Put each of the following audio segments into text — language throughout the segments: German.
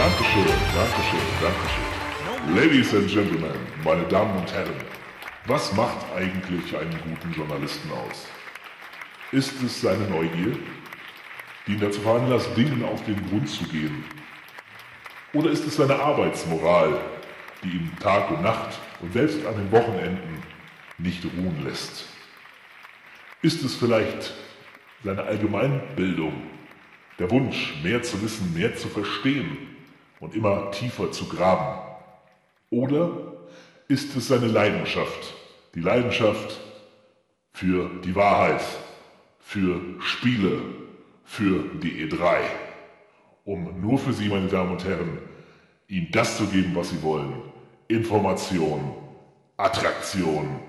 Dankeschön, Dankeschön, Dankeschön. Ladies and Gentlemen, meine Damen und Herren, was macht eigentlich einen guten Journalisten aus? Ist es seine Neugier, die ihn dazu veranlasst, Dingen auf den Grund zu gehen? Oder ist es seine Arbeitsmoral, die ihn Tag und Nacht und selbst an den Wochenenden nicht ruhen lässt? Ist es vielleicht seine Allgemeinbildung, der Wunsch, mehr zu wissen, mehr zu verstehen und immer tiefer zu graben? Oder ist es seine Leidenschaft, die Leidenschaft für die Wahrheit, für Spiele, für die E3, um nur für Sie, meine Damen und Herren, Ihnen das zu geben, was Sie wollen. Information, Attraktion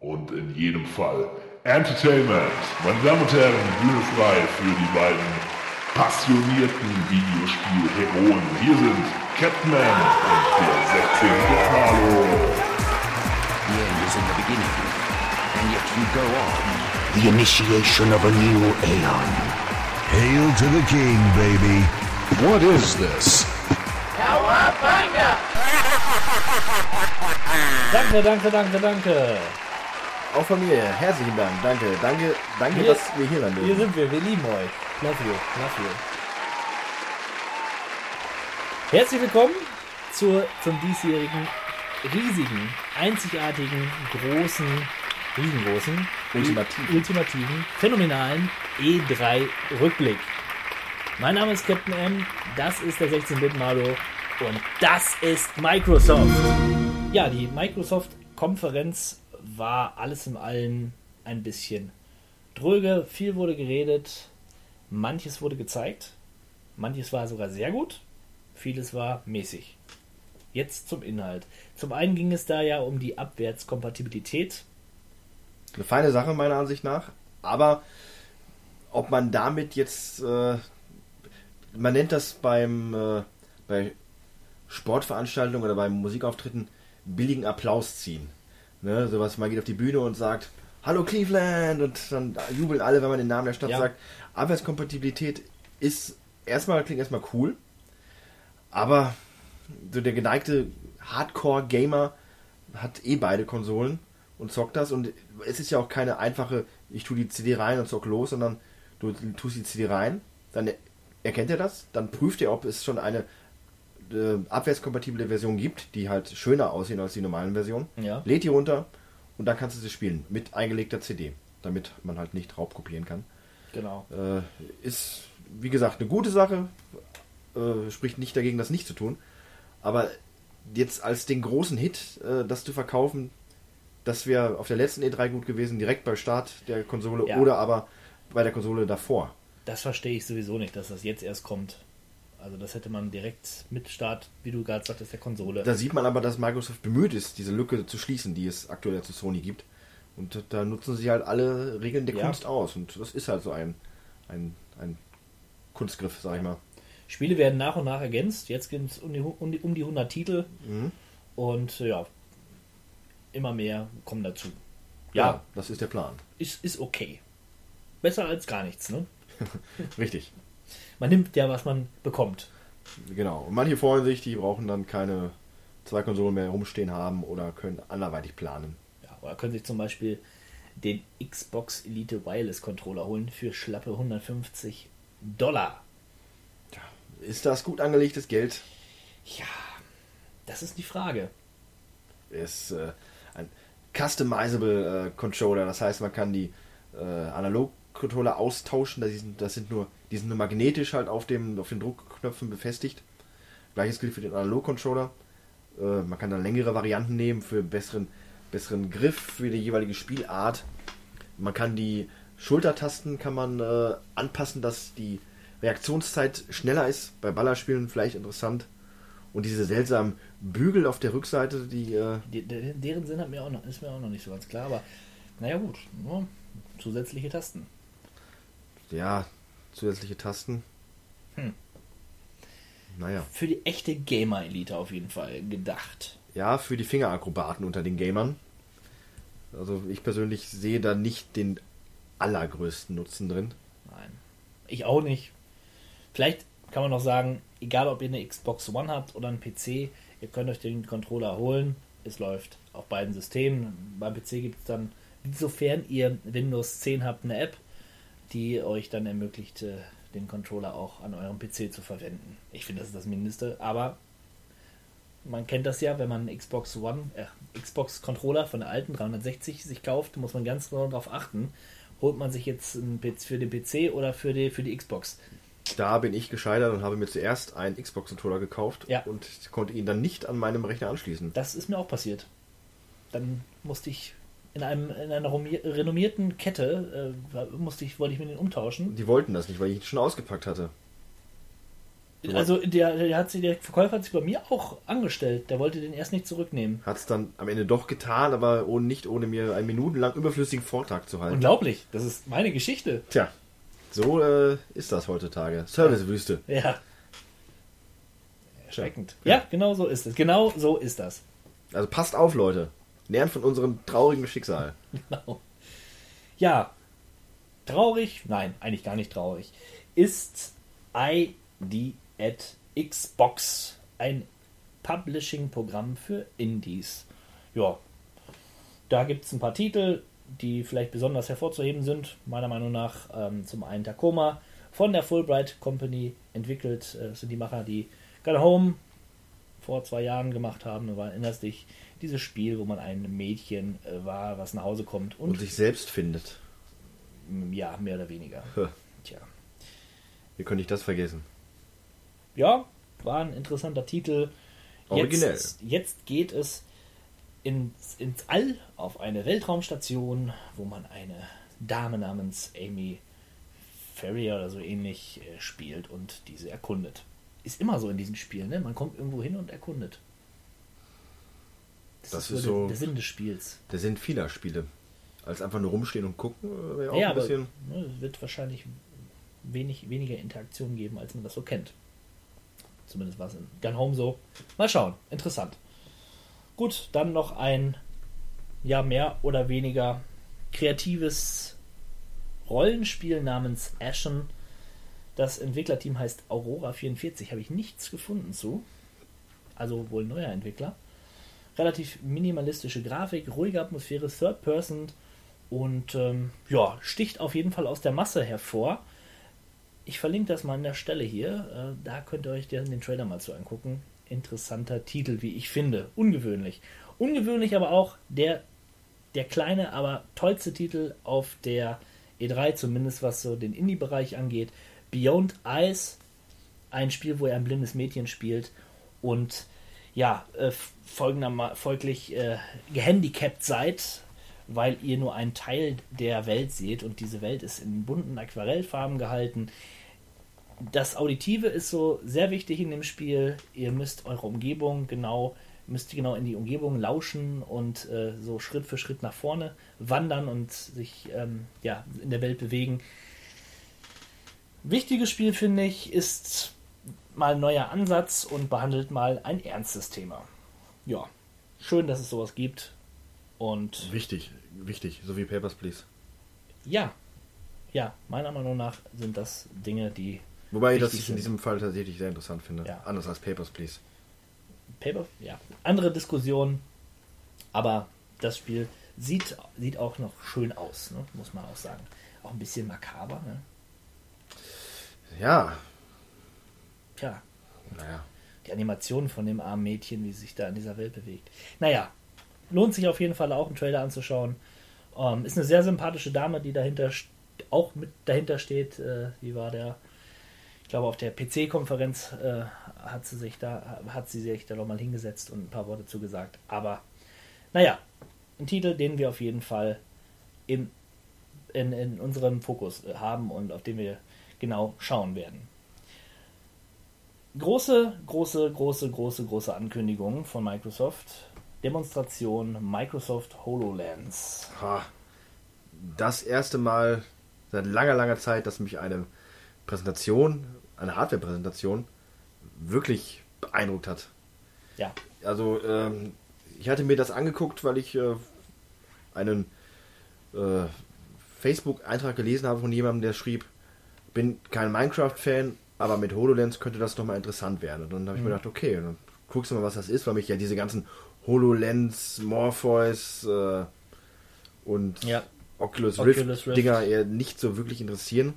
und in jedem Fall Entertainment. Meine Damen und Herren, Bühne frei für die beiden passionierten Videospiel-Heroen. Hier sind Captain Man und der 16-Bit Marlo. Is in the beginning, and yet you go on. The initiation of a new aeon. Hail to the king, baby. What is this? Danke, danke, danke, danke. Auch von mir, herzlichen Dank, danke, danke, danke, Hier- dass wir hier sein Hier sind wir, wir lieben euch. Love you, love you. Herzlich willkommen zur, zum diesjährigen, riesigen, einzigartigen, großen, riesengroßen, Ultimativen. ultimativen, phänomenalen E3-Rückblick. Mein Name ist Captain M, das ist der 16-Bit-Malo und das ist Microsoft. Ja, die Microsoft-Konferenz war alles in allem ein bisschen dröge, viel wurde geredet, manches wurde gezeigt, manches war sogar sehr gut, vieles war mäßig. Jetzt zum Inhalt. Zum einen ging es da ja um die Abwärtskompatibilität. Eine feine Sache meiner Ansicht nach, aber ob man damit jetzt, äh, man nennt das beim äh, bei Sportveranstaltungen oder beim Musikauftritten billigen Applaus ziehen. Ne, sowas, man geht auf die Bühne und sagt, Hallo Cleveland und dann jubeln alle, wenn man den Namen der Stadt Ja. sagt. Abwärtskompatibilität ist erstmal, klingt erstmal cool, aber so der geneigte Hardcore-Gamer hat eh beide Konsolen und zockt das und es ist ja auch keine einfache, ich tue die CD rein und zock los, sondern du tust die CD rein, dann erkennt er das, dann prüft er, ob es schon eine äh, abwärtskompatible Version gibt, die halt schöner aussehen als die normalen Versionen. Ja. Lädt die runter und dann kannst du sie spielen mit eingelegter CD, damit man halt nicht raubkopieren kann. Genau. Äh, ist, wie gesagt, eine gute Sache. Äh, spricht nicht dagegen, das nicht zu tun. Aber jetzt als den großen Hit, äh, das zu verkaufen, das wäre auf der letzten E3 gut gewesen, direkt bei Start der Konsole Ja. oder aber bei der Konsole davor. Das verstehe ich sowieso nicht, dass das jetzt erst kommt. Also das hätte man direkt mit Start, wie du gerade sagtest, der Konsole. Da sieht man aber, dass Microsoft bemüht ist, diese Lücke zu schließen, die es aktuell zu Sony gibt. Und da nutzen sie halt alle Regeln der Ja. Kunst aus. Und das ist halt so ein, ein, ein Kunstgriff, sag ich mal. Spiele werden nach und nach ergänzt. Jetzt geht es um um, um die 100 Titel. Mhm. Und ja, immer mehr kommen dazu. Ja, Ja, das ist der Plan. ist, ist okay. Besser als gar nichts, ne? Richtig. Man nimmt ja, was man bekommt. Genau. Und manche freuen sich, die brauchen dann keine zwei Konsolen mehr rumstehen haben oder können anderweitig planen. Ja, oder können sich zum Beispiel den Xbox Elite Wireless Controller holen für schlappe 150 Dollar. Ist das gut angelegtes Geld? Ja, das ist die Frage. Ist äh, ein customizable äh, Controller, das heißt, man kann die äh, Analog-Controller austauschen. Das sind, das sind nur, die sind nur magnetisch halt auf, dem, auf den Druckknöpfen befestigt. Gleiches gilt für den Analog-Controller. Äh, man kann dann längere Varianten nehmen für besseren, besseren Griff für die jeweilige Spielart. Man kann die Schultertasten kann man äh, anpassen, dass die Reaktionszeit schneller ist. Bei Ballerspielen vielleicht interessant. Und diese seltsamen Bügel auf der Rückseite, die äh, Die, deren Sinn hat mir auch noch, ist mir auch noch nicht so ganz klar, aber naja gut. ne? zusätzliche Tasten. Ja, zusätzliche Tasten. Hm. Naja. Für die echte Gamer-Elite auf jeden Fall gedacht. Ja, für die Fingerakrobaten unter den Gamern. Also ich persönlich sehe da nicht den allergrößten Nutzen drin. Nein. Ich auch nicht. Vielleicht kann man noch sagen, egal ob ihr eine Xbox One habt oder einen PC, ihr könnt euch den Controller holen. Es läuft auf beiden Systemen. Beim PC gibt es dann, insofern ihr Windows 10 habt, eine App, die euch dann ermöglicht, äh, den Controller auch an eurem PC zu verwenden. Ich finde, das ist das Mindeste, aber man kennt das ja, wenn man Xbox One, äh, Xbox Controller von der alten 360 sich kauft, muss man ganz genau darauf achten, holt man sich jetzt für den PC oder für die, für die Xbox. Da bin ich gescheitert und habe mir zuerst einen Xbox-Controller gekauft Ja. und konnte ihn dann nicht an meinem Rechner anschließen. Das ist mir auch passiert. Dann musste ich in, einem, in einer renommierten Kette, äh, musste ich, wollte ich mir den umtauschen. Die wollten das nicht, weil ich ihn schon ausgepackt hatte. So Also der, der, hat sich, der Verkäufer hat sich bei mir auch angestellt. Der wollte den erst nicht zurücknehmen. Hat es dann am Ende doch getan, aber ohne, nicht ohne mir einen minutenlang überflüssigen Vortrag zu halten. Unglaublich. Das ist meine Geschichte. Tja, so äh, ist das heutzutage. Servicewüste. Ja. Erschreckend. Ja, genau so ist es. Genau so ist das. Also passt auf, Leute. Lernt von unserem traurigen Schicksal. Genau. Ja, traurig, nein, eigentlich gar nicht traurig, ist ID at Xbox, ein Publishing-Programm für Indies. Ja, da gibt es ein paar Titel, die vielleicht besonders hervorzuheben sind. Meiner Meinung nach ähm, zum einen Tacoma von der Fulbright Company entwickelt. Äh, das sind die Macher, die Gun Home vor zwei Jahren gemacht haben. Du erinnerst dich, dieses Spiel, wo man ein Mädchen äh, war, was nach Hause kommt und, Und sich selbst findet. ja, mehr oder weniger. Huh. Tja. Wie könnte ich das vergessen? Ja, war ein interessanter Titel. Originell. Jetzt, jetzt geht es ins, ins All auf eine Weltraumstation, wo man eine Dame namens Amy Ferrier oder so ähnlich äh, spielt und diese erkundet. Ist immer so in diesen Spielen, ne? Man kommt irgendwo hin und erkundet. Das der- ist so- der Sinn des Spiels. Da sind vieler Spiele. Als einfach nur rumstehen und gucken, äh, wäre auch ja, ein aber bisschen. ne, es wird wahrscheinlich wenig, weniger Interaktion geben, als man das so kennt. Zumindest war es in Gun Home so. Mal schauen. Interessant. Gut, dann noch ein ja mehr oder weniger kreatives Rollenspiel namens Ashen. Das Entwicklerteam heißt Aurora 44. Habe ich nichts gefunden zu. Also wohl neuer Entwickler. Relativ minimalistische Grafik, ruhige Atmosphäre, Third Person und ähm, ja, sticht auf jeden Fall aus der Masse hervor. Ich verlinke das mal an der Stelle hier. Äh, da könnt ihr euch den, den Trailer mal zu angucken. Interessanter Titel, wie ich finde. Ungewöhnlich. Ungewöhnlich aber auch der, der kleine, aber tollste Titel auf der E3, zumindest was so den Indie-Bereich angeht. Beyond Eyes, ein Spiel, wo er ein blindes Mädchen spielt und ja, äh, folglich äh, gehandicapt seid, weil ihr nur einen Teil der Welt seht und diese Welt ist in bunten Aquarellfarben gehalten. Das Auditive ist so sehr wichtig in dem Spiel. Ihr müsst eure Umgebung genau, müsst genau in die Umgebung lauschen und äh, so Schritt für Schritt nach vorne wandern und sich ähm, ja, in der Welt bewegen. Wichtiges Spiel, finde ich, ist mal ein neuer Ansatz und behandelt mal ein ernstes Thema. Ja, schön, dass es sowas gibt. Und Wichtig, wichtig, so wie Papers, Please. ja, ja, meiner Meinung nach sind das Dinge, die Wobei ich das ich in diesem Fall tatsächlich sehr interessant finde. Ja. Anders als Papers, Please. Paper, ja, andere Diskussion, aber das Spiel sieht, sieht auch noch schön aus, ne? muss man auch sagen. Auch ein bisschen makaber, ne? Ja, Tja, naja. die Animation von dem armen Mädchen, wie sie sich da in dieser Welt bewegt. Naja, lohnt sich auf jeden Fall auch einen Trailer anzuschauen. Ähm, ist eine sehr sympathische Dame, die dahinter auch mit dahinter steht. Äh, die war der, ich glaube, auf der PC-Konferenz äh, hat sie sich da, hat sie sich da nochmal hingesetzt und ein paar Worte zugesagt. Aber naja, ein Titel, den wir auf jeden Fall im, in, in unserem Fokus äh, haben und auf den wir genau schauen werden große, große, große, große, große Ankündigung von Microsoft. Demonstration Microsoft HoloLens. Ha. das erste Mal seit langer, langer Zeit, dass mich eine Präsentation, eine Hardware-Präsentation wirklich beeindruckt hat. Ja. Also, ähm, ich hatte mir das angeguckt, weil ich äh, einen äh, Facebook-Eintrag gelesen habe von jemandem, der schrieb, bin kein Minecraft-Fan, aber mit HoloLens könnte das nochmal interessant werden. Und dann habe ich mir gedacht, okay, dann guckst du mal, was das ist, weil mich ja diese ganzen HoloLens, Morpheus äh, und Ja. Oculus, Oculus Rift. Dinger eher nicht so wirklich interessieren.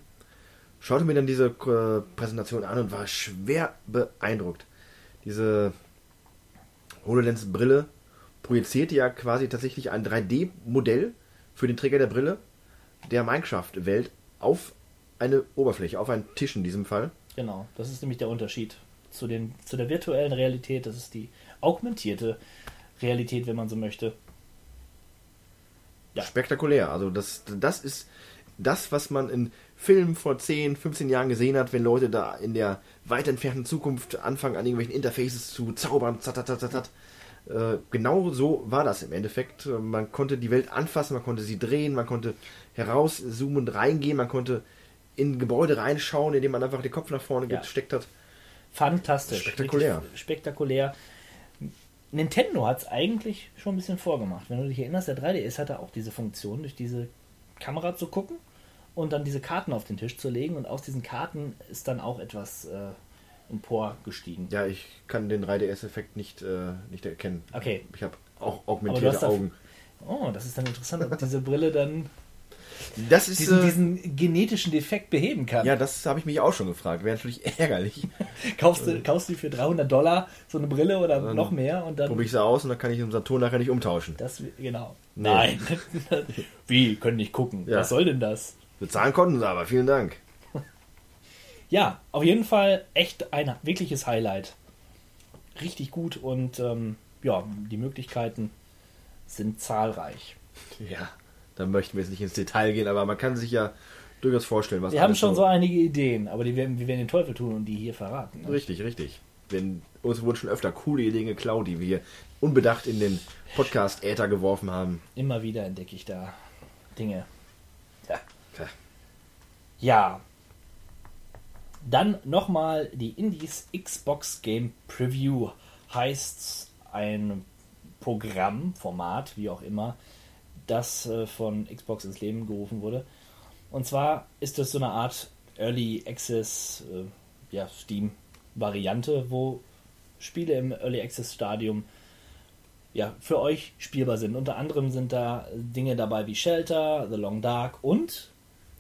Schaute mir dann diese äh, Präsentation an und war schwer beeindruckt. Diese HoloLens-Brille projizierte ja quasi tatsächlich ein 3D-Modell für den Träger der Brille der Minecraft-Welt auf eine Oberfläche, auf einen Tisch in diesem Fall. Genau, das ist nämlich der Unterschied zu, den, zu der virtuellen Realität. Das ist die augmentierte Realität, wenn man so möchte. Ja. Spektakulär. Also das, das ist das, was man in Filmen vor 10, 15 Jahren gesehen hat, wenn Leute da in der weit entfernten Zukunft anfangen, an irgendwelchen Interfaces zu zaubern. Zat, zat, zat, zat, zat. Äh, genau so war das im Endeffekt. Äh, Man konnte die Welt anfassen, man konnte sie drehen, man konnte herauszoomen und reingehen, man konnte in Gebäude reinschauen, indem man einfach den Kopf nach vorne Ja. gesteckt hat. Fantastisch. Spektakulär. Spektakulär. Nintendo hat es eigentlich schon ein bisschen vorgemacht. Wenn du dich erinnerst, der 3DS hatte auch diese Funktion, durch diese Kamera zu gucken und dann diese Karten auf den Tisch zu legen. Und aus diesen Karten ist dann auch etwas äh, emporgestiegen. Ja, ich kann den 3DS-Effekt nicht, äh, nicht erkennen. Okay. Ich habe auch augmentierte hast da- Augen. Oh, das ist dann interessant, ob diese Brille dann Das ist diesen, äh, diesen genetischen Defekt beheben kann. Ja, das habe ich mich auch schon gefragt. Wäre natürlich ärgerlich. Kaufst du, kaufst du für 300 Dollar so eine Brille oder noch mehr und dann. Probiere ich sie aus und dann kann ich den Saturn nachher nicht umtauschen. Das, genau. Nee. Nein. Wie? Können nicht gucken. Ja. Was soll denn das? Bezahlen konnten sie aber, vielen Dank. Ja, auf jeden Fall echt ein wirkliches Highlight. Richtig gut und ähm, ja, die Möglichkeiten sind zahlreich. Ja, da möchten wir jetzt nicht ins Detail gehen, aber man kann sich ja durchaus vorstellen, was Wir haben schon so einige Ideen, aber die werden, wir werden den Teufel tun und die hier verraten. Ne? Richtig, richtig. Denn uns wurden schon öfter coole Ideen geklaut, die wir unbedacht in den Podcast-Äther geworfen haben. Immer wieder entdecke ich da Dinge. Ja. Ja. Dann nochmal die Indies Xbox Game Preview heißt ein Programm, Format, wie auch immer, das äh, von Xbox ins Leben gerufen wurde. Und zwar ist das so eine Art Early Access, äh, ja, Steam-Variante, wo Spiele im Early Access Stadium ja, für euch spielbar sind. Unter anderem sind da Dinge dabei wie Shelter, The Long Dark und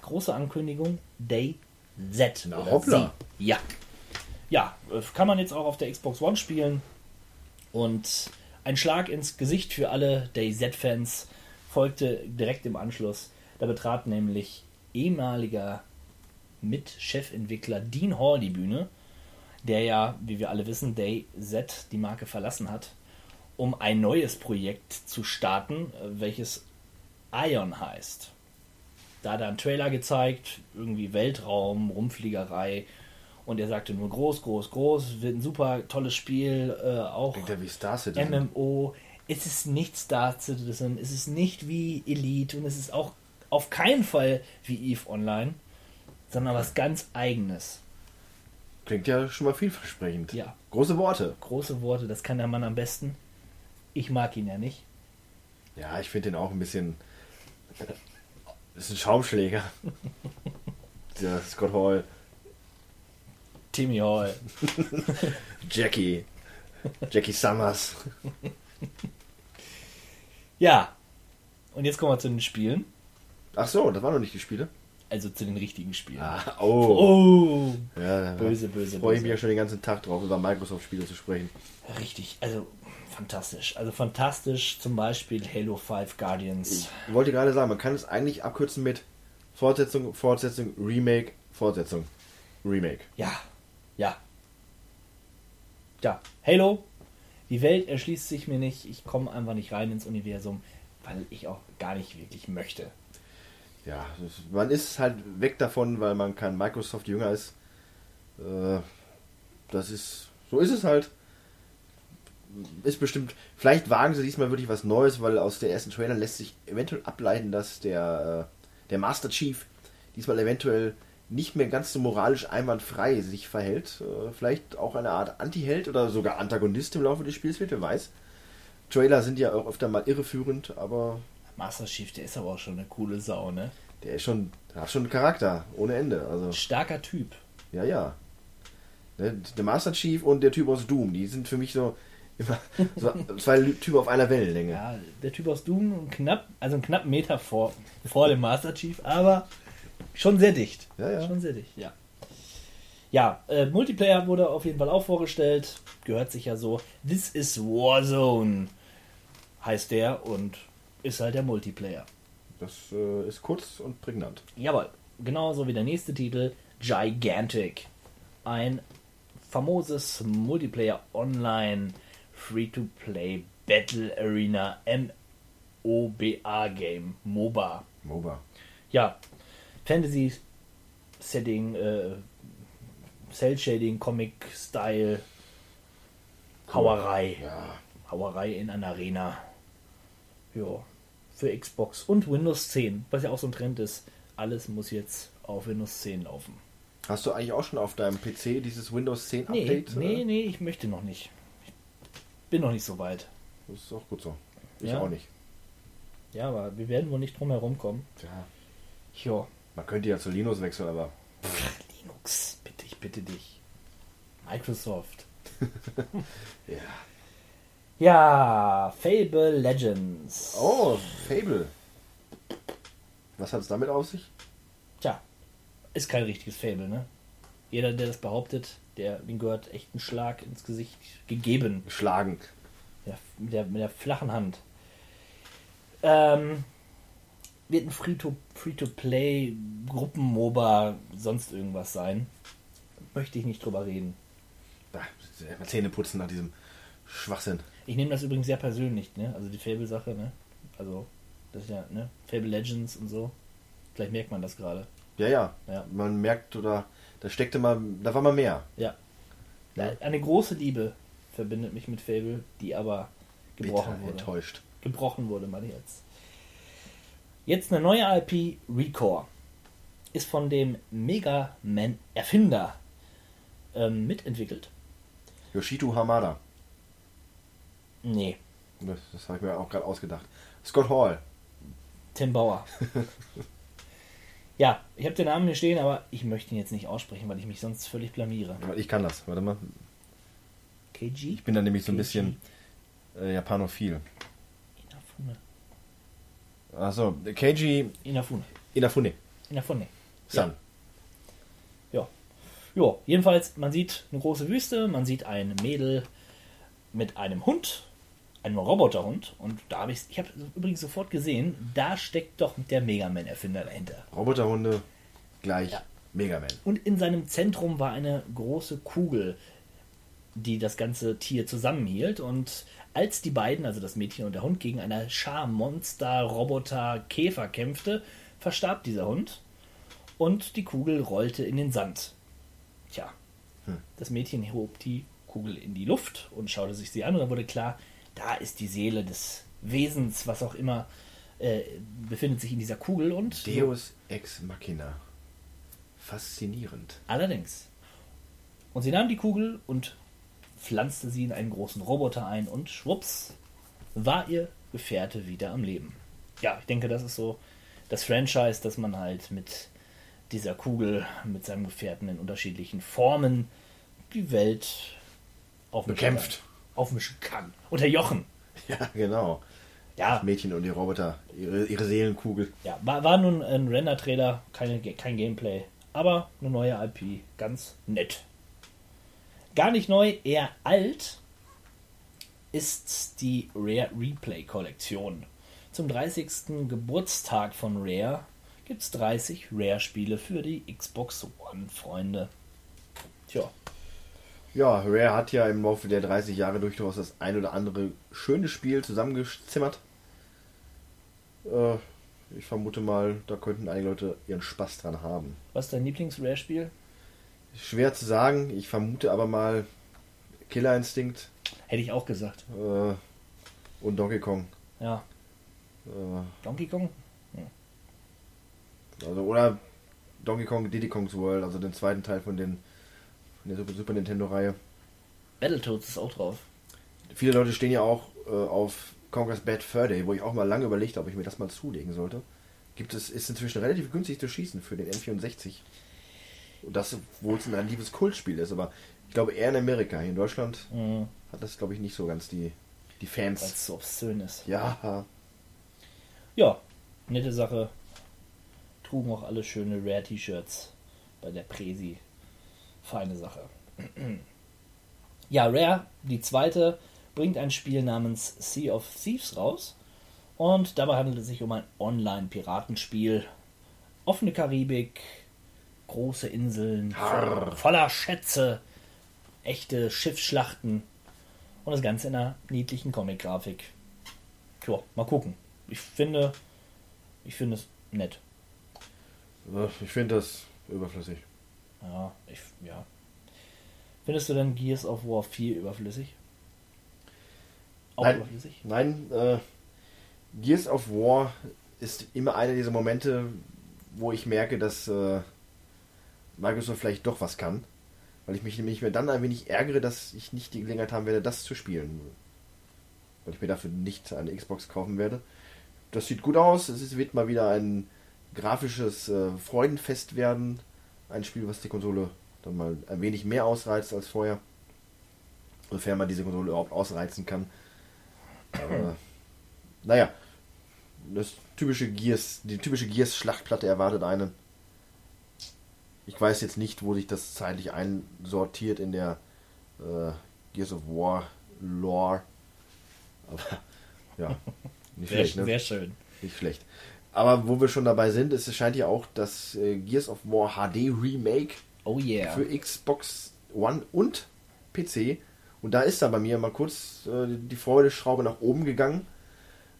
große Ankündigung Day Z. Na, hoppla. Sie. Ja. Ja, äh, kann man jetzt auch auf der Xbox One spielen. Und ein Schlag ins Gesicht für alle Day Z-Fans folgte direkt im Anschluss. Da betrat nämlich ehemaliger Mitchefentwickler Dean Hall die Bühne, der ja, wie wir alle wissen, Day Z die Marke verlassen hat, um ein neues Projekt zu starten, äh, welches Ion heißt. Da hat er einen Trailer gezeigt, irgendwie Weltraum, Rumfliegerei. Und er sagte nur groß, groß, groß, wird ein super tolles Spiel, äh, auch Klingt ja wie Star Citizen. MMO. Es ist nicht Star Citizen, es ist nicht wie Elite und es ist auch auf keinen Fall wie EVE Online, sondern was ganz eigenes. Klingt ja schon mal vielversprechend. Ja. Große Worte. Große Worte, das kann der Mann am besten. Ich mag ihn ja nicht. Ja, ich finde den auch ein bisschen. Das ist ein Schaumschläger. Der Scott Hall. Timmy Hall. Jackie. Jackie Summers. Ja. Und jetzt kommen wir zu den Spielen. Ach so, das waren noch nicht die Spiele. Also zu den richtigen Spielen. Ah, oh. Oh. Ja, Böse, böse, Freue ich böse. mich ja schon den ganzen Tag drauf, über Microsoft-Spiele zu sprechen. Richtig, also fantastisch. Also fantastisch zum Beispiel Halo 5 Guardians. Ich wollte gerade sagen, man kann es eigentlich abkürzen mit Fortsetzung, Fortsetzung, Remake, Fortsetzung, Remake. Ja, ja. Ja, Halo. Die Welt erschließt sich mir nicht. Ich komme einfach nicht rein ins Universum, weil ich auch gar nicht wirklich möchte. Ja, man ist halt weg davon, weil man kein Microsoft-Jünger ist. Äh, das ist, so ist es halt. Ist bestimmt, vielleicht wagen sie diesmal wirklich was Neues, weil aus der ersten Trailer lässt sich eventuell ableiten, dass der, äh, der Master Chief diesmal eventuell nicht mehr ganz so moralisch einwandfrei sich verhält. Äh, vielleicht auch eine Art Anti-Held oder sogar Antagonist im Laufe des Spiels wird, wer weiß. Trailer sind ja auch öfter mal irreführend, aber Master Chief, der ist aber auch schon eine coole Sau, ne? der ist schon, der hat schon einen Charakter, ohne Ende. Also, Starker Typ. ja, ja. Ne, Der Master Chief und der Typ aus Doom, die sind für mich so zwei Typen auf einer Wellenlänge. Ja, der Typ aus Doom, knapp, also einen knappen Meter vor, vor dem Master Chief, aber schon sehr dicht. Ja, ja. Schon sehr dicht, ja. Ja, äh, Multiplayer wurde auf jeden Fall auch vorgestellt. Gehört sich ja so. This is Warzone heißt der und ist halt der Multiplayer. Das äh, ist kurz und prägnant. Jawohl, genauso wie der nächste Titel, Gigantic. Ein famoses Multiplayer Online Free-to-Play Battle Arena MOBA Game. MOBA. MOBA. Ja, Fantasy Setting, äh, Cell Shading, Comic Style, Hauerei. Ja. Hauerei in einer Arena. Ja, für Xbox und Windows 10, was ja auch so ein Trend ist. Alles muss jetzt auf Windows 10 laufen. Hast du eigentlich auch schon auf deinem PC dieses Windows 10 Nee, Update? nee, äh? nee, ich möchte noch nicht. Bin noch nicht so weit. Das ist auch gut so. Ich Ja. auch nicht. Ja, aber wir werden wohl nicht drum herum kommen. Ja. Man könnte ja zu Linux wechseln, aber Linux, bitte, ich bitte dich. Microsoft. ja. Ja, Fable Legends. Oh, Fable. Was hat es damit auf sich? Tja, ist kein richtiges Fable, ne? Jeder, der das behauptet, der, dem gehört echt ein Schlag ins Gesicht gegeben. Geschlagen. Ja, mit, der, mit der flachen Hand. Ähm, wird ein Free-to- Free-to-Play, Gruppen-MOBA, sonst irgendwas sein. Möchte ich nicht drüber reden. Da, Zähne putzen nach diesem Schwachsinn. Ich nehme das übrigens sehr persönlich, ne? Also die Fable-Sache, ne? Also, das ist ja, ne? Fable Legends und so. Vielleicht merkt man das gerade. Ja, ja. Ja. Man merkt, oder da steckte mal, da war mal mehr. Ja. Eine große Liebe verbindet mich mit Fable, die aber gebrochen Bitter wurde. enttäuscht. gebrochen wurde, mal jetzt. Jetzt eine neue IP, Recore. Ist von dem Mega Man Erfinder ähm, mitentwickelt. Yoshito Hamada. Nee, Das, das habe ich mir auch gerade ausgedacht. Scott Hall. Tim Bauer. ja, ich habe den Namen hier stehen, aber ich möchte ihn jetzt nicht aussprechen, weil ich mich sonst völlig blamiere. Ich kann das. Warte mal. KG? Ich bin da nämlich so ein bisschen äh, japanophil. Inafune. Achso, Keiji Inafune. Inafune. Inafune. San. Ja. Ja, jedenfalls, man sieht eine große Wüste, man sieht ein Mädel mit einem Hund, einem Roboterhund. Und da habe ich, ich habe übrigens sofort gesehen, da steckt doch der Mega Man-Erfinder dahinter. Roboterhunde gleich Ja. Mega Man. Und in seinem Zentrum war eine große Kugel, die das ganze Tier zusammenhielt. Und als die beiden, also das Mädchen und der Hund, gegen eine Schar Monster, Roboter, Käfer kämpfte, verstarb dieser Hund und die Kugel rollte in den Sand. Tja, das Mädchen hob die Kugel in die Luft und schaute sich sie an und dann wurde klar, da ist die Seele des Wesens, was auch immer, äh, befindet sich in dieser Kugel und Deus Ex Machina. Faszinierend. Allerdings. Und sie nahm die Kugel und pflanzte sie in einen großen Roboter ein und schwupps war ihr Gefährte wieder am Leben. Ja, ich denke, das ist so das Franchise, dass man halt mit dieser Kugel, mit seinem Gefährten in unterschiedlichen Formen die Welt aufmischen Bekämpft. Kann. Aufmischen kann. Unterjochen. Ja, genau. Ja, Das Mädchen und die Roboter, ihre, ihre Seelenkugel. ja war, war nun ein Render-Trailer, kein Gameplay. Aber eine neue IP, ganz nett. Gar nicht neu, eher alt ist die Rare Replay Kollektion. Zum 30. Geburtstag von Rare gibt es 30 Rare-Spiele für die Xbox One, Freunde. Tja, Ja, Rare hat ja im Laufe der 30 Jahre durchaus das ein oder andere schöne Spiel zusammengezimmert. Äh, ich vermute mal, da könnten einige Leute ihren Spaß dran haben. was ist dein Lieblings-Rare-Spiel? Schwer zu sagen, ich vermute aber mal Killer Instinct. Hätte ich auch gesagt. Äh, und Donkey Kong. Ja. Äh, Donkey Kong? also, oder Donkey Kong Diddy Kong's World, also den zweiten Teil von, den, von der Super, Super Nintendo-Reihe. Battletoads ist auch drauf. Viele Leute stehen ja auch äh, auf Conker's Bad Fur Day, wo ich auch mal lange überlegt habe, ob ich mir das mal zulegen sollte. Gibt es, ist inzwischen relativ günstig zu schießen für den N64. Und das, obwohl es ein relatives Kultspiel ist, aber ich glaube eher in Amerika. Hier in Deutschland Mhm. hat das, glaube ich, nicht so ganz die, die Weil Fans. es so obszön ist. Ja, Ja, nette Sache. Trugen auch alle schöne Rare-T-Shirts bei der Presi. Feine Sache. Ja, Rare, die zweite, bringt ein Spiel namens Sea of Thieves raus. Und dabei handelt es sich um ein Online-Piratenspiel. Offene Karibik, große Inseln, Harr. voller Schätze, echte Schiffsschlachten und das Ganze in einer niedlichen Comic-Grafik. Tja, mal gucken. Ich finde, ich finde es nett. ich finde das überflüssig. Ja, ich, ja. Findest du denn Gears of War 4 überflüssig? Auch Nein. überflüssig? Nein, äh, Gears of War ist immer einer dieser Momente, wo ich merke, dass äh, Microsoft vielleicht doch was kann. Weil ich mich nämlich mir dann ein wenig ärgere, dass ich nicht die Gelegenheit haben werde, das zu spielen. Weil ich mir dafür nicht eine Xbox kaufen werde. Das sieht gut aus. Es wird mal wieder ein grafisches äh, Freudenfest werden. Ein Spiel, was die Konsole dann mal ein wenig mehr ausreizt als vorher. Sofern man diese Konsole überhaupt ausreizen kann. Aber, naja, das typische Gears, die typische Gears-Schlachtplatte erwartet einen. Ich weiß jetzt nicht, wo sich das zeitlich einsortiert in der äh, Gears of War Lore. Aber ja, nicht schlecht, ne? sehr schön. Nicht schlecht. Aber wo wir schon dabei sind, es scheint ja auch das äh, Gears of War HD Remake Oh yeah. für Xbox One und PC. Und da ist dann bei mir mal kurz äh, die Freudeschraube nach oben gegangen.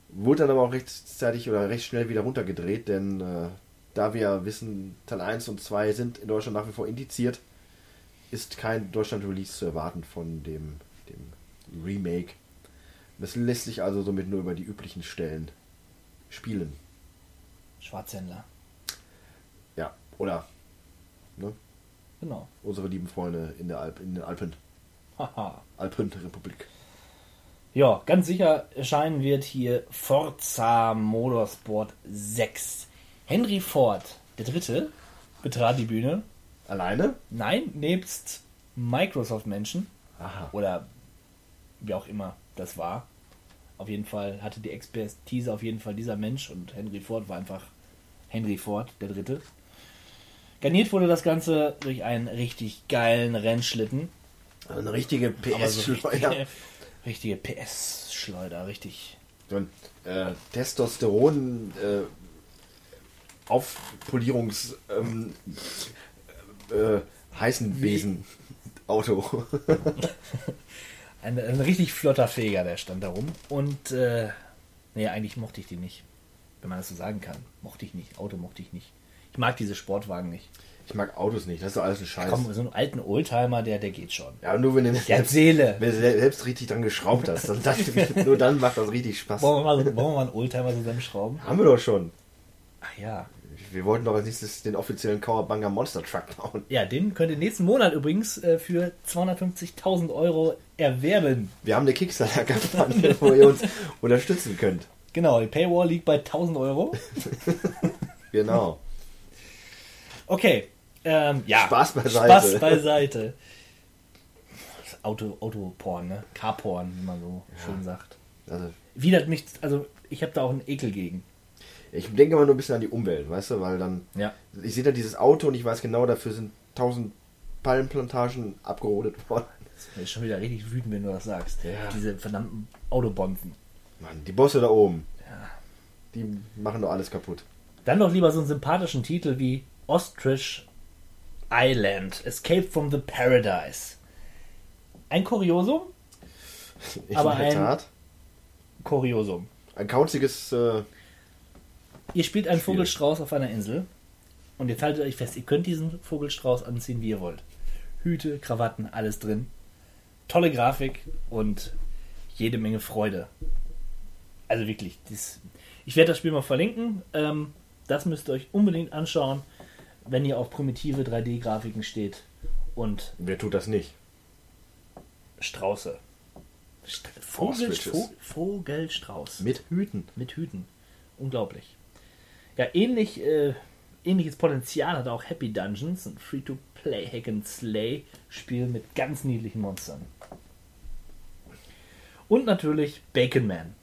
Wurde dann aber auch rechtzeitig oder recht schnell wieder runtergedreht, denn äh, da wir wissen, Teil 1 und 2 sind in Deutschland nach wie vor indiziert, ist kein Deutschland-Release zu erwarten von dem, dem Remake. Das lässt sich also somit nur über die üblichen Stellen spielen. Schwarzhändler. Ja, oder ne, Genau. unsere lieben Freunde in, der Alp, in den Alpen. Haha. Alpenrepublik. Ja, ganz sicher erscheinen wird hier Forza Motorsport 6. Henry Ford, der Dritte, betrat die Bühne. Alleine? Nein, nebst Microsoft-Menschen. Aha. Oder wie auch immer das war. Auf jeden Fall hatte die Expertise auf jeden Fall dieser Mensch und Henry Ford war einfach Henry Ford, der Dritte. Garniert wurde das Ganze durch einen richtig geilen Rennschlitten. Eine richtige so PS-Schleuder. richtige, richtige PS-Schleuder, richtig. So ein äh, Testosteron äh, Aufpolierungs ähm, äh, heißen Wesen Auto. Ein, ein richtig flotter Feger, der stand da rum. Und, äh, nee, eigentlich mochte ich die nicht. Wenn man das so sagen kann. Mochte ich nicht. Auto mochte ich nicht. Ich mag diese Sportwagen nicht. Ich mag Autos nicht, das ist doch alles ein Scheiß. Komm, so einen alten Oldtimer, der, der geht schon. Ja, nur wenn du Der hat Seele. wenn du selbst richtig dran geschraubt hast, dann, dann, nur dann macht das richtig Spaß. Wollen wir mal, wollen wir mal einen Oldtimer zusammenschrauben? Haben wir doch schon. Ach ja. Wir wollten doch als nächstes den offiziellen Kawabanga Monster Truck bauen. Ja, den könnt ihr nächsten Monat übrigens äh, für 250.000 Euro erwerben. Wir haben eine Kickstarter-Kampagne, wo ihr uns unterstützen könnt. Genau, die Paywall liegt bei 1000 Euro. Genau. Okay. Ähm, ja. Spaß beiseite. Spaß beiseite. Auto, Autoporn, ne? Carporn, wie man so schön sagt. Also, Widert mich, also ich habe da auch einen Ekel gegen. Ich denke immer nur ein bisschen an die Umwelt, weißt du, weil dann Ja. ich sehe da dieses Auto und ich weiß genau, dafür sind tausend Palmenplantagen abgerodet worden. Das ist schon wieder richtig wütend, wenn du das sagst. Ja. Diese verdammten Autobomben. Mann, die Bosse da oben, Ja. die machen doch alles kaputt. Dann doch lieber so einen sympathischen Titel wie Ostrich Island, Escape from the Paradise. Ein Kuriosum? Ich Aber in der ein- Tat. Kuriosum. Ein kauziges, äh, Ihr spielt einen Vogelstrauß auf einer Insel und jetzt haltet euch fest, ihr könnt diesen Vogelstrauß anziehen, wie ihr wollt. Hüte, Krawatten, alles drin. Tolle Grafik und jede Menge Freude. Also wirklich, dies, ich werde das Spiel mal verlinken. Ähm, das müsst ihr euch unbedingt anschauen, wenn ihr auf primitive 3D-Grafiken steht und Wer tut das nicht? Strauße. St Vogel, Vogelstrauß. Mit Hüten. Mit Hüten. Unglaublich. Ja, ähnlich, äh, ähnliches Potenzial hat auch Happy Dungeons, ein Free-to-Play Hack and Slay Spiel mit ganz niedlichen Monstern. Und natürlich Bacon Man.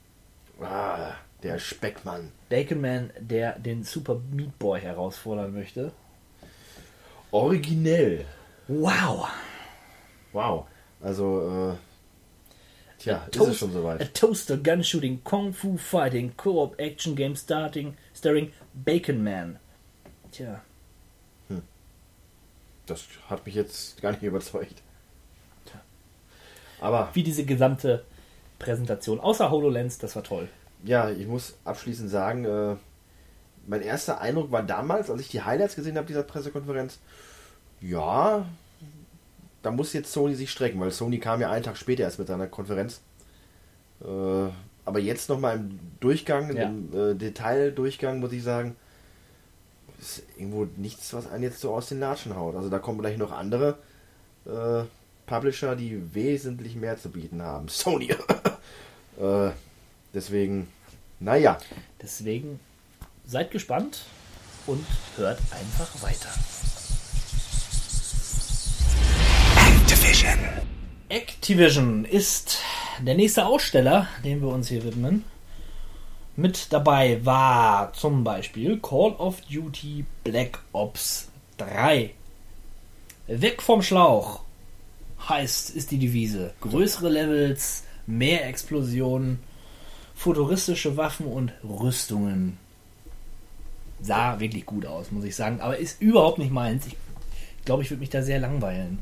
Ah, der Speckmann. Bacon Man, der den Super Meat Boy herausfordern möchte. Originell. Wow! Wow. Also, äh, tja, ist Toast- es schon A soweit. Toaster Gun Shooting Kung Fu Fighting Co-op Action Game starting starring Bacon Man. Tja, Das hat mich jetzt gar nicht überzeugt. Aber wie diese gesamte Präsentation. Außer HoloLens, das war toll. ja, ich muss abschließend sagen, äh, mein erster Eindruck war damals, als ich die Highlights gesehen habe dieser Pressekonferenz, ja, da muss jetzt Sony sich strecken, weil Sony kam ja einen Tag später erst mit seiner Konferenz. Äh, aber jetzt nochmal im Durchgang, Ja. im äh, Detaildurchgang, muss ich sagen, ist irgendwo nichts, was einen jetzt so aus den Latschen haut. Also da kommen gleich noch andere äh, Publisher, die wesentlich mehr zu bieten haben. Sony. äh, deswegen, naja. Deswegen seid gespannt und hört einfach weiter. Activision. Activision ist der nächste Aussteller, dem wir uns hier widmen. Mit dabei war zum Beispiel Call of Duty Black Ops 3. Weg vom Schlauch heißt, ist die Devise. Größere Levels, mehr Explosionen, futuristische Waffen und Rüstungen. Sah wirklich gut aus, muss ich sagen. Aber ist überhaupt nicht meins. Ich glaube, ich würde mich da sehr langweilen.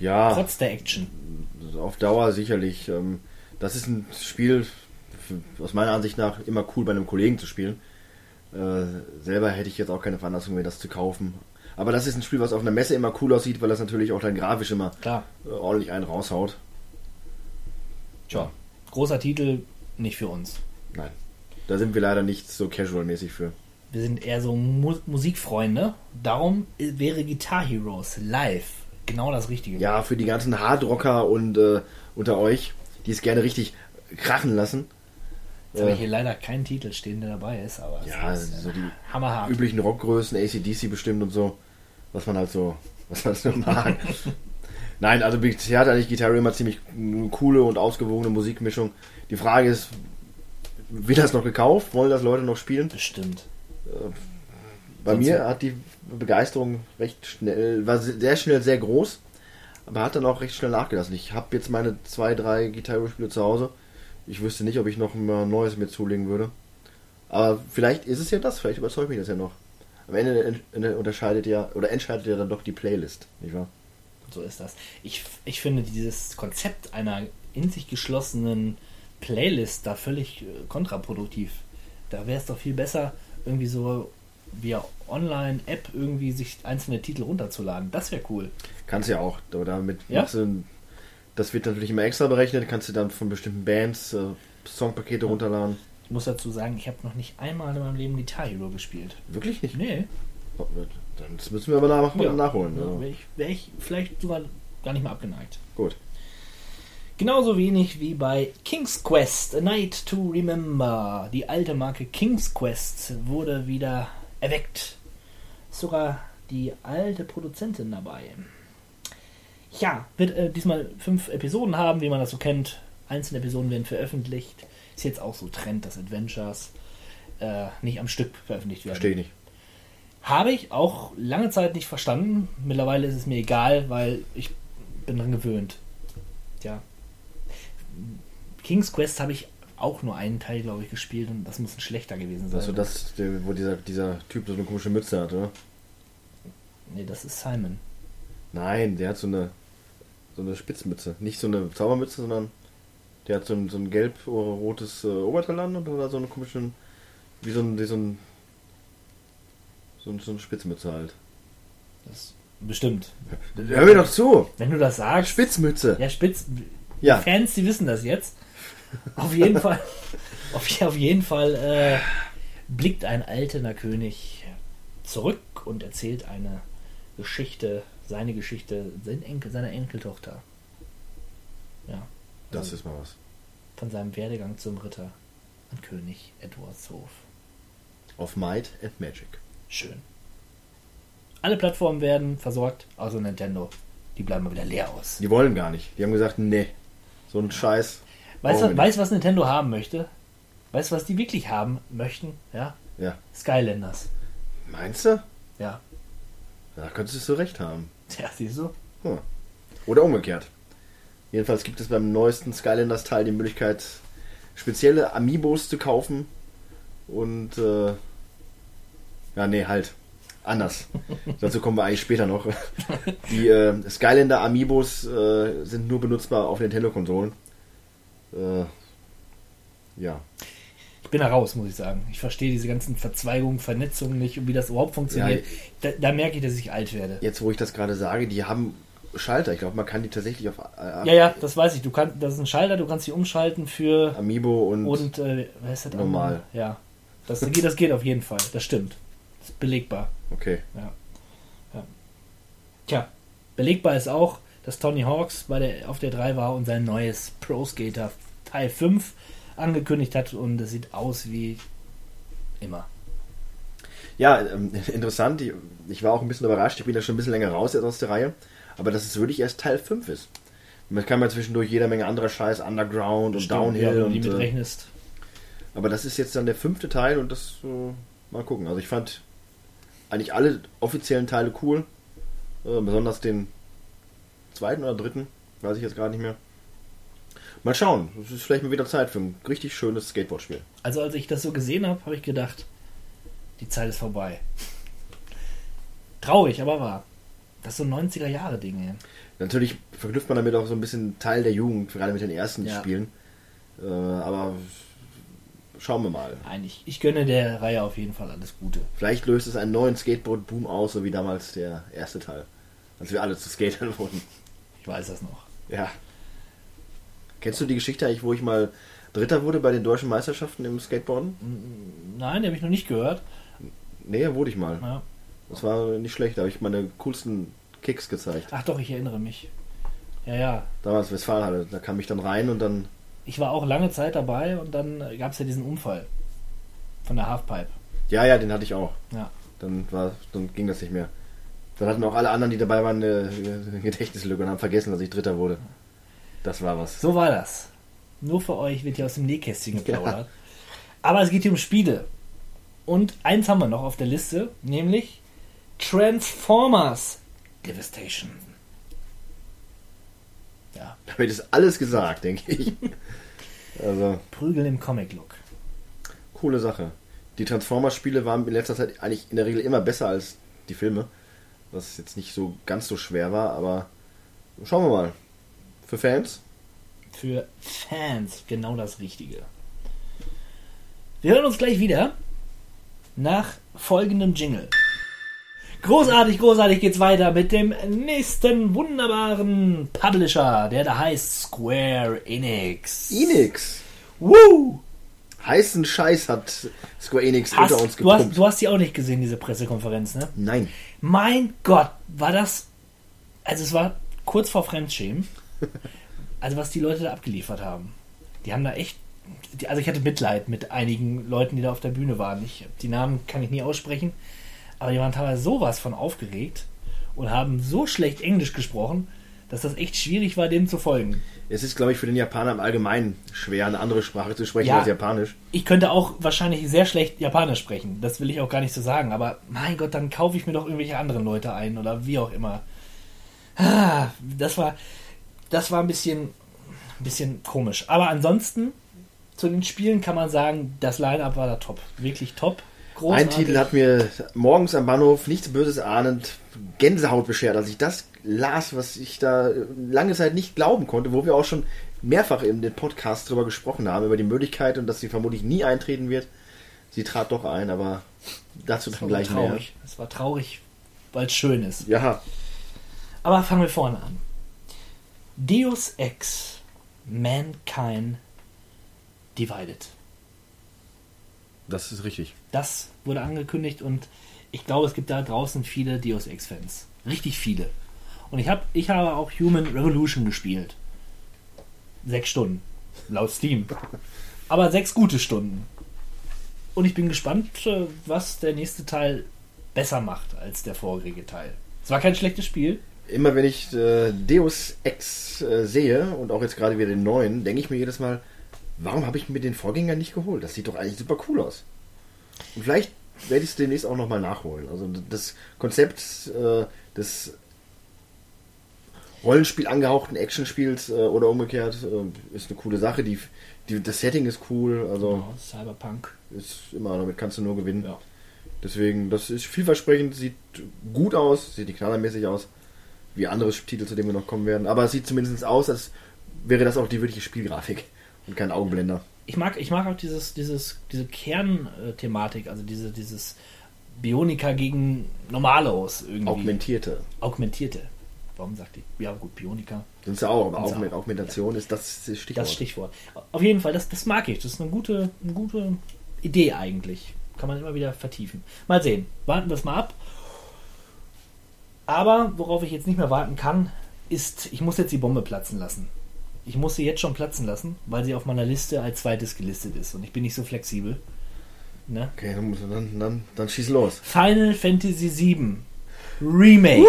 Ja, Trotz der Action. auf Dauer sicherlich. Ähm, das ist ein Spiel, aus meiner Ansicht nach, immer cool bei einem Kollegen zu spielen. Äh, selber hätte ich jetzt auch keine Veranlassung mehr, das zu kaufen. Aber das ist ein Spiel, was auf einer Messe immer cool aussieht, weil das natürlich auch dann grafisch immer Klar. äh, ordentlich einen raushaut. Tja, großer Titel, nicht für uns. Nein. Da sind wir leider nicht so casual-mäßig für. Wir sind eher so Mu Musikfreunde. Darum wäre Guitar Heroes live genau das Richtige. Ja, für die ganzen Hardrocker und äh, unter euch, die es gerne richtig krachen lassen. Jetzt habe ich hier leider keinen Titel stehen, der dabei ist, aber Ja, ist so die hammerhart. üblichen Rockgrößen, ACDC bestimmt und so, was man halt so, was man so mag. Nein, also bisher hat eigentlich Gitarre immer ziemlich eine coole und ausgewogene Musikmischung. Die Frage ist, wird das noch gekauft? Wollen das Leute noch spielen? Bestimmt. Bei Sonst mir hat die Begeisterung recht schnell, war sehr schnell sehr groß, aber hat dann auch recht schnell nachgelassen. Ich habe jetzt meine zwei, drei Gitarre-Spiele zu Hause. Ich wüsste nicht, ob ich noch ein neues mir zulegen würde. Aber vielleicht ist es ja das, vielleicht überzeugt mich das ja noch. Am Ende en- en- unterscheidet ja, oder entscheidet ja dann doch die Playlist, nicht wahr? So ist das. Ich, ich finde dieses Konzept einer in sich geschlossenen Playlist da völlig äh, kontraproduktiv. Da wäre es doch viel besser, irgendwie so via Online-App irgendwie sich einzelne Titel runterzuladen. Das wäre cool. Kannst ja auch, aber damit Ja? du, das wird natürlich immer extra berechnet, kannst du dann von bestimmten Bands äh, Songpakete runterladen. Ich muss dazu sagen, ich habe noch nicht einmal in meinem Leben Guitar Hero gespielt. Wirklich nicht? Nee. Oh, Dann das müssen wir aber nach, Ja. nachholen. Ja, Ja. Wäre ich, wär ich vielleicht sogar gar nicht mal abgeneigt. Gut. Genauso wenig wie bei King's Quest, A Night to Remember. Die alte Marke King's Quest wurde wieder erweckt. Sogar die alte Produzentin dabei. Ja, wird äh, diesmal fünf Episoden haben, wie man das so kennt. Einzelne Episoden werden veröffentlicht. Ist jetzt auch so Trend, dass Adventures äh, nicht am Stück veröffentlicht werden. Verstehe ich nicht. Habe ich auch lange Zeit nicht verstanden. Mittlerweile ist es mir egal, weil ich bin dran gewöhnt. Tja. King's Quest habe ich auch nur einen Teil, glaube ich, gespielt und das muss ein schlechter gewesen sein. Also das, der, wo dieser, dieser Typ so eine komische Mütze hat, oder? Nee, das ist Simon. Nein, der hat so eine so eine Spitzmütze. Nicht so eine Zaubermütze, sondern der hat so ein, so ein gelb-rotes äh, Oberteil an und oder so eine komische, wie so ein, wie so ein so, ein- so eine Spitzmütze halt. Das bestimmt. Hör mir doch zu! Wenn du das sagst. Spitzmütze! Ja, Spitz. Ja. Die Fans, die wissen das jetzt. Auf jeden Fall, auf, auf jeden Fall äh, blickt ein alterner König zurück und erzählt eine Geschichte, seine Geschichte sein Enkel, seiner Enkeltochter. Ja. Das ist mal was. Von seinem Werdegang zum Ritter an König Edwards Hof. Of Might and Magic. Schön. Alle Plattformen werden versorgt, außer Nintendo. Die bleiben mal wieder leer aus. Die wollen gar nicht. Die haben gesagt, nee. So ein Scheiß. Weißt du, wir weißt, was Nintendo haben möchte? Weißt du, was die wirklich haben möchten? Ja? Ja. Skylanders. Meinst du? Ja. Da könntest du recht haben. Ja, siehst du? Hm. Oder umgekehrt. Jedenfalls gibt es beim neuesten Skylanders Teil die Möglichkeit, spezielle Amiibos zu kaufen. Und äh, ja, nee, halt. Anders. Dazu kommen wir eigentlich später noch. Die äh, Skylander Amiibos äh, sind nur benutzbar auf Nintendo-Konsolen. Äh, ja. Ich bin da raus, muss ich sagen. Ich verstehe diese ganzen Verzweigungen, Vernetzungen nicht und wie das überhaupt funktioniert. da, da merke ich, dass ich alt werde. Jetzt, wo ich das gerade sage, die haben Schalter. Ich glaube, man kann die tatsächlich auf äh, Ja, ja, das weiß ich. Du kannst, das ist ein Schalter, du kannst sie umschalten für Amiibo und, und äh, was ist das Normal. andere? Ja. Das geht, das geht auf jeden Fall. Das stimmt. Das ist belegbar. okay. Ja. ja. Tja, belegbar ist auch, dass Tony Hawks bei der, auf der 3 war und sein neues Pro Skater Teil 5 angekündigt hat und es sieht aus wie immer. Ja, ähm, interessant. Ich, ich war auch ein bisschen überrascht. Ich bin ja schon ein bisschen länger raus jetzt aus der Reihe. Aber dass es wirklich erst Teil 5 ist. Man kann ja zwischendurch jede Menge anderer Scheiß, Underground und Stimmt, Downhill. ja, und, die äh, rechnest. aber das ist jetzt dann der fünfte Teil und das äh, mal gucken. Also ich fand eigentlich alle offiziellen Teile cool. Äh, besonders den zweiten oder dritten. Weiß ich jetzt gerade nicht mehr. Mal schauen. Es ist vielleicht mal wieder Zeit für ein richtig schönes Skateboard-Spiel. Also als ich das so gesehen habe, habe ich gedacht, die Zeit ist vorbei. Traurig, aber wahr. Das ist so 90er Jahre Dinge. Natürlich verknüpft man damit auch so ein bisschen Teil der Jugend, gerade mit den ersten Ja. Spielen. Äh, aber schauen wir mal. Eigentlich, ich gönne der Reihe auf jeden Fall alles Gute. Vielleicht löst es einen neuen Skateboard-Boom aus, so wie damals der erste Teil. Als wir alle zu Skatern wurden. Ich weiß das noch. Ja. Kennst du die Geschichte eigentlich, wo ich mal Dritter wurde bei den deutschen Meisterschaften im Skateboarden? Nein, die habe ich noch nicht gehört. Nee, wurde ich mal. Ja. Das war nicht schlecht, da habe ich meine coolsten Kicks gezeigt. Ach doch, ich erinnere mich. Ja, ja. Damals Westfalenhalle, da kam ich dann rein und dann. Ich war auch lange Zeit dabei und dann gab es ja diesen Unfall von der Halfpipe. Ja, ja, den hatte ich auch. Ja. Dann war, dann ging das nicht mehr. Dann hatten auch alle anderen, die dabei waren, eine Gedächtnislücke und haben vergessen, dass ich Dritter wurde. Das war was. So war das. Nur für euch wird hier aus dem Nähkästchen geplaudert. Aber es geht hier um Spiele. Und eins haben wir noch auf der Liste, nämlich Transformers Devastation. Ja, Damit ist alles gesagt, denke ich. Also, Prügel im Comic-Look. coole Sache. Die Transformers-Spiele waren in letzter Zeit eigentlich in der Regel immer besser als die Filme. Was jetzt nicht so ganz so schwer war, aber schauen wir mal. Für Fans? Für Fans genau das Richtige. Wir hören uns gleich wieder nach folgendem Jingle. Großartig, großartig geht's weiter mit dem nächsten wunderbaren Publisher, der da heißt Square Enix. Enix. Woo! Heißen Scheiß hat Square Enix Hast, unter uns du, hast, gepumpt. du hast die auch nicht gesehen, diese Pressekonferenz, ne? Nein. Mein Gott, war das. Also, es war kurz vor Fremdschämen. Also, was die Leute da abgeliefert haben. Die haben da echt. die- Also, ich hatte Mitleid mit einigen Leuten, die da auf der Bühne waren. Ich, die Namen kann ich nie aussprechen. Aber die waren teilweise sowas von aufgeregt und haben so schlecht Englisch gesprochen, dass das echt schwierig war, denen zu folgen. Es ist, glaube ich, für den Japaner im Allgemeinen schwer, eine andere Sprache zu sprechen Ja. als Japanisch. Ich könnte auch wahrscheinlich sehr schlecht Japanisch sprechen. Das will ich auch gar nicht so sagen. Aber mein Gott, dann kaufe ich mir doch irgendwelche anderen Leute ein oder wie auch immer. Ah, Das war, das war ein bisschen, ein bisschen komisch. Aber ansonsten, zu den Spielen kann man sagen, das Line-Up war da top. Wirklich top. Ein Großartig. Titel hat mir morgens am Bahnhof nichts Böses ahnend Gänsehaut beschert, als ich das las, was ich da lange Zeit nicht glauben konnte, wo wir auch schon mehrfach in den Podcast drüber gesprochen haben, über die Möglichkeit und dass sie vermutlich nie eintreten wird. Sie trat doch ein, aber dazu Das dann gleich traurig. Es war traurig, weil es schön ist. mehr. Ja, Aber fangen wir vorne an. Deus Ex Mankind Divided. Das ist richtig. Das wurde angekündigt und ich glaube, es gibt da draußen viele Deus Ex-Fans. Richtig viele. Und ich, hab, ich habe auch Human Revolution gespielt. Sechs Stunden. Laut Steam. Aber sechs gute Stunden. Und ich bin gespannt, äh, was der nächste Teil besser macht als der vorherige Teil. Es war kein schlechtes Spiel. Immer wenn ich äh, Deus Ex äh, sehe und auch jetzt gerade wieder den neuen, denke ich mir jedes Mal, warum habe ich mir den Vorgänger nicht geholt? Das sieht doch eigentlich super cool aus. Und vielleicht werde ich es demnächst auch nochmal nachholen. Also das Konzept äh, des Rollenspiel angehauchten Actionspiels äh, oder umgekehrt äh, ist eine coole Sache. Die, die, das Setting ist cool. Also Genau, Cyberpunk. ist immer, damit kannst du nur gewinnen. Ja. Deswegen, das ist vielversprechend, sieht gut aus, sieht nicht knallermäßig aus, wie andere Titel, zu denen wir noch kommen werden. Aber es sieht zumindest aus, als wäre das auch die wirkliche Spielgrafik und kein Augenblender. Ich mag, ich mag auch dieses, dieses, diese Kernthematik, also diese, dieses Bionika gegen Normalos irgendwie. Augmentierte. Augmentierte. Warum sagt die? Ja, gut, Bionika. Sind sie auch, aber Augment, auch. Augmentation ist das Stichwort. Das Stichwort. Auf jeden Fall, das, das mag ich. Das ist eine gute, eine gute Idee eigentlich. Kann man immer wieder vertiefen. Mal sehen. Warten wir es mal ab. Aber worauf ich jetzt nicht mehr warten kann, ist, ich muss jetzt die Bombe platzen lassen. Ich muss sie jetzt schon platzen lassen, weil sie auf meiner Liste als zweites gelistet ist. Und ich bin nicht so flexibel. Ne? Okay, dann, dann, dann schieß los. Final Fantasy VII Remake.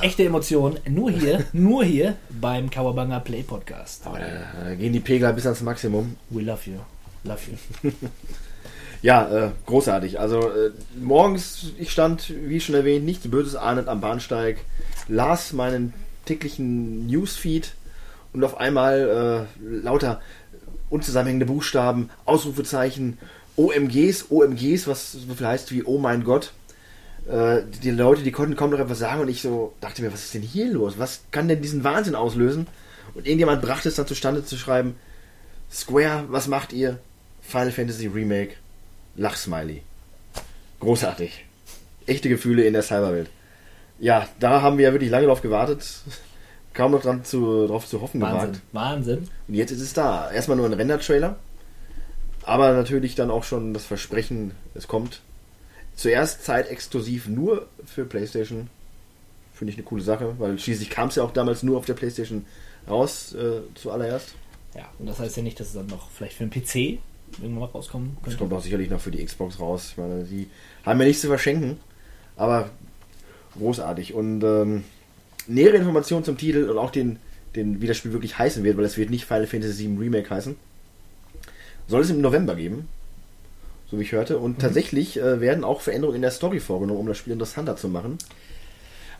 Echte Emotionen, nur hier, nur hier beim Kawabanga Play Podcast. Aber da, da gehen die Pegel bis ans Maximum. We love you. Love you. Ja, äh, großartig. Also äh, morgens, ich stand, wie schon erwähnt, nichts Böses ahnend am Bahnsteig, las meinen täglichen Newsfeed und auf einmal äh, lauter unzusammenhängende Buchstaben, Ausrufezeichen, OMGs, OMGs, was so viel heißt wie Oh mein Gott. Äh, die Leute, die konnten kaum noch etwas sagen und ich so dachte mir, was ist denn hier los? Was kann denn diesen Wahnsinn auslösen? Und irgendjemand brachte es dann zustande zu schreiben, Square, was macht ihr? Final Fantasy Remake, Lachsmiley. Großartig. Echte Gefühle in der Cyberwelt. Ja, da haben wir ja wirklich lange drauf gewartet. Kaum noch dran zu, drauf zu hoffen Wahnsinn. gewagt. Wahnsinn. Und jetzt ist es da. Erstmal nur ein Render-Trailer. Aber natürlich dann auch schon das Versprechen, es kommt. Zuerst zeitexklusiv nur für PlayStation. Finde ich eine coole Sache, weil schließlich kam es ja auch damals nur auf der PlayStation raus, äh, zuallererst. Ja, und das heißt ja nicht, dass es dann noch vielleicht für einen PC irgendwann mal rauskommen Es könnte. kommt auch sicherlich noch für die Xbox raus. Ich meine, die haben ja nichts zu verschenken, aber großartig. Und ähm, nähere Informationen zum Titel und auch den, den, wie das Spiel wirklich heißen wird, weil es wird nicht Final Fantasy VII Remake heißen. Soll es im November geben, so wie ich hörte. Und tatsächlich äh, werden auch Veränderungen in der Story vorgenommen, um das Spiel interessanter zu machen.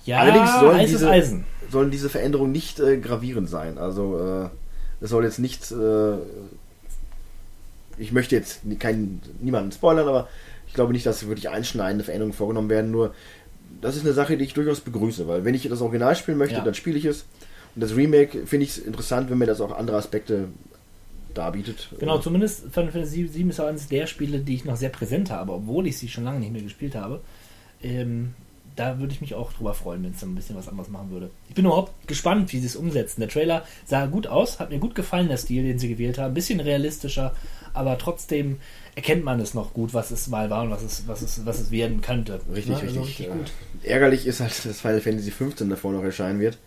Ja, Allerdings sollen diese, Eisen. sollen diese Veränderungen nicht äh, gravierend sein. Also äh, es soll jetzt nicht, äh, ich möchte jetzt keinen, niemanden spoilern, aber ich glaube nicht, dass wirklich einschneidende Veränderungen vorgenommen werden. Nur das ist eine Sache, die ich durchaus begrüße, weil wenn ich das Original spielen möchte, Ja. dann spiele ich es. Und das Remake finde ich es interessant, wenn mir das auch andere Aspekte darbietet. Genau, zumindest Final Fantasy VII ist auch eines der Spiele, die ich noch sehr präsent habe, obwohl ich sie schon lange nicht mehr gespielt habe. Ähm, da würde ich mich auch drüber freuen, wenn es dann ein bisschen was anderes machen würde. Ich bin überhaupt gespannt, wie sie es umsetzen. Der Trailer sah gut aus, hat mir gut gefallen, der Stil, den sie gewählt haben. Ein bisschen realistischer, aber trotzdem erkennt man es noch gut, was es mal war und was es, was es, was es werden könnte. Richtig, Ne? Also richtig. gut. Äh, ärgerlich ist halt, dass Final Fantasy 15 davor noch erscheinen wird.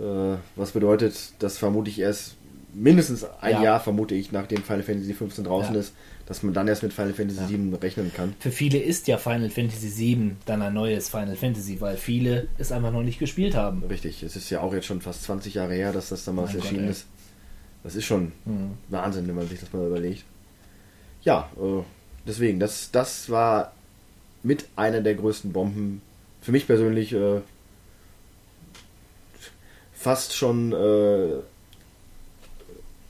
Äh, was bedeutet, dass vermutlich erst mindestens ein Ja. Jahr, vermute ich, nachdem Final Fantasy 15 draußen Ja. ist, dass man dann erst mit Final Fantasy Ja. 7 rechnen kann. Für viele ist ja Final Fantasy VII dann ein neues Final Fantasy, weil viele es einfach noch nicht gespielt haben. Richtig, es ist ja auch jetzt schon fast 20 Jahre her, dass das damals Mein Gott, erschienen ey. ist. Das ist schon Mhm. Wahnsinn, wenn man sich das mal überlegt. Ja, äh, deswegen, das, das war mit einer der größten Bomben. Für mich persönlich äh, fast schon äh,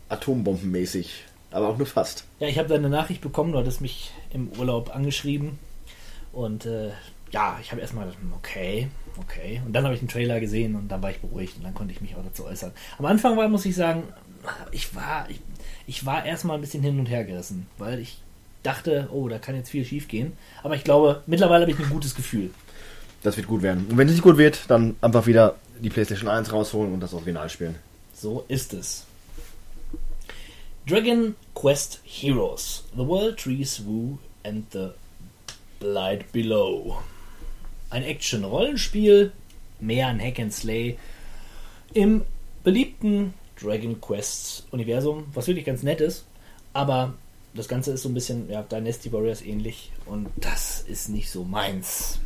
atombombenmäßig. Aber auch nur fast. Ja, ich habe deine Nachricht bekommen, du hattest mich im Urlaub angeschrieben. Und äh, ja, ich habe erstmal gedacht, okay, okay. Und dann habe ich einen Trailer gesehen und dann war ich beruhigt und dann konnte ich mich auch dazu äußern. Am Anfang war, muss ich sagen, ich war, ich, ich war erstmal ein bisschen hin und her gerissen, weil ich dachte, oh, da kann jetzt viel schief gehen. Aber ich glaube, mittlerweile habe ich ein gutes Gefühl. Das wird gut werden. Und wenn es nicht gut wird, dann einfach wieder die PlayStation 1 rausholen und das Original spielen. So ist es. Dragon Quest Heroes. The World Trees Woo and the Blight Below. Ein Action-Rollenspiel, mehr ein Hack and Slay im beliebten Dragon Quest Universum, was wirklich ganz nett ist, aber das Ganze ist so ein bisschen ja, Dynasty Warriors ähnlich und das ist nicht so meins.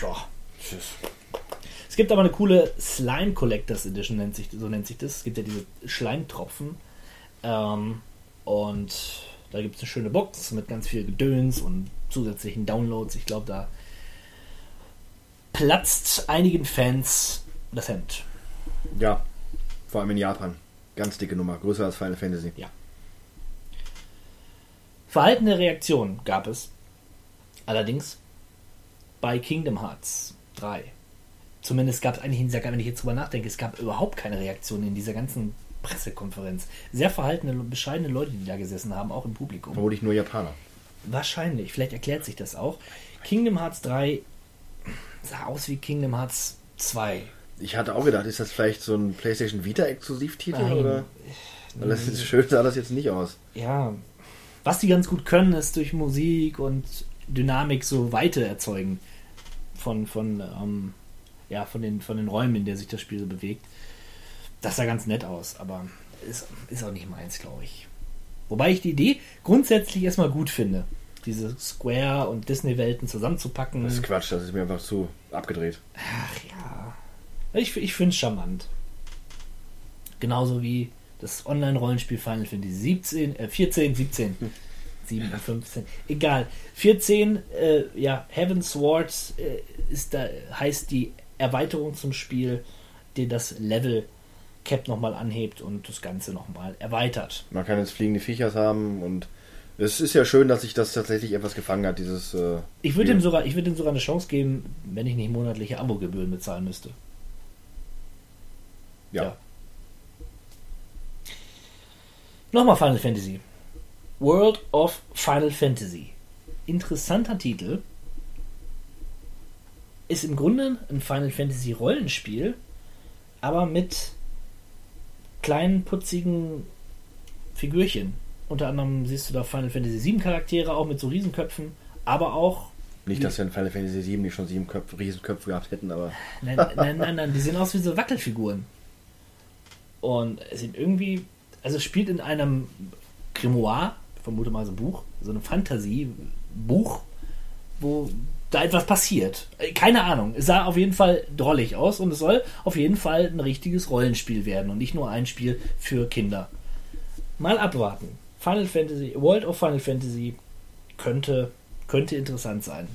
Ja. Es gibt aber eine coole Slime Collectors Edition, nennt sich, so nennt sich das. Es gibt ja diese Schleimtropfen. Ähm, und da gibt es eine schöne Box mit ganz viel Gedöns und zusätzlichen Downloads. Ich glaube, da platzt einigen Fans das Hemd. Ja, vor allem in Japan. Ganz dicke Nummer, größer als Final Fantasy. Ja. Verhaltene Reaktionen gab es allerdings bei Kingdom Hearts 3. Zumindest gab es eigentlich in dieser, wenn ich jetzt drüber nachdenke, es gab überhaupt keine Reaktion in dieser ganzen Pressekonferenz. Sehr verhaltene, bescheidene Leute, die da gesessen haben, auch im Publikum. Vermutlich nur Japaner. Wahrscheinlich, vielleicht erklärt sich das auch. Kingdom Hearts 3 sah aus wie Kingdom Hearts 2. Ich hatte auch gedacht, ist das vielleicht so ein PlayStation Vita-Exklusivtitel oder? Weil das ist schön sah das jetzt nicht aus. Ja, was die ganz gut können, ist durch Musik und Dynamik so Weite erzeugen von, von, ähm, ja, von, den, von den Räumen, in der sich das Spiel so bewegt. Das sah ganz nett aus, aber ist, ist auch nicht meins, glaube ich. Wobei ich die Idee grundsätzlich erstmal gut finde, diese Square- und Disney-Welten zusammenzupacken. Das ist Quatsch, das ist mir einfach zu abgedreht. Ach ja. Ich, ich finde es charmant. Genauso wie das Online-Rollenspiel Final Fantasy 17, äh, 14, 17. 7 und 15. Egal. 14, äh, ja, Heaven's Sword äh, ist da, heißt die Erweiterung zum Spiel, die das Level Cap nochmal anhebt und das Ganze nochmal erweitert. Man kann jetzt fliegende Viechers haben und es ist ja schön, dass sich das tatsächlich etwas gefangen hat, dieses. Äh, ich würde ihm sogar, ich würde ihm sogar eine Chance geben, wenn ich nicht monatliche Abogebühren bezahlen müsste. ja. ja. Nochmal Final Fantasy. World of Final Fantasy. Interessanter Titel. Ist im Grunde ein Final Fantasy Rollenspiel, aber mit kleinen putzigen Figürchen. Unter anderem siehst du da Final Fantasy 7 Charaktere, auch mit so Riesenköpfen, aber auch. Nicht, dass wir in Final Fantasy 7 nicht schon sieben Köpfe, Riesenköpfe gehabt hätten, aber. Nein, nein, nein, nein, die sehen aus wie so Wackelfiguren. Und es sind irgendwie. Also spielt in einem Grimoire, vermute mal so ein Buch, so ein Fantasie-Buch, wo da etwas passiert. Keine Ahnung. Es sah auf jeden Fall drollig aus und es soll auf jeden Fall ein richtiges Rollenspiel werden und nicht nur ein Spiel für Kinder. Mal abwarten. Final Fantasy, World of Final Fantasy könnte, könnte interessant sein.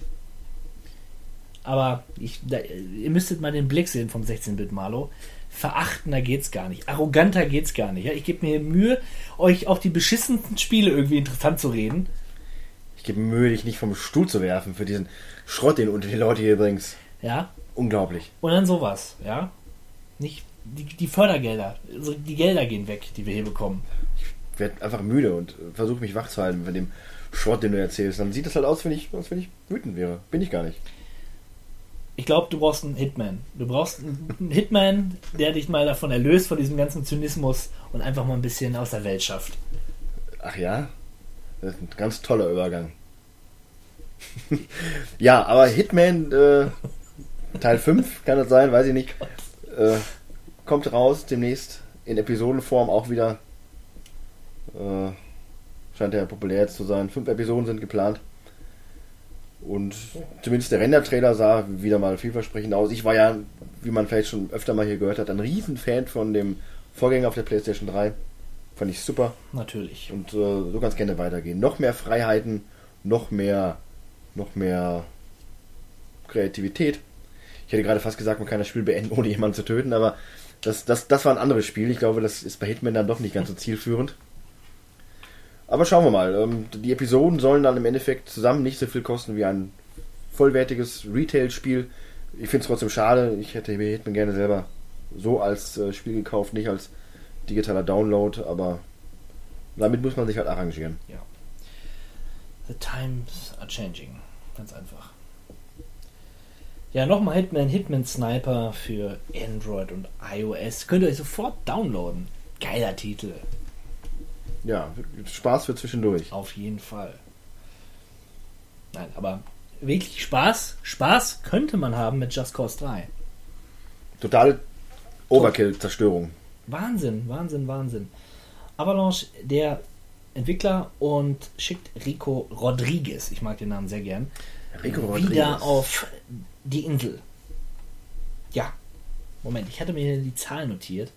Aber ich, da, ihr müsstet mal den Blick sehen vom 16-Bit Malo. Verachtender geht's gar nicht. Arroganter geht's gar nicht. Ja? Ich gebe mir Mühe, euch auch die beschissensten Spiele irgendwie interessant zu reden. Ich gebe Mühe, dich nicht vom Stuhl zu werfen für diesen Schrott, den unter die Leute hier bringst. Ja. Unglaublich. Und dann sowas, ja. Nicht die, die Fördergelder, also die Gelder gehen weg, die wir hier bekommen. Ich werde einfach müde und versuche mich wach zu halten von dem Schrott, den du erzählst. Dann sieht das halt aus, wenn ich, als wenn ich wütend wäre. Bin ich gar nicht. Ich glaube, du brauchst einen Hitman. Du brauchst einen Hitman, der dich mal davon erlöst, von diesem ganzen Zynismus und einfach mal ein bisschen aus der Welt schafft. Ach ja? Das ist ein ganz toller Übergang. ja, aber Hitman äh, Teil 5 kann das sein, weiß ich nicht. Äh, kommt raus demnächst in Episodenform auch wieder. Äh, scheint ja populär zu sein. Fünf Episoden sind geplant. Und zumindest der Render-Trailer sah wieder mal vielversprechend aus. Ich war ja, wie man vielleicht schon öfter mal hier gehört hat, ein Riesenfan von dem Vorgänger auf der PlayStation 3. Fand ich super. Natürlich. Und äh, so ganz gerne weitergehen. Noch mehr Freiheiten, noch mehr, noch mehr Kreativität. Ich hätte gerade fast gesagt, man kann das Spiel beenden, ohne jemanden zu töten, aber das, das, das war ein anderes Spiel. Ich glaube, das ist bei Hitman dann doch nicht ganz so zielführend. Aber schauen wir mal. Ähm, die Episoden sollen dann im Endeffekt zusammen nicht so viel kosten wie ein vollwertiges Retail-Spiel. Ich finde es trotzdem schade. Ich hätte mir Hitman gerne selber so als äh, Spiel gekauft, nicht als digitaler Download, aber damit muss man sich halt arrangieren. Ja. The times are changing. Ganz einfach. Ja, nochmal Hitman, Hitman Sniper für Android und iOS. Könnt ihr euch sofort downloaden. Geiler Titel. Ja, Spaß für zwischendurch. Auf jeden Fall. Nein, aber wirklich Spaß, Spaß könnte man haben mit Just Cause 3. Totale Overkill-Zerstörung. Wahnsinn, Wahnsinn, Wahnsinn. Avalanche, der Entwickler und schickt Rico Rodriguez, ich mag den Namen sehr gern, Rico Rodriguez. wieder auf die Insel. Ja, Moment, ich hatte mir die Zahl notiert,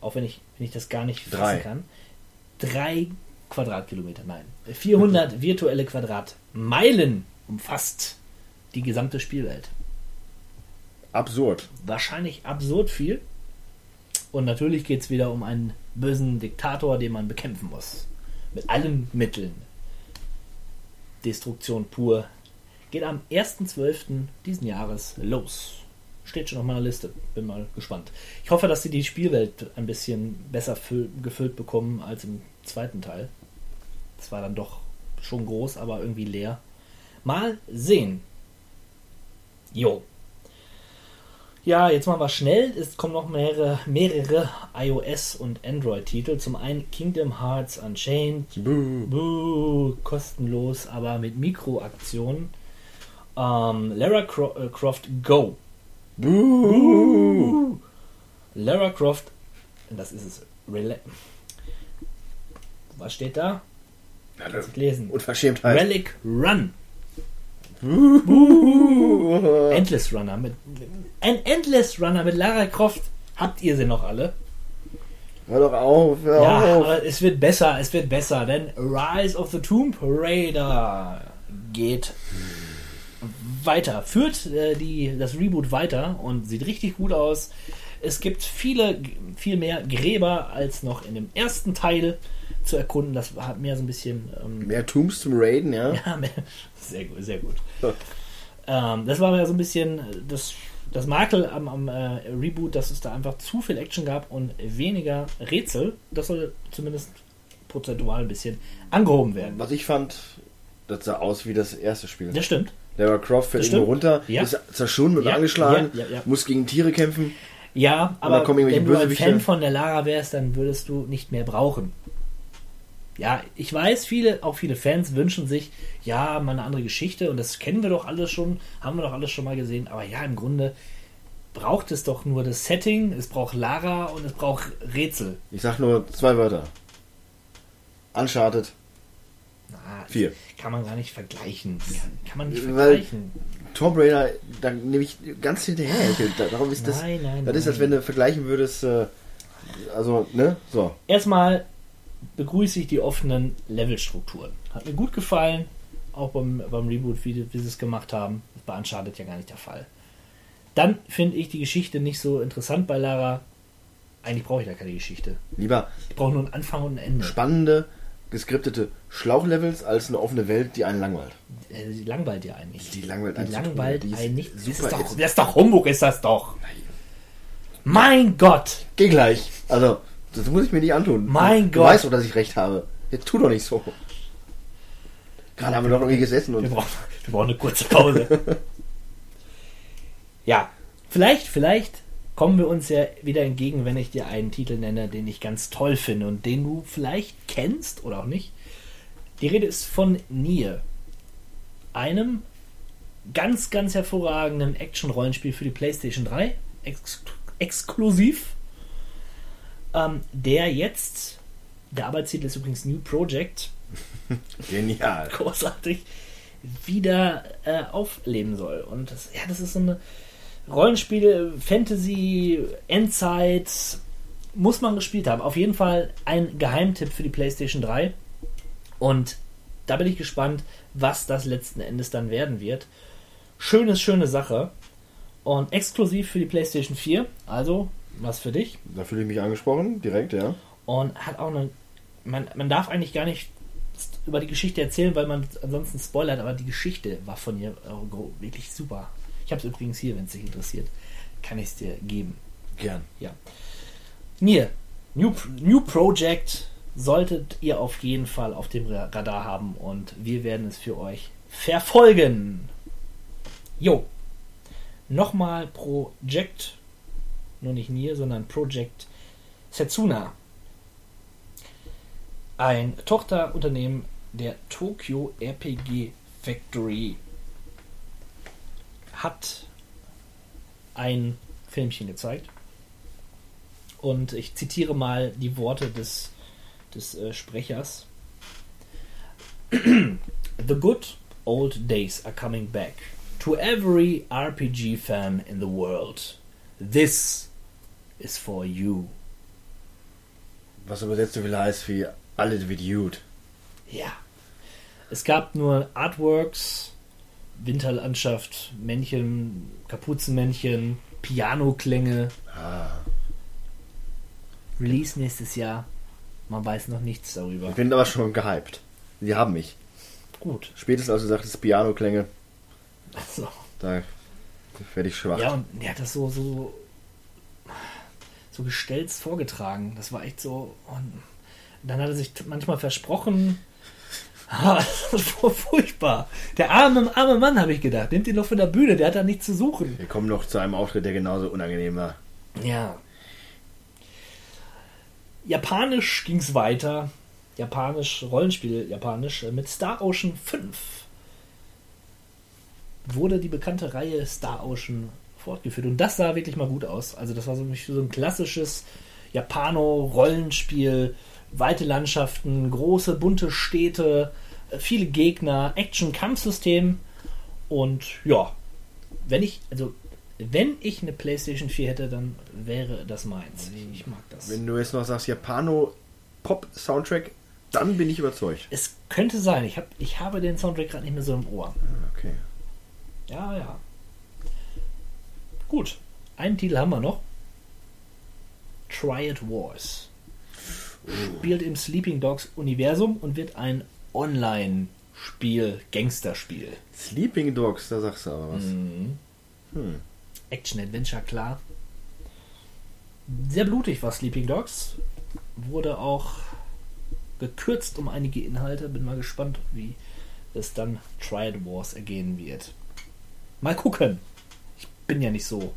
auch wenn ich, wenn ich das gar nicht fassen Drei. kann. Drei Quadratkilometer, nein. 400 virtuelle Quadratmeilen umfasst die gesamte Spielwelt. Absurd. Wahrscheinlich absurd viel. Und natürlich geht es wieder um einen bösen Diktator, den man bekämpfen muss. Mit allen Mitteln. Destruktion pur. Geht am 1.12. diesen Jahres los. Steht schon auf meiner Liste. Bin mal gespannt. Ich hoffe, dass sie die Spielwelt ein bisschen besser füll- gefüllt bekommen als im zweiten Teil. Das war dann doch schon groß, aber irgendwie leer. Mal sehen. Jo. Ja, jetzt machen wir schnell. Es kommen noch mehrere, mehrere iOS- und Android-Titel. Zum einen Kingdom Hearts Unchained. Buh. Buh, kostenlos, aber mit Mikroaktionen. Ähm, Lara Cro äh, Croft Go. Buh. Lara Croft, das ist es. Rel Was steht da? Kannst nicht lesen. Unverschämtheit. Relic Run. Endless Runner mit ein Endless Runner mit Lara Croft. Habt ihr sie noch alle? Hör doch auf, hör Ja, auf. aber es wird besser, es wird besser, denn Rise of the Tomb Raider geht weiter, führt äh, die, das Reboot weiter und sieht richtig gut aus. Es gibt viele, viel mehr Gräber als noch in dem ersten Teil zu erkunden. Das hat mehr so ein bisschen ähm, Mehr Tombs zum Raiden, ja? ja, mehr- sehr gut, sehr gut. ähm, das war mir so ein bisschen das, das Makel am, am äh, Reboot, dass es da einfach zu viel Action gab und weniger Rätsel. Das soll zumindest prozentual ein bisschen angehoben werden. Was ich fand, das sah aus wie das erste Spiel. Das stimmt. Lara Croft fällt irgendwo runter, Ja. ist zerschunden und Ja, angeschlagen, ja, ja, ja. muss gegen Tiere kämpfen. Ja, aber wenn du ein. Fan von der Lara wärst, dann würdest du nicht mehr brauchen. Ja, ich weiß, viele, auch viele Fans wünschen sich, ja, mal eine andere Geschichte und das kennen wir doch alles schon, haben wir doch alles schon mal gesehen, aber ja, im Grunde braucht es doch nur das Setting, es braucht Lara und es braucht Rätsel. Ich sag nur zwei Wörter. Uncharted Na, 4. Kann man gar nicht vergleichen. Kann, man nicht Weil- vergleichen. Tomb Raider, da nehme ich ganz hinterher. Da- Darum ist das. Nein, nein, das ist, als nein. wenn du vergleichen würdest. Äh, also, ne? So. Erstmal begrüße ich die offenen Levelstrukturen. Hat mir gut gefallen, auch beim, beim Reboot, wie, wie sie es gemacht haben. Das bei Uncharted ja gar nicht der Fall. Dann finde ich die Geschichte nicht so interessant bei Lara. Eigentlich brauche ich da keine Geschichte. Lieber Ich brauche nur einen Anfang und ein Ende. spannende, geskriptete Schlauchlevels als eine offene Welt, die einen langweilt. Äh, Die langweilt ja eigentlich. Die langweilt Die langweilt ist einen nicht. Das super ist, doch, das ist doch Humbug, ist das doch. Mein Gott! Geh gleich. Also, das muss ich mir nicht antun. Mein du Gott. weißt doch, dass ich recht habe. Jetzt tu doch nicht so. Gerade haben wir doch noch hier gesessen Wir und. brauchen, wir brauchen eine kurze Pause. ja, vielleicht, vielleicht kommen wir uns ja wieder entgegen, wenn ich dir einen Titel nenne, den ich ganz toll finde und den du vielleicht kennst oder auch nicht. Die Rede ist von Nier. Einem ganz, ganz hervorragenden Action-Rollenspiel für die PlayStation 3. Ex exklusiv. Ähm, der jetzt, der Arbeitstitel ist übrigens New Project, Genial. großartig wieder äh, aufleben soll. Und das, ja, das ist so eine Rollenspiele, Fantasy, Endzeit, muss man gespielt haben. Auf jeden Fall ein Geheimtipp für die PlayStation 3. Und da bin ich gespannt, was das letzten Endes dann werden wird. Schönes, schöne Sache. Und exklusiv für die PlayStation 4. Also, was für dich. Da fühle ich mich angesprochen, direkt, ja. Und hat auch eine. Man, man darf eigentlich gar nicht über die Geschichte erzählen, weil man ansonsten spoilert, aber die Geschichte war von ihr äh, wirklich super. Ich habe es übrigens hier, wenn es dich interessiert. Kann ich es dir geben. Gern. Ja. Nier, New, New Project solltet ihr auf jeden Fall auf dem Ra- Radar haben und wir werden es für euch verfolgen. Jo. nochmal Project, nur nicht Nier, sondern Project Setsuna. Ein Tochterunternehmen der Tokyo RPG Factory hat ein Filmchen gezeigt. Und ich zitiere mal die Worte des, des äh, Sprechers. The good old days are coming back. To every RPG fan in the world. This is for you. Was übersetzt so viel heißt wie alle wie Dude. Ja. Es gab nur Artworks, Winterlandschaft, Männchen, Kapuzenmännchen, Pianoklänge. Ah. Release nächstes Jahr. Man weiß noch nichts darüber. Ich bin aber schon gehypt. Die haben mich. Gut. Spätestens als du sagtest Piano-Klänge, Also, da werde ich schwach. ja, und er hat das so, so, so gestelzt vorgetragen. Das war echt so. Und dann hat er sich manchmal versprochen. Ah, Das war furchtbar. Der arme, arme Mann, habe ich gedacht. Nimmt ihn doch von der Bühne, der hat da nichts zu suchen. Wir kommen noch zu einem Auftritt, der genauso unangenehm war. Ja. Japanisch ging es weiter. Japanisch, Rollenspiel Japanisch, äh, mit Star Ocean 5 wurde die bekannte Reihe Star Ocean fortgeführt. Und das sah wirklich mal gut aus. Also das war so so ein klassisches Japano-Rollenspiel. Weite Landschaften, große, bunte Städte, äh, viele Gegner, Action-Kampfsystem. Und ja, wenn ich, also wenn ich eine PlayStation 4 hätte, dann wäre das meins. Ich mag das. Wenn du jetzt noch sagst Japano-Pop-Soundtrack, dann bin ich überzeugt. Es könnte sein, ich, hab, ich habe den Soundtrack gerade nicht mehr so im Ohr. Okay. Ja, ja. Gut, einen Titel haben wir noch. Triad Wars. Spielt im Sleeping Dogs Universum und wird ein Online-Spiel, Gangsterspiel. Sleeping Dogs, da sagst du aber was. Mhm. Hm. Action-Adventure, klar. Sehr blutig war Sleeping Dogs. Wurde auch gekürzt um einige Inhalte. Bin mal gespannt, wie es dann Triad Wars ergehen wird. Mal gucken. Bin ja nicht so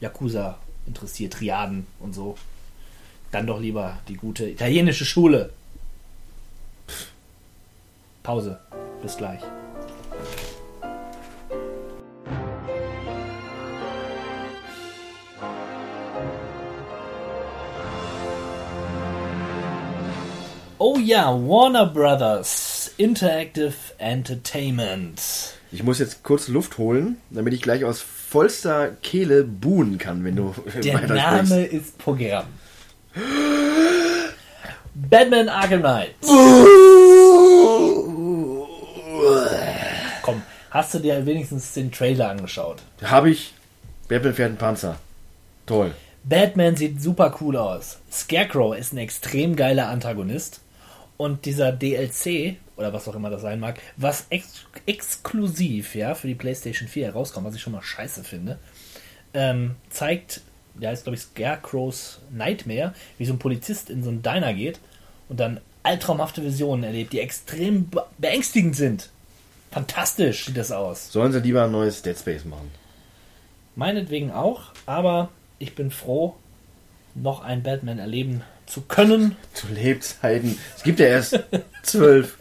Yakuza interessiert, Triaden und so. Dann doch lieber die gute italienische Schule. Pause. Bis gleich. Oh ja, Warner Brothers Interactive Entertainment. Ich muss jetzt kurz Luft holen, damit ich gleich aus vollster Kehle buhen kann, wenn du Der. Name ist Programm. Batman Arkham Knight. Komm, hast du dir wenigstens den Trailer angeschaut? Habe ich. Batman fährt einen Panzer. Toll. Batman sieht super cool aus. Scarecrow ist ein extrem geiler Antagonist. Und dieser DLC, oder was auch immer das sein mag, was ex exklusiv ja, für die PlayStation 4 herauskommt, was ich schon mal scheiße finde, ähm, zeigt, der heißt glaube ich Scarecrows Nightmare, wie so ein Polizist in so einen Diner geht und dann albtraumhafte Visionen erlebt, die extrem be beängstigend sind. Fantastisch sieht das aus. Sollen sie lieber ein neues Dead Space machen? Meinetwegen auch, aber ich bin froh, noch ein Batman erleben zu können. Zu Lebzeiten. Es gibt ja erst zwölf.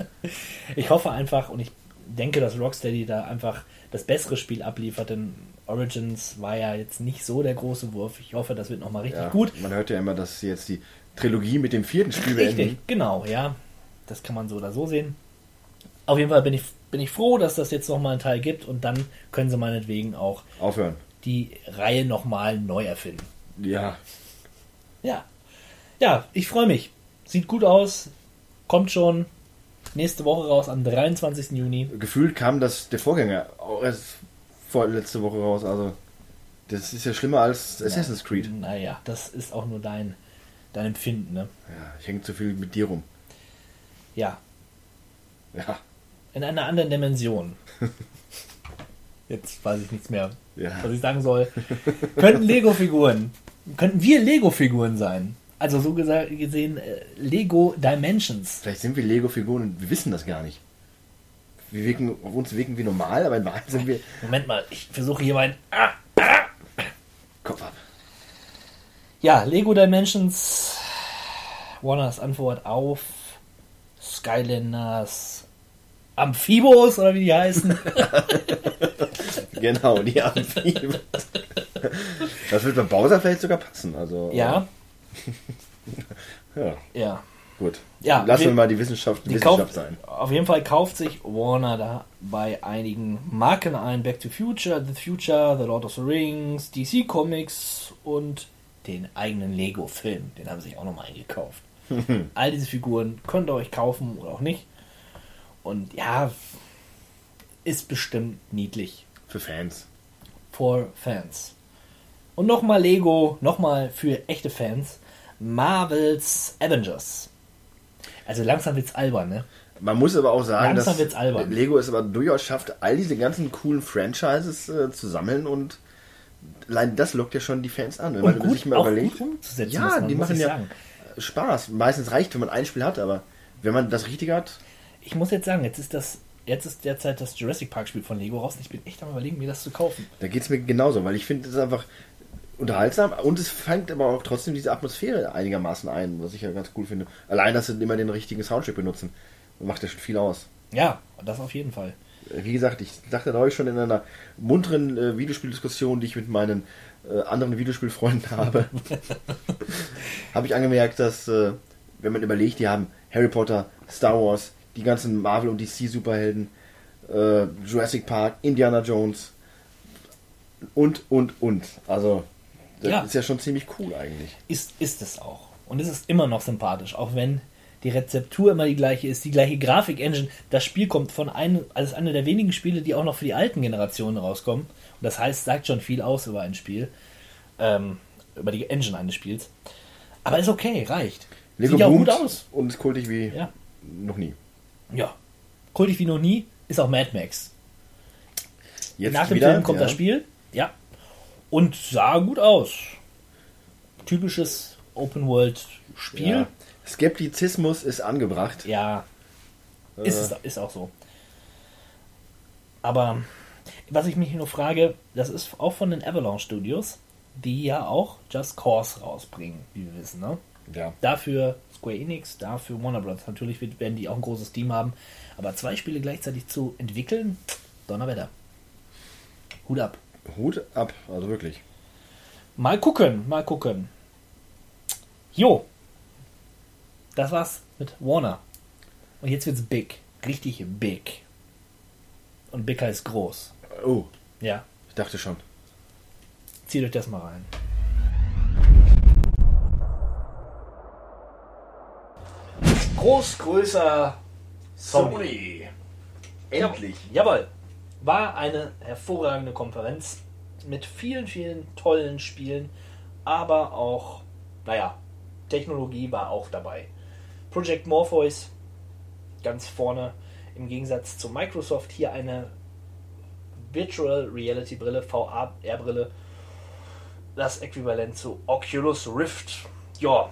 Ich hoffe einfach und ich denke, dass Rocksteady da einfach das bessere Spiel abliefert, denn Origins war ja jetzt nicht so der große Wurf. Ich hoffe, das wird nochmal richtig Ja, gut. Man hört ja immer, dass sie jetzt die Trilogie mit dem vierten Spiel Richtig, beenden. genau, ja. Das kann man so oder so sehen. Auf jeden Fall bin ich, bin ich froh, dass das jetzt nochmal einen Teil gibt und dann können sie meinetwegen auch Aufhören. die Reihe nochmal neu erfinden. Ja. Ja. Ja, ich freue mich. Sieht gut aus. Kommt schon nächste Woche raus, am 23. Juni. Gefühlt kam das der Vorgänger auch erst vor letzte Woche raus. Also das ist ja schlimmer als Assassin's Creed. Naja, das ist auch nur dein, dein Empfinden, ne? Ja, ich hänge zu viel mit dir rum. Ja, Ja. in einer anderen Dimension. Jetzt weiß ich nichts mehr, Ja. was ich sagen soll. könnten Lego-Figuren, könnten wir Lego-Figuren sein? Also so gesehen äh, Lego Dimensions. Vielleicht sind wir Lego-Figuren und wir wissen das gar nicht. wir wirken, auf uns wirken wie normal, aber in Wahrheit sind wir Moment mal, ich versuche hier mein. Ah, Kopf ab. Ja, Lego Dimensions. Warners Antwort auf Skylanders Amphibos oder wie die heißen. Genau, die Amphibien. Das wird bei Bowser vielleicht sogar passen. Also, ja, äh, ja, ja. gut. Ja, Lassen wir mal die Wissenschaft Die Wissenschaft kauft, sein. Auf jeden Fall kauft sich Warner da bei einigen Marken ein. Back to Future, The Future, The Lord of the Rings, DC Comics und den eigenen Lego-Film. Den haben sie sich auch nochmal eingekauft. All diese Figuren könnt ihr euch kaufen oder auch nicht. Und ja, ist bestimmt niedlich. Für Fans. For Fans. Und nochmal Lego, nochmal für echte Fans. Marvels Avengers. Also langsam wird's albern, ne? Man muss aber auch sagen, Langsam dass wird's albern. Lego es aber durchaus schafft, all diese ganzen coolen Franchises äh, zu sammeln und allein das lockt ja schon die Fans an. Wenn Und man gut, sich mal auch überlegt. gut umzusetzen, ja, die machen ja sagen. Spaß. Meistens reicht, wenn man ein Spiel hat, aber wenn man das Richtige hat, Ich muss jetzt sagen, jetzt ist das, jetzt ist derzeit das Jurassic Park Spiel von Lego raus. und Ich bin echt am überlegen, mir das zu kaufen. da geht es mir genauso, weil ich finde, es ist einfach unterhaltsam und es fängt aber auch trotzdem diese Atmosphäre einigermaßen ein, was ich ja ganz cool finde. Allein, dass sie immer den richtigen Soundtrack benutzen, macht ja schon viel aus. Ja, das auf jeden Fall. Wie gesagt, ich dachte neulich schon in einer munteren äh, Videospieldiskussion, die ich mit meinen äh, anderen Videospielfreunden habe, habe ich angemerkt, dass, äh, wenn man überlegt, die haben Harry Potter, Star Wars, die ganzen Marvel- und DC-Superhelden, äh, Jurassic Park, Indiana Jones und, und, und. Also, das Ja. ist ja schon ziemlich cool eigentlich. Ist, ist es auch. Und es ist immer noch sympathisch, auch wenn die Rezeptur immer die gleiche ist, die gleiche Grafik-Engine. Das Spiel kommt von einem, als einer der wenigen Spiele, die auch noch für die alten Generationen rauskommen. Und das heißt, sagt schon viel aus über ein Spiel. Ähm, über die Engine eines Spiels. Aber ist okay, reicht. Lego Sieht ja auch gut aus. und ist kultig wie Ja. noch nie. Ja. Kultig wie noch nie ist auch Mad Max. Jetzt Nach dem wieder, Film kommt ja. das Spiel. Und sah gut aus. Typisches Open-World-Spiel. Ja. Skeptizismus ist angebracht. Ja. Ist, es, ist auch so. Aber was ich mich nur frage, das ist auch von den Avalanche Studios, die ja auch Just Cause rausbringen, wie wir wissen. Ne? Ja. Dafür Square Enix, dafür Warner Bros. Natürlich werden die auch ein großes Team haben. Aber zwei Spiele gleichzeitig zu entwickeln, Donnerwetter. Hut ab. Hut ab, also wirklich. Mal gucken, mal gucken. Jo. Das war's mit Warner. Und jetzt wird's big. Richtig big. Und big heißt groß. Oh, Ja. ich dachte schon. Zieht euch das mal rein. Groß, größer, Sony. Endlich. Jawohl. War eine hervorragende Konferenz mit vielen, vielen tollen Spielen, aber auch, naja, Technologie war auch dabei. Project Morpheus ganz vorne im Gegensatz zu Microsoft hier eine Virtual Reality Brille, VR-Brille, das Äquivalent zu Oculus Rift. Ja,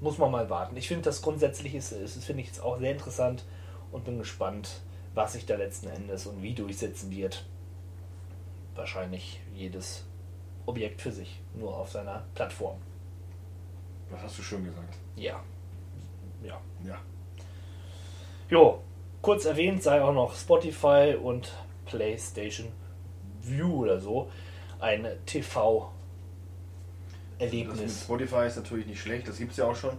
muss man mal warten. Ich finde das grundsätzlich ist, ist finde ich jetzt auch sehr interessant und bin gespannt, was sich da letzten Endes und wie durchsetzen wird. Wahrscheinlich jedes Objekt für sich, nur auf seiner Plattform. Das hast du schön gesagt. Ja. Ja. Ja. Jo, kurz erwähnt sei auch noch Spotify und PlayStation View oder so. Ein TV-Erlebnis. Spotify ist natürlich nicht schlecht, das gibt es ja auch schon.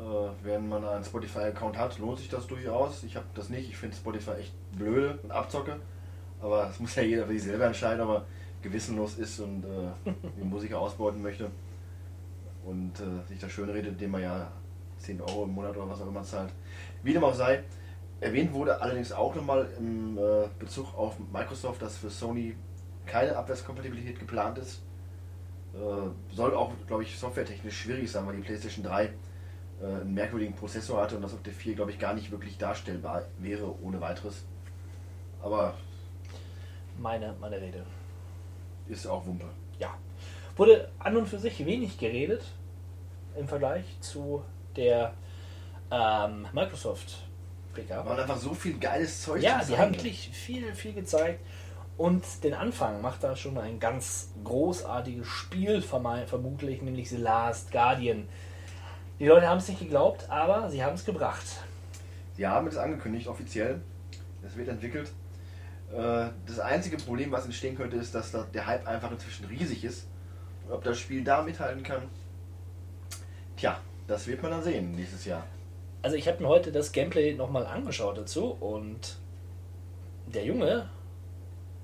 Äh, wenn man einen Spotify-Account hat, lohnt sich das durchaus. Ich habe das nicht, ich finde Spotify echt blöde und abzocke. Aber das muss ja jeder für sich selber entscheiden, ob er gewissenlos ist und äh, die Musik ausbeuten möchte. Und äh, sich das schön redet, indem man ja 10 Euro im Monat oder was auch immer zahlt. Wie dem auch sei, erwähnt wurde allerdings auch nochmal im äh, Bezug auf Microsoft, dass für Sony keine Abwärtskompatibilität geplant ist. Äh, soll auch, glaube ich, softwaretechnisch schwierig sein, weil die PlayStation 3 äh, einen merkwürdigen Prozessor hatte und das auf der 4, glaube ich, gar nicht wirklich darstellbar wäre ohne weiteres. Aber Meine, meine Rede. ist auch Wumpe. Ja. Wurde an und für sich wenig geredet im Vergleich zu der ähm, Microsoft PK. Waren einfach so viel geiles Zeug. Ja, die zeigen. haben wirklich viel, viel gezeigt. Und den Anfang macht da schon ein ganz großartiges Spiel, vermutlich, nämlich The Last Guardian. Die Leute haben es nicht geglaubt, aber sie haben es gebracht. Sie haben es angekündigt, offiziell. Es wird entwickelt. Äh, Das einzige Problem, was entstehen könnte, ist, dass da der Hype einfach inzwischen riesig ist. Und ob das Spiel da mithalten kann, tja, das wird man dann sehen nächstes Jahr. Also ich habe mir heute das Gameplay nochmal angeschaut dazu und der Junge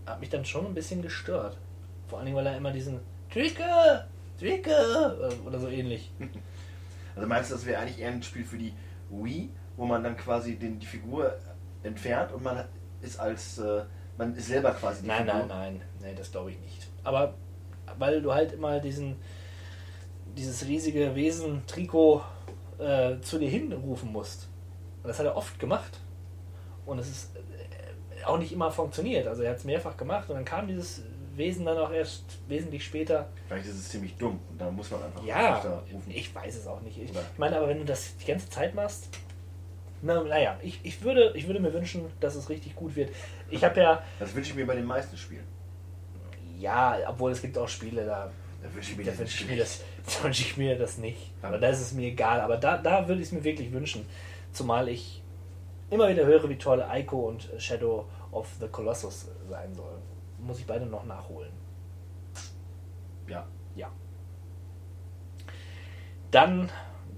hat mich dann schon ein bisschen gestört. Vor allen Dingen, weil er immer diesen Drücke, Drücke äh, oder so ähnlich. Also meinst du, das wäre eigentlich eher ein Spiel für die Wii, wo man dann quasi den, die Figur entfernt und man ist als äh, man ist selber quasi die Nein, Figur? nein, nein, nein, das glaube ich nicht. Aber weil du halt immer diesen dieses riesige Wesen Trikot äh, zu dir hinrufen musst. Und das hat er oft gemacht. Und es ist äh, auch nicht immer funktioniert. Also er hat es mehrfach gemacht und dann kam dieses Wesen dann auch erst wesentlich später. Vielleicht ist es ziemlich dumm und da muss man einfach Ja, rufen. ich weiß es auch nicht. Ich, ich meine, aber wenn du das die ganze Zeit machst, na, naja, ich, ich, würde, ich würde mir wünschen, dass es richtig gut wird. Ich habe ja, Das wünsche ich mir bei den meisten Spielen. ja, obwohl es gibt auch Spiele, da Da wünsche ich mir Da das wünsche ich, nicht. mir das, da wünsche ich mir das nicht. Ja. Oder da ist es mir egal. Aber da, da würde ich es mir wirklich wünschen. Zumal ich immer wieder höre, wie toll Ico und Shadow of the Colossus sein soll. Muss ich beide noch nachholen. Ja. Ja. Dann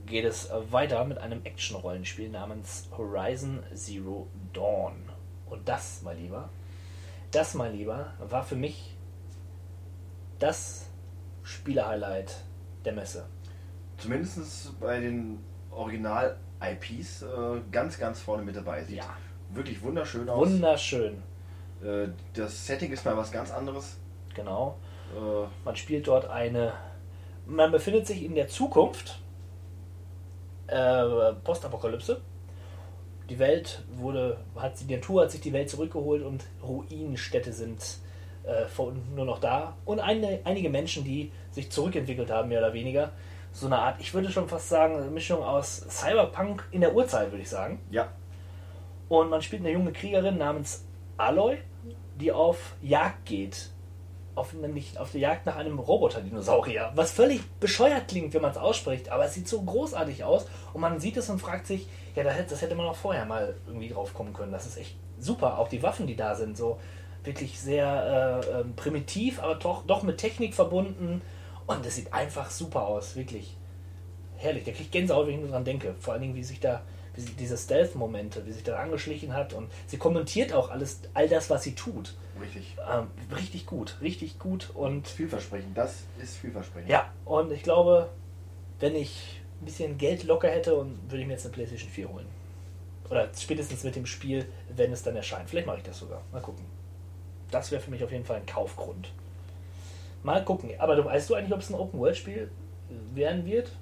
geht es weiter mit einem Action-Rollenspiel namens Horizon Zero Dawn. Und das, mein Lieber, das, mein Lieber, war für mich das Spieler-Highlight der Messe. Zumindest bei den Original-IPs äh, ganz, ganz vorne mit dabei. Sieht Ja. wirklich wunderschön aus. Wunderschön, Äh, das Setting ist mal was ganz anderes. genau. Äh, Man spielt dort eine. Man befindet sich in der Zukunft. Äh, Postapokalypse. Die Welt wurde, hat die Natur hat sich die Welt zurückgeholt und Ruinenstädte sind äh, nur noch da. Und eine, einige Menschen, die sich zurückentwickelt haben, mehr oder weniger. So eine Art, ich würde schon fast sagen, eine Mischung aus Cyberpunk in der Urzeit, würde ich sagen. ja, Und man spielt eine junge Kriegerin namens Aloy, die auf Jagd geht. Auf, nämlich auf der Jagd nach einem Roboter-Dinosaurier. Was völlig bescheuert klingt, wenn man es ausspricht, aber es sieht so großartig aus und man sieht es und fragt sich, ja, da das hätte man auch vorher mal irgendwie drauf kommen können. Das ist echt super. Auch die Waffen, die da sind, so wirklich sehr äh, ähm, primitiv, aber doch, doch mit Technik verbunden. Und es sieht einfach super aus, wirklich herrlich. Der kriegt Gänsehaut, wenn ich nur dran denke. Vor allen Dingen, wie sich da, wie sie, diese Stealth-Momente, wie sich da angeschlichen hat. Und sie kommentiert auch alles, all das, was sie tut. richtig. Ähm, richtig gut, richtig gut. Und Vielversprechend. Das ist vielversprechend. ja, und ich glaube, wenn ich ein bisschen Geld locker hätte, und würde ich mir jetzt eine PlayStation 4 holen. Oder spätestens mit dem Spiel, wenn es dann erscheint. Vielleicht mache ich das sogar. Mal gucken. Das wäre für mich auf jeden Fall ein Kaufgrund. Mal gucken. Aber du weißt du eigentlich, ob es ein Open-World-Spiel werden wird?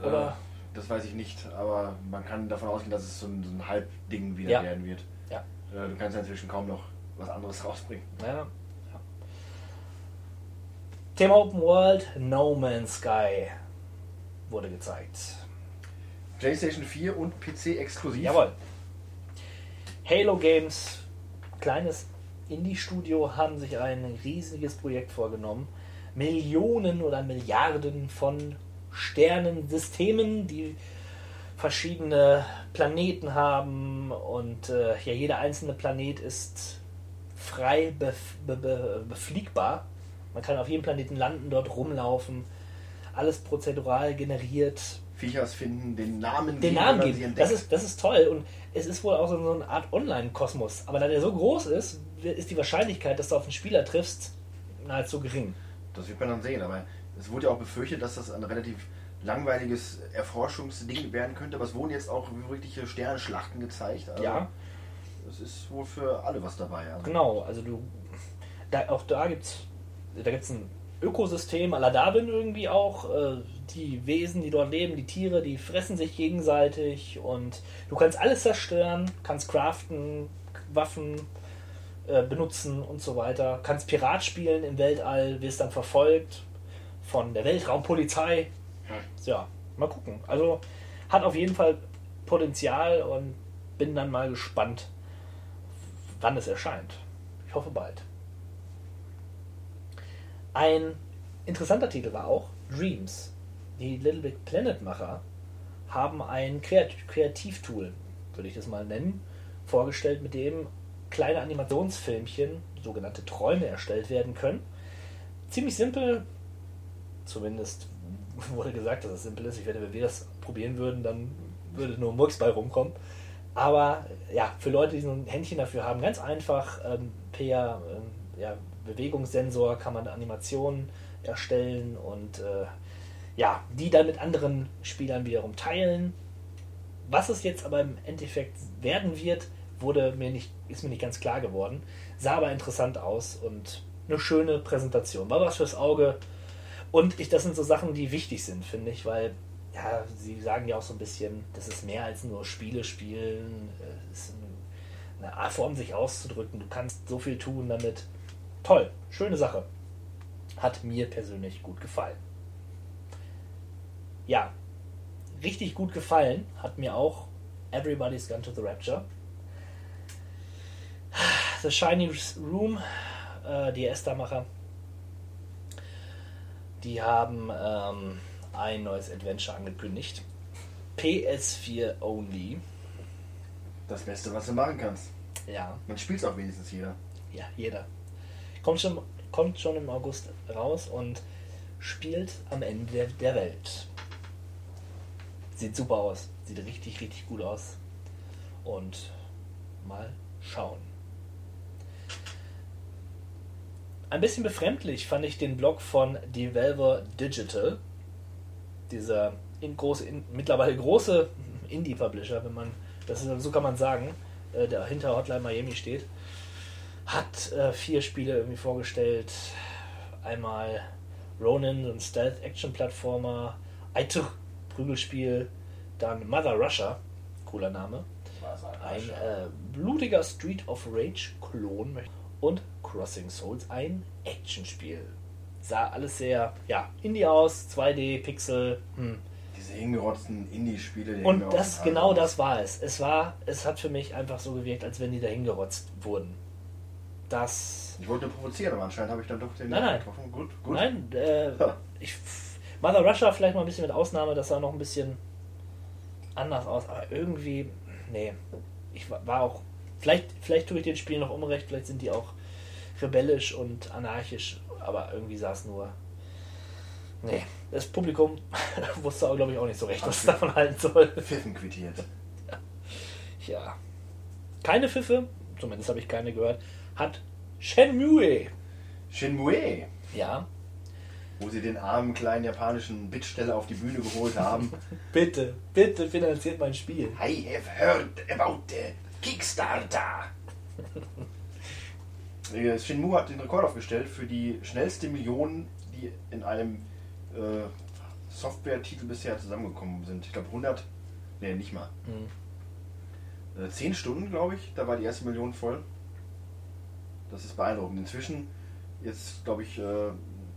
Oder? Das weiß ich nicht, aber man kann davon ausgehen, dass es so ein, so ein Halbding wieder Ja. werden wird. Ja. Äh, du kannst ja inzwischen kaum noch was anderes rausbringen. Ja, ja. Thema Open World, No Man's Sky wurde gezeigt. PlayStation 4 und PC exklusiv. Jawohl. Halo Games, kleines Indie-Studio, haben sich ein riesiges Projekt vorgenommen. Millionen oder Milliarden von Sternensystemen, die verschiedene Planeten haben und äh, ja, jeder einzelne Planet ist frei bef be be befliegbar. Man kann auf jedem Planeten landen, dort rumlaufen. Alles prozedural generiert, Viechers finden, den Namen den geben, Namen geben. Das ist, das ist toll und es ist wohl auch so so eine Art Online-Kosmos. Aber da der so groß ist, ist die Wahrscheinlichkeit, dass du auf einen Spieler triffst, nahezu gering. Das wird man dann sehen, aber es wurde ja auch befürchtet, dass das ein relativ langweiliges Erforschungsding werden könnte, aber es wurden jetzt auch wirkliche Sternschlachten gezeigt. Also Ja. Es ist wohl für alle was dabei. Also. Genau, also du. Da, auch da gibt's da gibt's ein Ökosystem, la Darwin irgendwie auch. Äh, die Wesen, die dort leben, die Tiere, die fressen sich gegenseitig und du kannst alles zerstören, kannst craften, Waffen äh, benutzen und so weiter. Kannst Pirat spielen im Weltall, wirst dann verfolgt von der Weltraumpolizei. Ja, mal gucken. Also hat auf jeden Fall Potenzial und bin dann mal gespannt, wann es erscheint. Ich hoffe bald. Ein interessanter Titel war auch Dreams. Die Little Big Planet Macher haben ein Kreat Kreativtool, würde ich das mal nennen, vorgestellt, mit dem kleine Animationsfilmchen, sogenannte Träume, erstellt werden können. Ziemlich simpel, zumindest wurde gesagt, dass es simpel ist. Ich werde, wenn wir das probieren würden, dann würde nur Murks bei rumkommen. Aber ja, für Leute, die so ein Händchen dafür haben, ganz einfach ähm, per ähm, ja, Bewegungssensor kann man Animationen erstellen und äh, ja, die dann mit anderen Spielern wiederum teilen. Was es jetzt aber im Endeffekt werden wird, wurde mir nicht, ist mir nicht ganz klar geworden. Sah aber interessant aus und eine schöne Präsentation. War was fürs Auge. Und ich, das sind so Sachen, die wichtig sind, finde ich, weil ja, sie sagen ja auch so ein bisschen, das ist mehr als nur Spiele spielen, es ist eine Art Form, sich auszudrücken. Du kannst so viel tun damit. Toll, schöne Sache. Hat mir persönlich gut gefallen. Ja, richtig gut gefallen hat mir auch Everybody's Gone to the Rapture. The Shiny Room, äh, die Esther-Macher, die haben ähm, ein neues Adventure angekündigt. PS4 only. Das Beste, was du machen kannst. Ja, Man spielt es auch wenigstens jeder. ja, jeder. Kommt schon, kommt schon im August raus und spielt am Ende der, der Welt. Sieht super aus. Sieht richtig, richtig gut aus. Und mal schauen. Ein bisschen befremdlich fand ich den Blog von Devolver Digital. Dieser in große, in, mittlerweile große Indie-Publisher, wenn man, das ist, so kann man sagen, äh, der hinter Hotline Miami steht, hat äh, vier Spiele irgendwie vorgestellt. Einmal Ronin, so ein Stealth-Action-Plattformer, Eitr, Prügelspiel, dann Mother Russia, cooler Name, ein äh, blutiger Street of Rage-Klon und Crossing Souls, ein Actionspiel. Sah alles sehr, ja, Indie aus, 2D, Pixel, hm. Diese hingerotzten Indie-Spiele. die Und das, genau das war es. Es war, es hat für mich einfach so gewirkt, als wenn die da hingerotzt wurden. Das, Ich wollte provozieren, aber anscheinend habe ich dann doch den Nein, nein. getroffen. Gut, gut. nein, äh, Ja. ich, Mother Russia vielleicht mal ein bisschen mit Ausnahme, das sah noch ein bisschen anders aus, aber irgendwie, nee, ich war auch, vielleicht, vielleicht tue ich den Spielen noch unrecht, vielleicht sind die auch rebellisch und anarchisch, aber irgendwie sah es nur, nee, das Publikum wusste auch, glaube ich, auch nicht so recht, was es davon halten soll. Pfiffen quittiert. Ja. Keine Pfiffe, zumindest habe ich keine gehört, hat Shenmue. Shenmue, Ja, wo sie den armen kleinen japanischen Bittsteller auf die Bühne geholt haben. bitte, bitte finanziert mein Spiel. I have heard about the Kickstarter. Äh, Shenmue hat den Rekord aufgestellt für die schnellste Million, die in einem äh, Software-Titel bisher zusammengekommen sind. Ich glaube 100, nee, nicht mal. Äh, 10 Stunden, glaube ich, da war die erste Million voll. Das ist beeindruckend. Inzwischen, jetzt glaube ich, äh,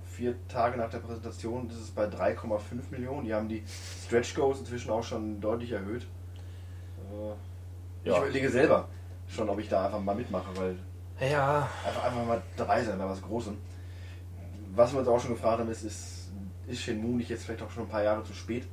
vier Tage nach der Präsentation, ist es bei 3,5 Millionen. Die haben die Stretch Goals inzwischen auch schon deutlich erhöht. Äh, Ja. Ich überlege selber schon, ob ich da einfach mal mitmache, weil Ja, einfach, einfach mal dabei sein bei was Großem. Was wir uns auch schon gefragt haben, ist, ist, ist Shenmue nicht jetzt vielleicht auch schon ein paar Jahre zu spät?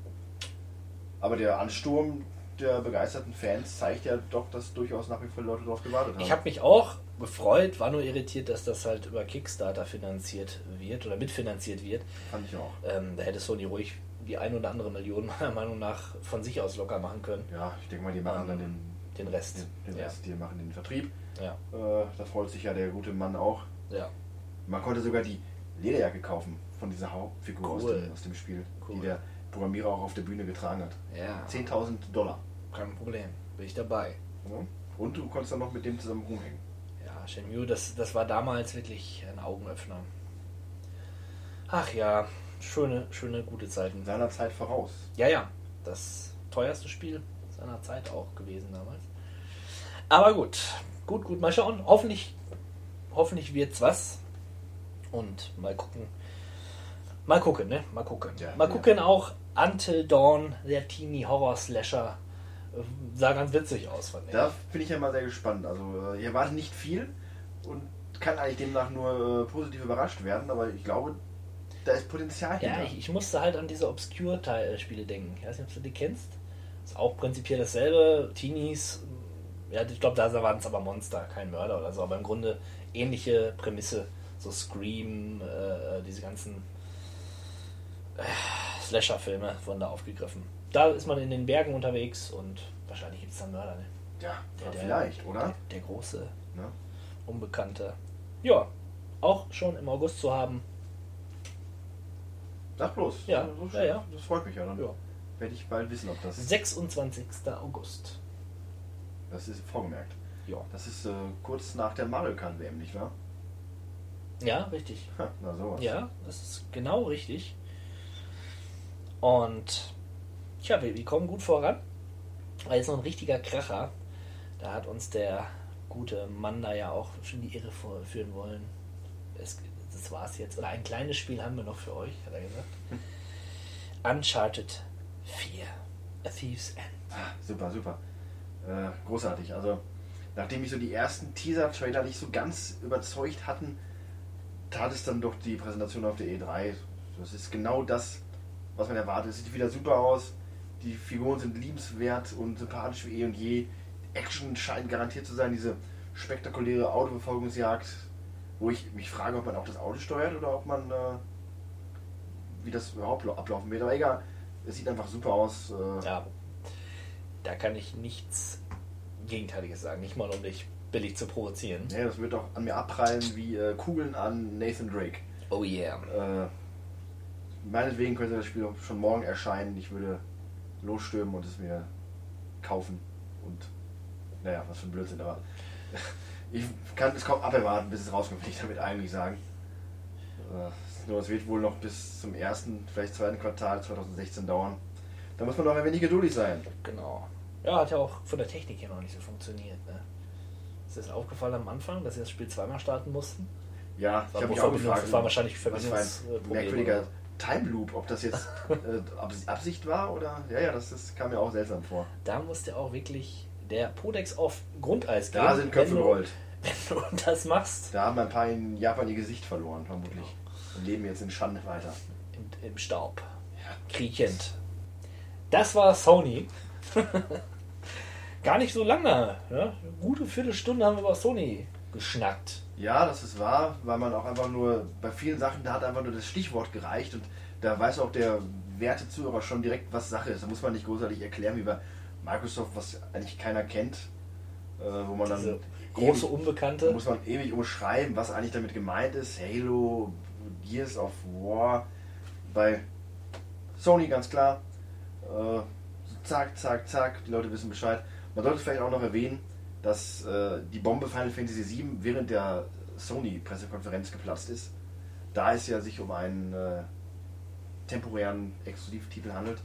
Aber der Ansturm der begeisterten Fans zeigt ja doch, dass durchaus nach wie vor Leute darauf gewartet haben. ich habe mich auch gefreut, war nur irritiert, dass das halt über Kickstarter finanziert wird oder mitfinanziert wird. Fand ich auch. Ähm, da hätte Sony ruhig die ein oder andere Million meiner Meinung nach von sich aus locker machen können. Ja, ich denke mal, die machen dann den, Den Rest. den, den ja. Rest, die machen den Vertrieb. Ja. Äh, da freut sich ja der gute Mann auch. ja. Man konnte sogar die Lederjacke kaufen von dieser Hauptfigur aus, Cool. dem, aus dem Spiel, Cool. die der Programmierer auch auf der Bühne getragen hat. Ja. 10.000 Dollar. Kein Problem. Bin ich dabei. Ja. Und du konntest dann noch mit dem zusammen rumhängen. Ja, Shenmue, das, das war damals wirklich ein Augenöffner. Ach ja, schöne, schöne, gute Zeiten. Seiner Zeit voraus. Ja, ja, das teuerste Spiel seiner Zeit auch gewesen damals. Aber gut, gut, gut, mal schauen. Hoffentlich, hoffentlich wird's was. Und mal gucken. Mal gucken, ne? Mal gucken. Ja, mal ja. gucken auch Until Dawn, der Teenie Horror Slasher, Äh, Sah ganz witzig aus, fand ich. Da bin ich ja mal sehr gespannt. Also äh, ich erwarte nicht viel und kann eigentlich demnach nur äh, positiv überrascht werden, aber ich glaube, da ist Potenzial Ja, hinter. ich, ich musste halt an diese Obscure-Spiele denken. Ich weiß nicht, ob du die kennst. Ist auch prinzipiell dasselbe. Teenies, ja, ich glaube, da waren es aber Monster, kein Mörder oder so, aber im Grunde ähnliche Prämisse. So Scream, äh, diese ganzen äh, Slasher-Filme wurden da aufgegriffen. Da ist man in den Bergen unterwegs und wahrscheinlich gibt es dann Mörder. Ne? ja, Der- der- vielleicht, oder? Der, der große, Ne? Unbekannte. Ja, auch schon im August zu haben. Sag bloß. Ja, ja, ja. Das freut mich ja. Dann Ja. Werde ich bald wissen, ob das. 26. August. Das ist vorgemerkt. Ja. Das ist äh, kurz nach der Mario Kart WM, nicht wahr? Ja, richtig. Ha, na sowas. Ja, das ist genau richtig. Und tja, wir, wir kommen gut voran. Weil jetzt noch ein richtiger Kracher. Da hat uns der gute Mann da ja auch schon die Irre führen wollen. Es, das war's jetzt. Oder ein kleines Spiel haben wir noch für euch, hat er gesagt. Uncharted 4. A Thief's End. Ah, super, super. Äh, großartig. Also, nachdem mich so die ersten Teaser-Trailer nicht so ganz überzeugt hatten, tat es dann doch die Präsentation auf der E3. Das ist genau das, was man erwartet. Es sieht wieder super aus. Die Figuren sind liebenswert und sympathisch wie eh und je. Action scheint garantiert zu sein. Diese spektakuläre Autoverfolgungsjagd, wo ich mich frage, ob man auch das Auto steuert oder ob man, äh, wie das überhaupt ablaufen wird. Aber egal, es sieht einfach super aus. Äh, Ja, da kann ich nichts Gegenteiliges sagen. Nicht mal, um dich billig zu provozieren. Ja, das wird auch an mir abprallen wie äh, Kugeln an Nathan Drake. Oh yeah. Äh, meinetwegen könnte das Spiel schon morgen erscheinen. Ich würde losstürmen und es mir kaufen. Und naja, was für ein Blödsinn, aber ich kann es kaum aberwarten, bis es rauskommt, will ich damit eigentlich sagen. Äh, nur es wird wohl noch bis zum ersten, vielleicht zweiten Quartal 2016 dauern. Da muss man noch ein wenig geduldig sein. Genau. Ja, hat ja auch von der Technik her noch nicht so funktioniert. Ne? Ist das aufgefallen am Anfang, dass sie das Spiel zweimal starten mussten? Ja, ich War habe mich auch Verbindungs- gefragt, war wahrscheinlich was für ein merkwürdiger? Time Loop, ob das jetzt äh, Abs- Absicht war oder ja, ja, das, das kam mir auch seltsam vor. Da musste auch wirklich der Podex auf Grundeis gehen. Da sind Köpfe gerollt. Wenn du das machst. Da haben ein paar in Japan ihr Gesicht verloren, vermutlich. Und leben jetzt in Schande weiter. Im, im Staub. Kriechend. Das war Sony. Gar nicht so lange. Ja? Eine gute Viertelstunde haben wir über Sony geschnackt. Ja, das ist wahr, weil man auch einfach nur bei vielen Sachen, da hat einfach nur das Stichwort gereicht und da weiß auch der werte Zuhörer schon direkt, was Sache ist. Da muss man nicht großartig erklären, wie bei Microsoft, was eigentlich keiner kennt, äh, wo man dann Diese große ewig- Unbekannte. Da muss man ewig umschreiben, was eigentlich damit gemeint ist. Halo, Gears of War, bei Sony ganz klar. Äh, zack, zack, zack, die Leute wissen Bescheid. Man sollte vielleicht auch noch erwähnen, dass äh, die Bombe Final Fantasy VII während der Sony-Pressekonferenz geplatzt ist. Da es ja sich um einen äh, temporären Exklusivtitel handelt.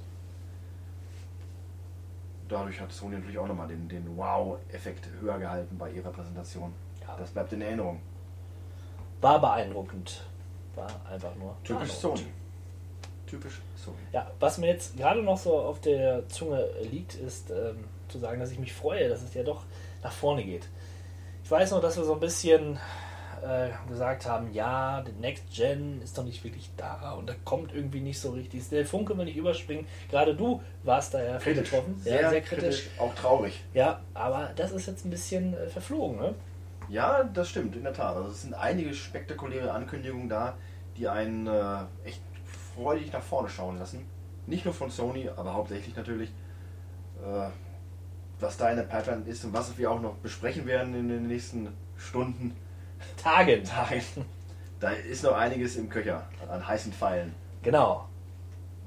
Dadurch hat Sony natürlich auch nochmal den, den Wow-Effekt höher gehalten bei ihrer Präsentation. Ja. Das bleibt in Erinnerung. War beeindruckend. War einfach nur. Typisch. Sony. Typisch Sony. Ja, was mir jetzt gerade noch so auf der Zunge liegt, ist ähm, zu sagen, dass ich mich freue, dass es ja doch nach vorne geht. Ich weiß noch, dass wir so ein bisschen äh, gesagt haben, ja, die Next Gen ist doch nicht wirklich da und da kommt irgendwie nicht so richtig. Der Funke will nicht überspringen. Gerade du warst da ja viel Kritisch. betroffen. Sehr, ja, sehr kritisch. kritisch. Auch traurig. Ja, aber das ist jetzt ein bisschen äh, verflogen, ne? Ja, das stimmt, in der Tat. Also es sind einige spektakuläre Ankündigungen da, die einen äh, echt freudig nach vorne schauen lassen. Nicht nur von Sony, aber hauptsächlich natürlich. Äh, was da in der Pipeline ist und was wir auch noch besprechen werden in den nächsten Stunden, Tagen. Tagen. Da ist noch einiges im Köcher an heißen Pfeilen. Genau.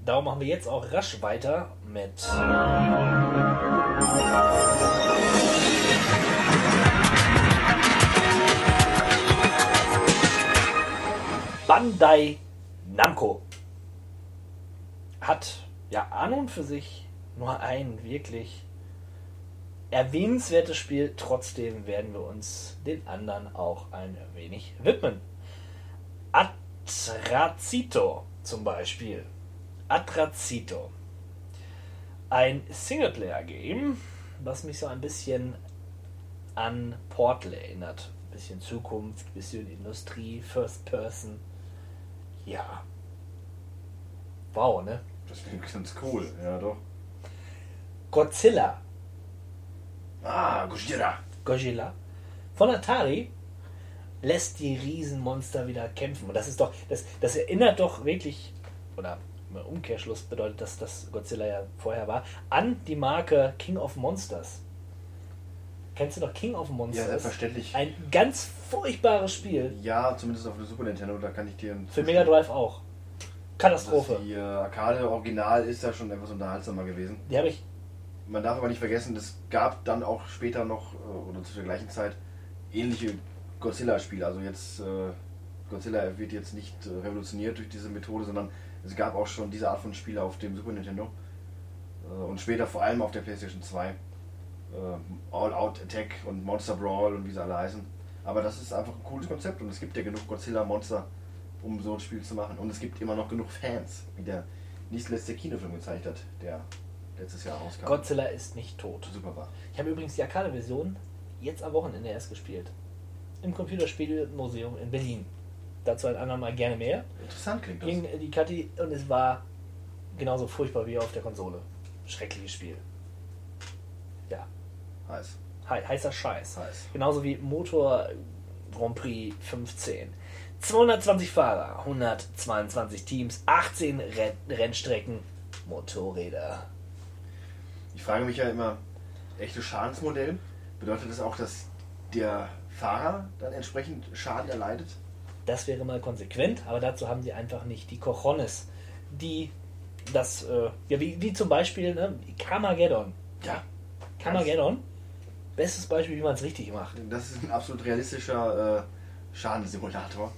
Darum machen wir jetzt auch rasch weiter mit. Bandai Namco hat ja an und für sich nur ein wirklich erwähnenswertes Spiel. Trotzdem werden wir uns den anderen auch ein wenig widmen. Atrazito zum Beispiel. Atrazito. Ein Singleplayer-Game, was mich so ein bisschen an Portal erinnert. Bisschen Zukunft, bisschen Industrie, First Person. Ja. Wow, ne? Das klingt ganz cool, ja doch. Godzilla. Ah, Gojira. Godzilla. Von Atari lässt die Riesenmonster wieder kämpfen. Und das ist doch, das, das erinnert doch wirklich, oder im Umkehrschluss bedeutet das, dass Godzilla ja vorher war, an die Marke King of Monsters. Kennst du noch King of Monsters? Ja, selbstverständlich. Ein ganz furchtbares Spiel. Ja, zumindest auf der Super Nintendo, da kann ich dir. Für Mega Drive auch. Katastrophe. Das, die äh, Arcade Original ist ja schon etwas unterhaltsamer gewesen. Die habe ich. Man darf aber nicht vergessen, es gab dann auch später noch, äh, oder zu der gleichen Zeit, ähnliche Godzilla-Spiele. Also jetzt, äh, Godzilla wird jetzt nicht äh, revolutioniert durch diese Methode, sondern es gab auch schon diese Art von Spiele auf dem Super Nintendo. Äh, und später vor allem auf der PlayStation 2. Äh, All Out Attack und Monster Brawl und wie sie alle heißen. Aber das ist einfach ein cooles Konzept und es gibt ja genug Godzilla-Monster, um so ein Spiel zu machen. Und es gibt immer noch genug Fans, wie der nicht letzte Kinofilm gezeigt hat, der letztes Jahr rauskam. Godzilla ist nicht tot. Super war. Ich habe übrigens die Arcade-Version jetzt am Wochenende erst gespielt. Im Computerspielmuseum in Berlin. Dazu ein andermal gerne mehr. Interessant klingt das. Ging die Kathi und es war genauso furchtbar wie auf der Konsole. Schreckliches Spiel. Ja, Heiß. Hei- heißer Scheiß. Heiß. Genauso wie Motor Grand Prix 15. 220 Fahrer, 122 Teams, 18 Renn Rennstrecken, Motorräder. Ich frage mich ja immer, echtes Schadensmodell, bedeutet das auch, dass der Fahrer dann entsprechend Schaden erleidet? Das wäre mal konsequent, aber dazu haben sie einfach nicht die Cojones, die das, äh, ja, wie, wie zum Beispiel ne, Carmageddon. Ja. Carmageddon, bestes Beispiel, wie man es richtig macht. Das ist ein absolut realistischer äh, Schadenssimulator.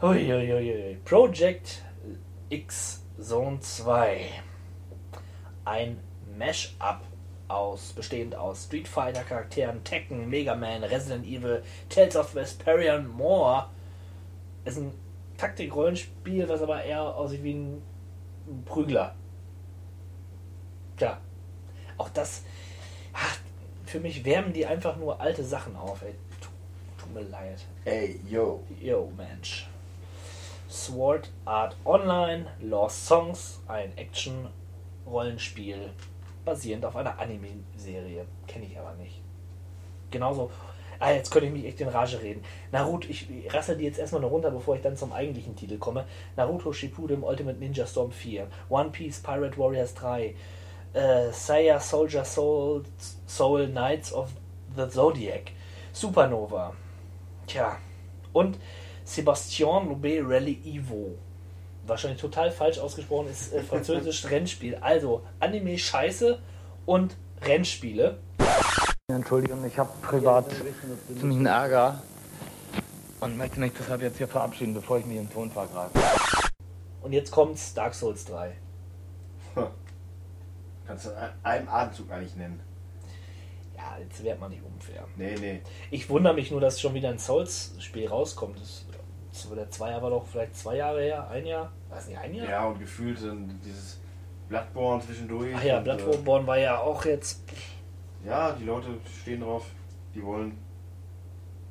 Uiuiui. Project X Zone 2. Ein Mash-up aus, bestehend aus Street Fighter Charakteren, Tekken, Mega Man, Resident Evil, Tales of Vesperia und more. Ist ein Taktik-Rollenspiel, was aber eher aussieht wie ein Prügler. Tja, auch das, für mich wärmen die einfach nur alte Sachen auf, ey. Tut, tut mir leid. Ey, yo. Yo, Mensch. Sword Art Online, Lost Songs, ein Action-Rollenspiel basierend auf einer Anime-Serie. Kenne ich aber nicht. Genauso. Ah, jetzt könnte ich mich echt in Rage reden. Naruto, ich rassel die jetzt erstmal noch runter, bevor ich dann zum eigentlichen Titel komme. Naruto Shippuden Ultimate Ninja Storm 4, One Piece Pirate Warriors 3, äh, Seiya Soldier Soul, Soul Knights of the Zodiac, Supernova. Tja. Und Sebastian Loubet Rally Evo. Wahrscheinlich total falsch ausgesprochen, ist äh, französisch Rennspiel. Also Anime Scheiße und Rennspiele. Entschuldigung, ich habe privat ziemlichen Ärger und möchte mich deshalb jetzt hier verabschieden, bevor ich mich im Ton vergreife. Und jetzt kommt's Dark Souls 3. Kannst du in einem Atemzug eigentlich nennen. Ja, jetzt wird man nicht unfair. Nee, nee. Ich wundere mich nur, dass schon wieder ein Souls-Spiel rauskommt. Das, das der zwei Jahre war doch vielleicht zwei Jahre her, ein Jahr? Weiß nicht, ein Jahr? Ja, und gefühlt dann dieses Bloodborne zwischendurch. Ach ja, und, äh, Bloodborne war ja auch jetzt. Ja, die Leute stehen drauf, die wollen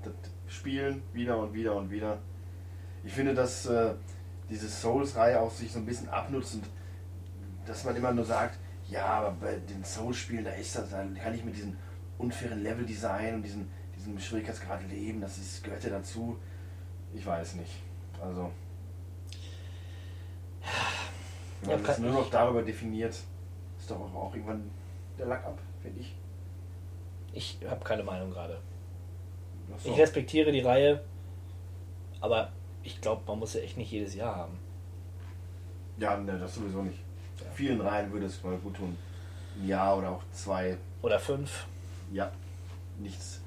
das spielen, wieder und wieder und wieder. Ich finde, dass äh, diese Souls-Reihe auch sich so ein bisschen abnutzt und dass man immer nur sagt, ja, aber bei den Souls-Spielen, da ist das, da kann ich mit diesem unfairen Level-Design und diesem, diesem Schwierigkeitsgrad leben, das ist, gehört ja dazu. Ich weiß nicht. Also. Wenn Ja, man das kann- nur noch darüber definiert, ist doch auch irgendwann der Lack ab, finde ich. Ich habe keine Meinung gerade. So. Ich respektiere die Reihe, aber ich glaube, man muss ja echt nicht jedes Jahr haben. Ja, ne, das sowieso nicht. Vielen Reihen würde es mal gut tun. Ein Jahr oder auch zwei, Oder fünf. ja, nichts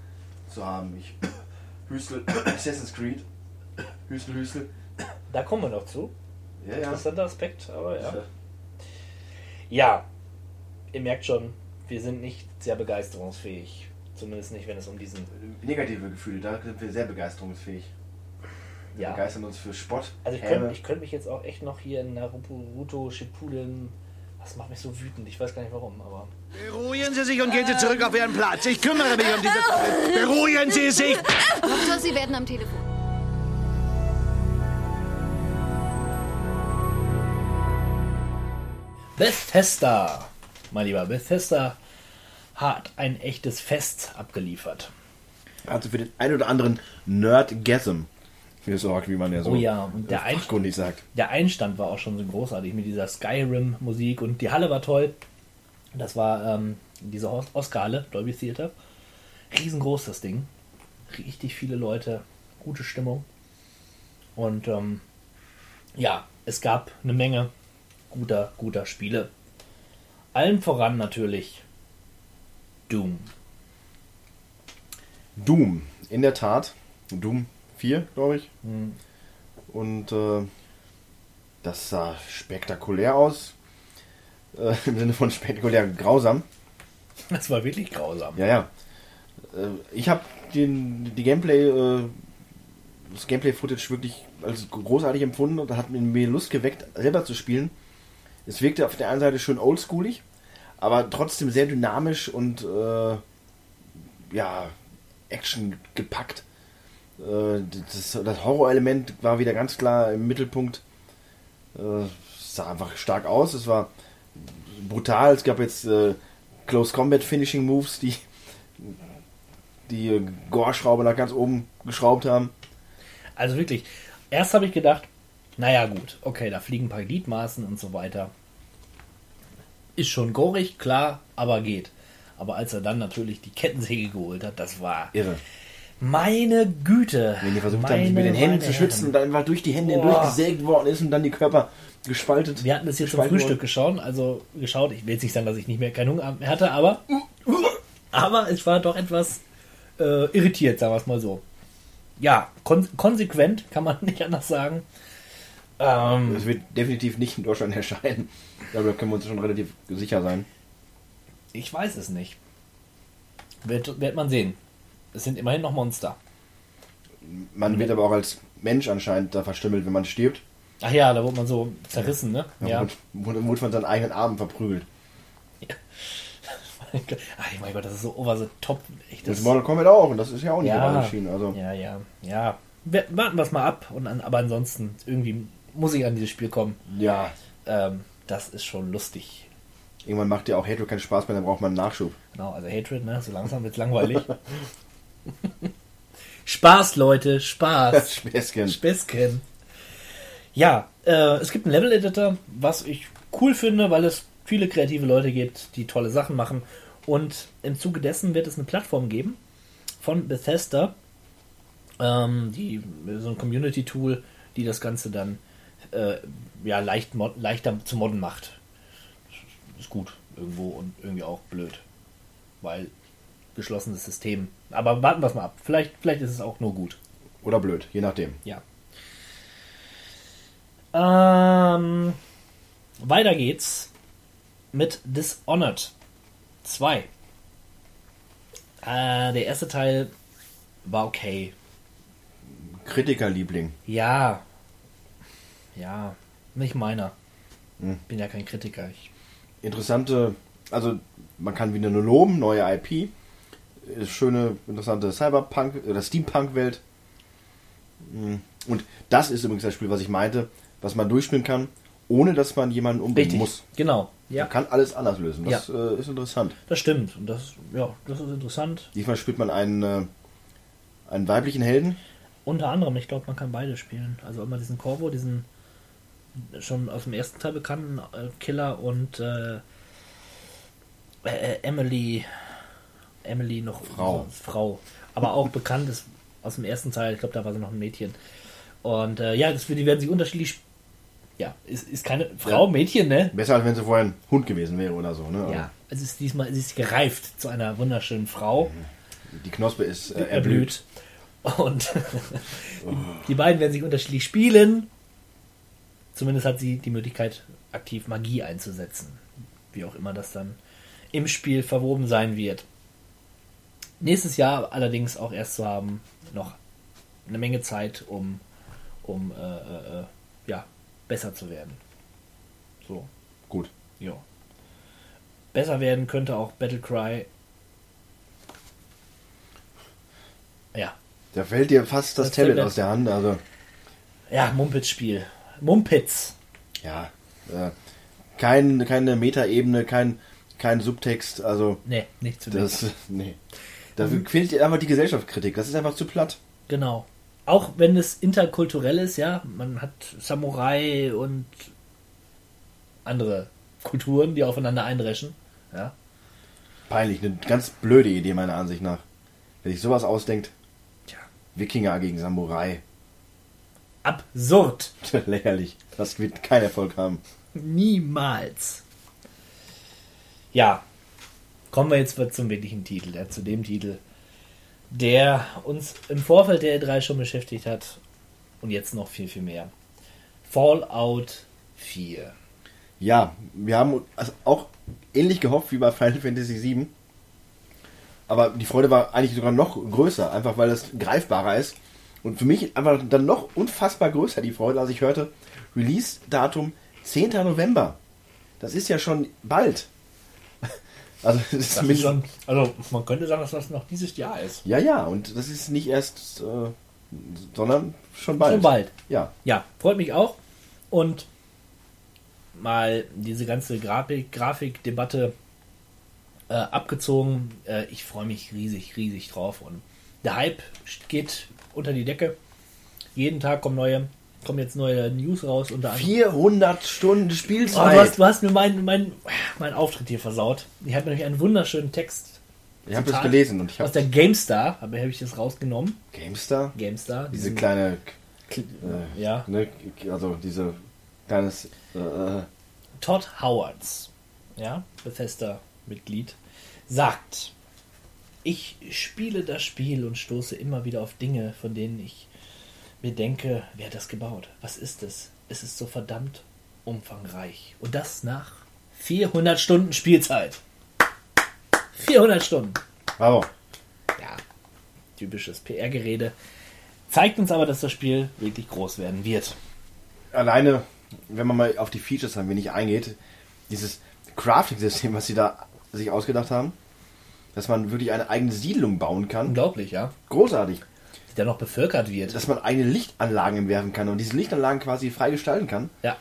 zu haben. Ich Hüstel, Assassin's Creed, Hüstel, Hüstel. Da kommen wir noch zu. Ja, ja. Interessanter Aspekt, aber ja. Ja, ihr merkt schon, wir sind nicht sehr begeisterungsfähig. Zumindest nicht, wenn es um diesen. Negative Gefühle, da sind wir sehr begeisterungsfähig. Wir Ja. begeistern uns für Spott. Also ich könnte könnt mich jetzt auch echt noch hier in Naruto Shippuden, was Das macht mich so wütend. Ich weiß gar nicht warum, aber. Beruhigen Sie sich und gehen Sie zurück auf Ihren Platz. Ich kümmere mich um diese... Beruhigen Sie sich! Doktor, Sie werden am Telefon. Bethesda, mein Lieber, Bethesda hat ein echtes Fest abgeliefert. Also für den einen oder anderen Nerdgasm gesorgt, wie man ja so Oh ja, und der, fachkundig sagt. der Einstand war auch schon so großartig mit dieser Skyrim-Musik und die Halle war toll. Das war ähm, diese Os- Oscar-Halle, Dolby Theater. Riesengroß das Ding. Richtig viele Leute, gute Stimmung. Und ähm, ja, es gab eine Menge guter, guter Spiele. Allen voran natürlich Doom. Doom, in der Tat. Doom 4, glaube ich. Und äh, das sah spektakulär aus. Äh, Im Sinne von spektakulär grausam. Das war wirklich grausam. Ja, ja. Äh, ich habe den die Gameplay, äh, das Gameplay-Footage wirklich als großartig empfunden und hat mir Lust geweckt, selber zu spielen. Es wirkte auf der einen Seite schön oldschoolig, aber trotzdem sehr dynamisch und äh, ja, Action gepackt. Äh, das, das Horrorelement war wieder ganz klar im Mittelpunkt. Äh, es sah einfach stark aus. Es war brutal. Es gab jetzt äh, Close Combat Finishing Moves, die die Gore-Schraube nach ganz oben geschraubt haben. Also wirklich, erst habe ich gedacht, naja gut, okay, da fliegen ein paar Gliedmaßen und so weiter. Ist schon gorig, klar, aber geht. Aber als er dann natürlich die Kettensäge geholt hat, das war Irre. Meine Güte. Wenn die versucht meine, haben, sich mit den Händen zu schützen und dann einfach durch die Hände Boah. hindurchgesägt worden ist und dann die Körper gespaltet. Wir hatten das jetzt zum Frühstück geschaut, also geschaut. Ich will jetzt nicht sagen, dass ich nicht mehr keinen Hunger mehr hatte, aber aber es war doch etwas äh, irritiert, sagen wir es mal so. Ja, kon konsequent kann man nicht anders sagen. Ähm, Es wird definitiv nicht in Deutschland erscheinen. Darüber können wir uns schon relativ sicher sein. Ich weiß es nicht. Wird, wird man sehen. Es sind immerhin noch Monster. Man wird aber auch als Mensch anscheinend da verstümmelt, wenn man stirbt. Ach ja, da wurde man so zerrissen, ne? Ja. Ja. Wurde, wurde, von seinen eigenen Armen verprügelt. Ach mein Gott, das ist so over the top. Echt, Das das, Mortal Kombat auch und das ist ja auch nicht ja, erschienen. Also ja, ja, ja. Wir- Warten wir es mal ab. Und an, aber ansonsten, irgendwie muss ich an dieses Spiel kommen. ja, Ähm, das ist schon lustig. irgendwann macht ja auch Halo keinen Spaß mehr, dann braucht man einen Nachschub. Genau, also Hatred, ne? So langsam wird's langweilig. Spaß, Leute, Spaß. Späßchen. Späßchen. Ja, äh, es gibt einen Level-Editor, was ich cool finde, weil es viele kreative Leute gibt, die tolle Sachen machen. Und im Zuge dessen wird es eine Plattform geben von Bethesda, ähm, die, so ein Community-Tool, die das Ganze dann äh, ja, leicht mod, leichter zu modden macht. Ist gut irgendwo und irgendwie auch blöd, weil geschlossenes System. Aber warten wir es mal ab. Vielleicht, vielleicht ist es auch nur gut. Oder blöd, je nachdem. Ja. Ähm, weiter geht's mit Dishonored 2. Äh, der erste Teil war okay. Kritikerliebling. Ja. Ja, nicht meiner. Hm. Bin ja kein Kritiker. Ich, Interessante, also man kann wieder nur loben, neue IP. Schöne, interessante Cyberpunk oder Steampunk-Welt. Hm. Und das ist übrigens das Spiel, was ich meinte, was man durchspielen kann, ohne dass man jemanden umbringen richtig. muss. Genau. Ja, Man kann alles anders lösen. Das äh, ist interessant. das stimmt. Und das, ja, das ist interessant. Diesmal spielt man einen, äh, einen weiblichen Helden. Unter anderem, ich glaube, man kann beide spielen. Also immer diesen Corvo, diesen schon aus dem ersten Teil bekannten äh, Killer und äh, äh, Emily, Emily noch Frau. Frau. Aber auch bekannt ist aus dem ersten Teil, ich glaube, da war sie noch ein Mädchen. Und äh, ja, das, die werden sich unterschiedlich. Ja, ist, ist keine Frau, Ja. Mädchen, ne? Besser als wenn sie vorher ein Hund gewesen wäre oder so. Ne? Ja, es ist diesmal, es ist gereift zu einer wunderschönen Frau. Die Knospe ist äh, erblüht. Und die beiden werden sich unterschiedlich spielen. Zumindest hat sie die Möglichkeit, aktiv Magie einzusetzen. Wie auch immer das dann im Spiel verwoben sein wird. Nächstes Jahr allerdings auch erst zu haben, noch eine Menge Zeit, um, um äh, äh, äh, ja, besser zu werden. So, Gut. ja. besser werden könnte auch Battlecry. Ja. Da fällt dir fast das, Das Tablet aus der Hand. Also, Ja, Mumpitz-Spiel. Mumpitz. ja. Äh, kein, keine Metaebene, kein, kein Subtext. Also, Nee, nicht zu das. Nee. Da fehlt dir einfach die Gesellschaftskritik. Das ist einfach zu platt. Genau. Auch wenn es interkulturell ist, ja, man hat Samurai und andere Kulturen, die aufeinander eindreschen. Ja. Peinlich. Eine ganz blöde Idee, meiner Ansicht nach. Wenn sich sowas ausdenkt. Tja. Wikinger gegen Samurai. Absurd. Lächerlich. Das wird keinen Erfolg haben. Niemals. Ja, kommen wir jetzt zum wirklichen Titel, ja, zu dem Titel, der uns im Vorfeld der E3 schon beschäftigt hat und jetzt noch viel, viel mehr. Fallout 4. Ja, wir haben also auch ähnlich gehofft wie bei Final Fantasy VII. Aber die Freude war eigentlich sogar noch größer, einfach weil es greifbarer ist. Und für mich einfach dann noch unfassbar größer die Freude, als ich hörte, Release-Datum 10. November. Das ist ja schon bald. Also, das Das ist schon, also man könnte sagen, dass das noch dieses Jahr ist. ja, ja, und das ist nicht erst, äh, sondern schon bald. Schon bald. Ja, Ja, freut mich auch. Und mal diese ganze Grafik, Grafikdebatte äh, abgezogen. Äh, ich freue mich riesig, riesig drauf. Und der Hype geht unter die Decke. Jeden Tag kommen neue, kommen jetzt neue News raus. Unter anderem. 400 Stunden Oh, du, Spielzeit. hast, du hast mir meinen mein, mein Auftritt hier versaut. Ich habe nämlich einen wunderschönen Text. ich habe das gelesen und ich Aus habe der GameStar habe hab ich das rausgenommen. GameStar, GameStar. diese diesen- kleine, äh, Ja. ne, also diese kleines, äh, äh, Todd Howards, ja, Bethesda-Mitglied, sagt, ich spiele das Spiel und stoße immer wieder auf Dinge, von denen ich mir denke, wer hat das gebaut? Was ist es? Es ist so verdammt umfangreich. Und das nach 400 Stunden Spielzeit. 400 Stunden. bravo. Ja, typisches PR-Gerede. Zeigt uns aber, dass das Spiel wirklich groß werden wird. Alleine, wenn man mal auf die Features ein wenig eingeht, dieses Crafting-System, was sie da sich ausgedacht haben, dass man wirklich eine eigene Siedlung bauen kann, Unglaublich, ja. großartig. Dann noch bevölkert wird. Dass man eigene Lichtanlagen entwerfen kann und diese Lichtanlagen quasi frei gestalten kann, ja,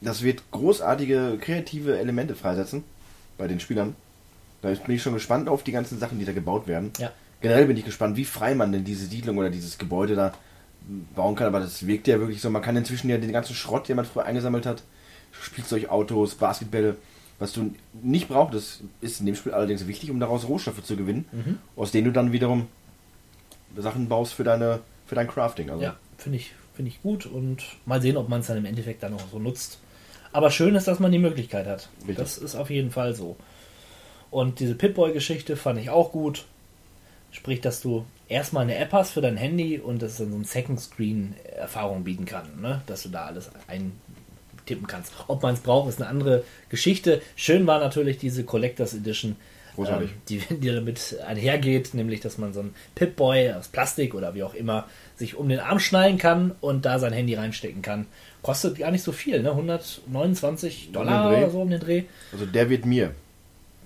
das wird großartige kreative Elemente freisetzen bei den Spielern. Da bin ich schon gespannt auf die ganzen Sachen, die da gebaut werden. ja. Generell bin ich gespannt, wie frei man denn diese Siedlung oder dieses Gebäude da bauen kann. Aber das wirkt ja wirklich so. Man kann inzwischen ja den ganzen Schrott, den man früher eingesammelt hat, Spielzeugautos, Basketbälle, was du nicht brauchst, das ist in dem Spiel allerdings wichtig, um daraus Rohstoffe zu gewinnen, Mhm. aus denen du dann wiederum Sachen baust für deine für dein Crafting. Also Ja, finde ich, finde ich gut und mal sehen, ob man es dann im Endeffekt dann auch so nutzt. Aber schön ist, dass man die Möglichkeit hat. Richtig. Das ist auf jeden Fall so. Und diese Pip-Boy-Geschichte fand ich auch gut. Sprich, dass du erstmal eine App hast für dein Handy und das dann so ein Second-Screen-Erfahrung bieten kann. Ne? Dass du da alles eintippen kannst. Ob man es braucht, ist eine andere Geschichte. Schön war natürlich diese Collectors Edition, Großartig. ähm, die, die damit einhergeht, nämlich dass man so einen Pip-Boy aus Plastik oder wie auch immer sich um den Arm schnallen kann und da sein Handy reinstecken kann. Kostet gar nicht so viel, ne? 129 Dollar Um oder so um den Dreh. also der wird mir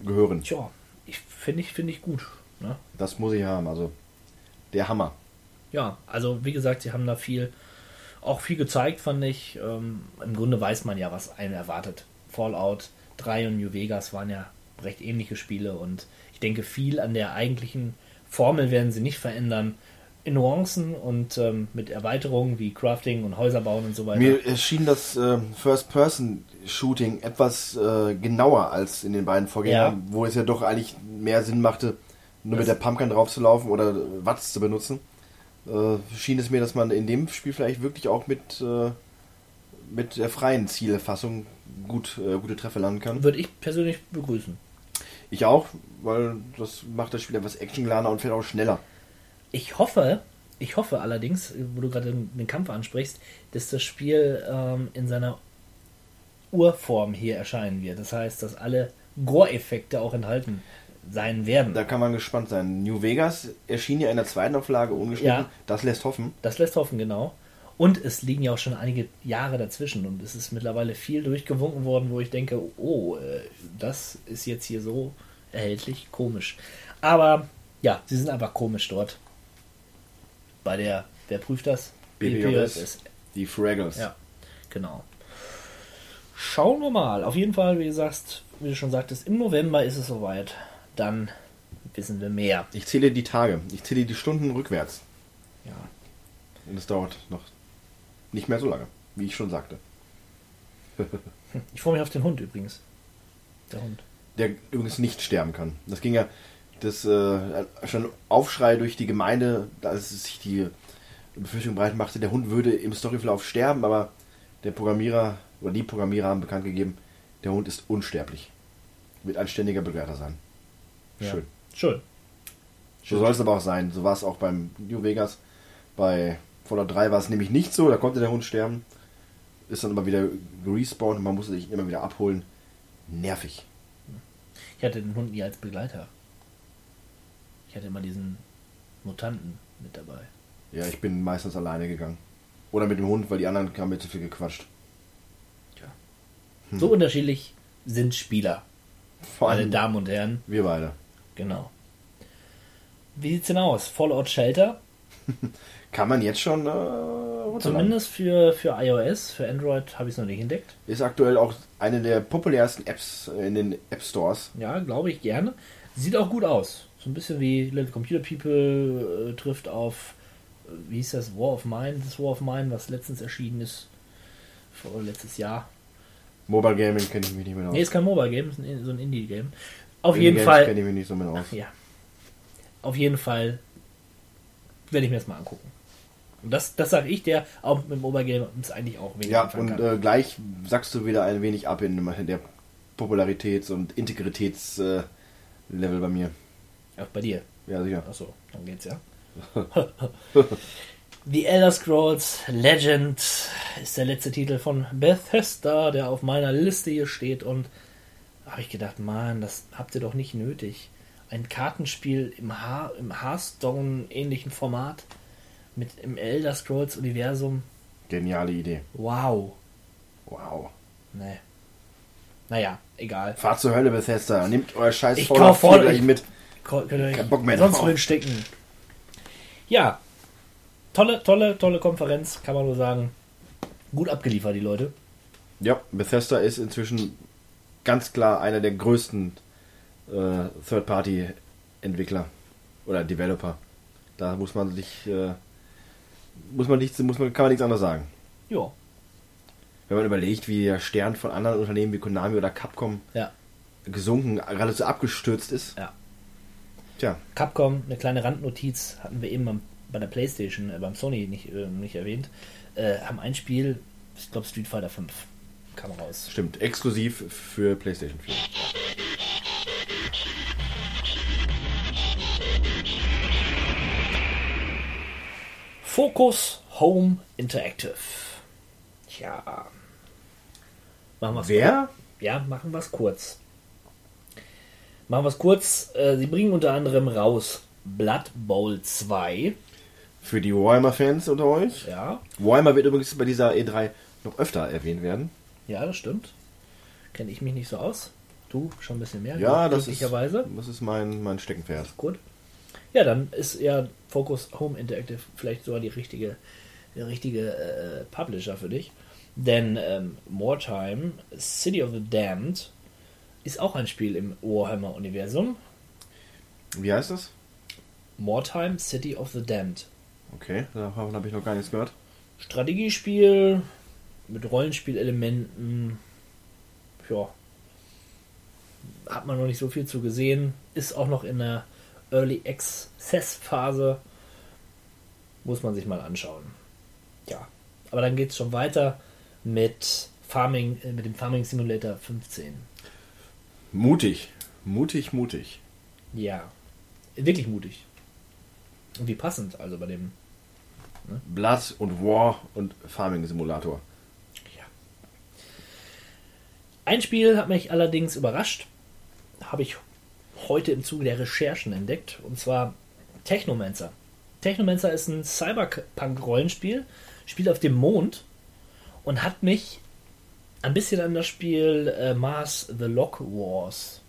gehören. Tja, ich finde ich, finde ich gut. Ne? Das muss ich haben. Also der Hammer. Ja, also wie gesagt, sie haben da viel, auch viel gezeigt, fand ich. Ähm, Im Grunde weiß man ja, was einen erwartet. Fallout 3 und New Vegas waren ja recht ähnliche Spiele und ich denke, viel an der eigentlichen Formel werden sie nicht verändern. In Nuancen und ähm, mit Erweiterungen wie Crafting und Häuser bauen und so weiter. Mir erschien das äh, First-Person-Shooting etwas äh, genauer als in den beiden Vorgängern, Ja. wo es ja doch eigentlich mehr Sinn machte, nur Das- mit der Pumpgun drauf zu laufen oder Watts zu benutzen. Äh, schien es mir, dass man in dem Spiel vielleicht wirklich auch mit, äh, mit der freien Zielerfassung gut, äh, gute Treffer landen kann. Würde ich persönlich begrüßen. Ich auch, weil das macht das Spiel etwas actiongeladener und vielleicht auch schneller. Ich hoffe, ich hoffe allerdings, wo du gerade den den Kampf ansprichst, dass das Spiel ähm, in seiner Urform hier erscheinen wird. Das heißt, dass alle Gore-Effekte auch enthalten sein werden. Da kann man gespannt sein. New Vegas erschien ja in der zweiten Auflage ungeschnitten. Ja. Das lässt hoffen. Das lässt hoffen, genau. Und es liegen ja auch schon einige Jahre dazwischen und es ist mittlerweile viel durchgewunken worden, wo ich denke, oh, äh, das ist jetzt hier so erhältlich, komisch. Aber ja, sie sind einfach komisch dort. Bei der, wer prüft das? BPJS. Die Fraggles. Ja, genau. Schauen wir mal. Auf jeden Fall, wie gesagt, wie du schon sagtest, im November ist es soweit. Dann wissen wir mehr. Ich zähle die Tage. Ich zähle die Stunden rückwärts. Ja. Und es dauert noch nicht mehr so lange, wie ich schon sagte. Ich freue mich auf den Hund übrigens. Der Hund. Der übrigens nicht sterben kann. Das ging ja, das äh, schon Aufschrei durch die Gemeinde, als sich die Befürchtung breit machte, der Hund würde im Storyverlauf sterben, aber der Programmierer oder die Programmierer haben bekannt gegeben, der Hund ist unsterblich. Wird ein ständiger Begleiter sein. Ja. Schön. Schön. So soll es aber auch sein. So war es auch beim New Vegas. Bei Fallout 3 war es nämlich nicht so, da konnte der Hund sterben. Ist dann aber wieder gerespawnt und man musste sich immer wieder abholen. Nervig. Ich hatte den Hund nie als Begleiter. Ich hatte immer diesen Mutanten mit dabei. Ja, ich bin meistens alleine gegangen. Oder mit dem Hund, weil die anderen haben mir zu viel gequatscht. So unterschiedlich sind Spieler. Vor Meine allem Damen und Herren. wir beide. Genau. Wie sieht's denn aus? Fallout Shelter? Kann man jetzt schon äh. Zumindest für, für iOS, für Android habe ich es noch nicht entdeckt. Ist aktuell auch eine der populärsten Apps in den App Stores. Ja, glaube ich gerne. Sieht auch gut aus. So ein bisschen wie Little Computer People äh, trifft auf, äh, wie hieß das, War of Mine, das War of Mine, was letztens erschienen ist. Vor letztes Jahr. Mobile Gaming kenne ich mich nicht mehr aus. Nee, ist kein Mobile Game, ist ein, so ein Indie-Game. Auf Indie jeden Games Fall. kenne ich mich nicht so mit aus. Ja. Auf jeden Fall werde ich mir das mal angucken. Und das, das sage ich, der auch mit Mobile Games eigentlich auch wenig Ja, und äh, gleich sagst du wieder ein wenig ab in der Popularitäts- und Integritätslevel bei mir. Auch bei dir. Ja, sicher. Achso, dann geht's ja. The Elder Scrolls Legend ist der letzte Titel von Bethesda, der auf meiner Liste hier steht. Und da habe ich gedacht, Mann, das habt ihr doch nicht nötig. Ein Kartenspiel im, Har im Hearthstone-ähnlichen Format mit im Elder Scrolls-Universum. Geniale Idee. Wow. Wow. Nee. Naja, egal. Fahrt zur Hölle, Bethesda. Nehmt euer scheiß Ich Fallout voll- 4 gleich ich- mit. Könnt ihr euch Kein Bock mehr sonst wohin stecken. Ja. Tolle, tolle, tolle Konferenz, kann man nur sagen. Gut abgeliefert, die Leute. Ja, Bethesda ist inzwischen ganz klar einer der größten äh, Third-Party-Entwickler oder Developer. Da muss man sich, äh, muss man nichts, muss man, kann man nichts anderes sagen. Ja. Wenn man überlegt, wie der Stern von anderen Unternehmen wie Konami oder Capcom Ja. gesunken, geradezu abgestürzt ist. Ja. Tja, Capcom, eine kleine Randnotiz, hatten wir eben bei der Playstation, äh, beim Sony nicht, äh, nicht erwähnt, äh, haben ein Spiel, ich glaube Street Fighter 5, kam raus. stimmt. Exklusiv für PlayStation 4. Focus Home Interactive. Tja. Machen wir's Wer? Ja, machen wir es kurz. Machen wir es kurz. Äh, sie bringen unter anderem raus Blood Bowl 2. Für die Warhammer-Fans unter euch. Ja, Warhammer wird übrigens bei dieser E3 noch öfter erwähnt werden. ja, das stimmt. Kenne ich mich nicht so aus. Du schon ein bisschen mehr. Ja, das ist, das ist mein, mein Steckenpferd. Gut. Ja, dann ist ja Focus Home Interactive vielleicht sogar die richtige, der richtige äh, Publisher für dich. Denn ähm, Wartime, City of the Damned, ist auch ein Spiel im Warhammer-Universum. Wie heißt das? Wartime, City of the Damned. Okay, davon habe ich noch gar nichts gehört. Strategiespiel mit Rollenspielelementen. Ja. Hat man noch nicht so viel zu gesehen. Ist auch noch in der Early Access Phase. Muss man sich mal anschauen. Ja. Aber dann geht es schon weiter mit Farming, äh, mit dem Farming Simulator 15. Mutig. Mutig, mutig. Ja. Wirklich mutig. Und wie passend, also bei dem. Blood und War und Farming Simulator. Ein Spiel hat mich allerdings überrascht. Habe ich heute im Zuge der Recherchen entdeckt. Und zwar Technomancer. Technomancer ist ein Cyberpunk-Rollenspiel, spielt auf dem Mond und hat mich ein bisschen an das Spiel äh, Mars The Lock Wars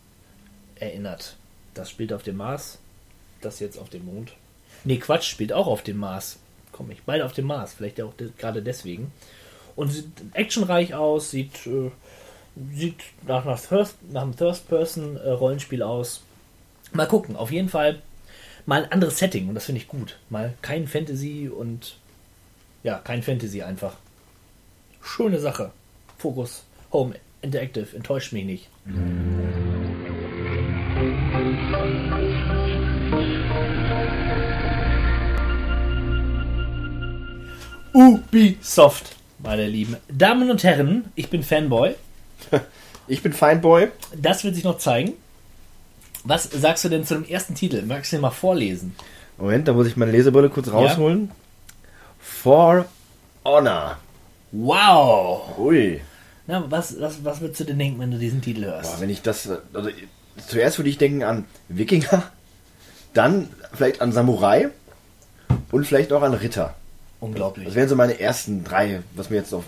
erinnert. Das spielt auf dem Mars, das jetzt auf dem Mond. Nee, Quatsch, spielt auch auf dem Mars. Komme ich, beide auf dem Mars, vielleicht auch de gerade deswegen. Und sieht actionreich aus, sieht, äh, sieht nach, nach, First, nach einem First-Person-Rollenspiel aus. Mal gucken, auf jeden Fall mal ein anderes Setting und das finde ich gut. Mal kein Fantasy und ja, kein Fantasy einfach. Schöne Sache. Fokus, Home, Interactive, enttäuscht mich nicht. Ubisoft, meine lieben Damen und Herren, ich bin Fanboy. Ich bin Feinboy. Das wird sich noch zeigen. Was sagst du denn zu dem ersten Titel? Magst du den mal vorlesen? Moment, da muss ich meine Lesebrille kurz rausholen. For Honor. Wow! Ui. Na, was, was, was würdest du denn denken, wenn du diesen Titel hörst? Boah, wenn ich das. Also, zuerst würde ich denken an Wikinger, dann vielleicht an Samurai und vielleicht auch an Ritter. Unglaublich. Das wären so meine ersten drei, was mir jetzt auf.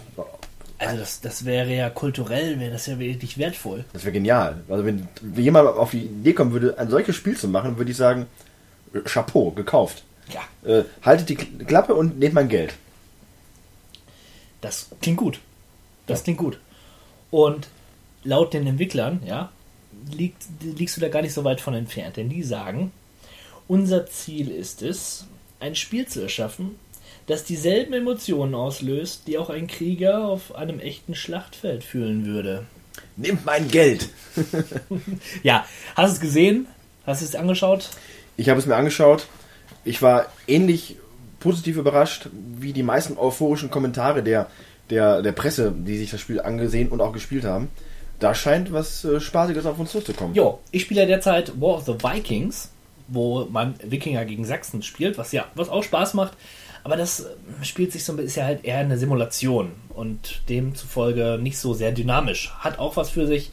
Also das, das wäre ja kulturell, wäre das ja wirklich wertvoll. Das wäre genial. Also wenn jemand auf die Idee kommen würde, ein solches Spiel zu machen, würde ich sagen, äh, Chapeau, gekauft. Ja. Äh, haltet die Klappe und nehmt mein Geld. Das klingt gut. Das klingt gut. Und laut den Entwicklern, ja, liegt, liegst du da gar nicht so weit von entfernt. Denn die sagen, unser Ziel ist es, ein Spiel zu erschaffen, das dieselben Emotionen auslöst, die auch ein Krieger auf einem echten Schlachtfeld fühlen würde. Nehmt mein Geld! ja, hast du es gesehen? Hast du es angeschaut? Ich habe es mir angeschaut. Ich war ähnlich positiv überrascht wie die meisten euphorischen Kommentare der, der, der Presse, die sich das Spiel angesehen und auch gespielt haben. Da scheint was äh, Spaßiges auf uns zuzukommen. Jo, ich spiele ja derzeit War of the Vikings, wo man Wikinger gegen Sachsen spielt, was ja, was auch Spaß macht. Aber das äh, spielt sich so ein bisschen, ist ja halt eher eine Simulation und demzufolge nicht so sehr dynamisch. Hat auch was für sich,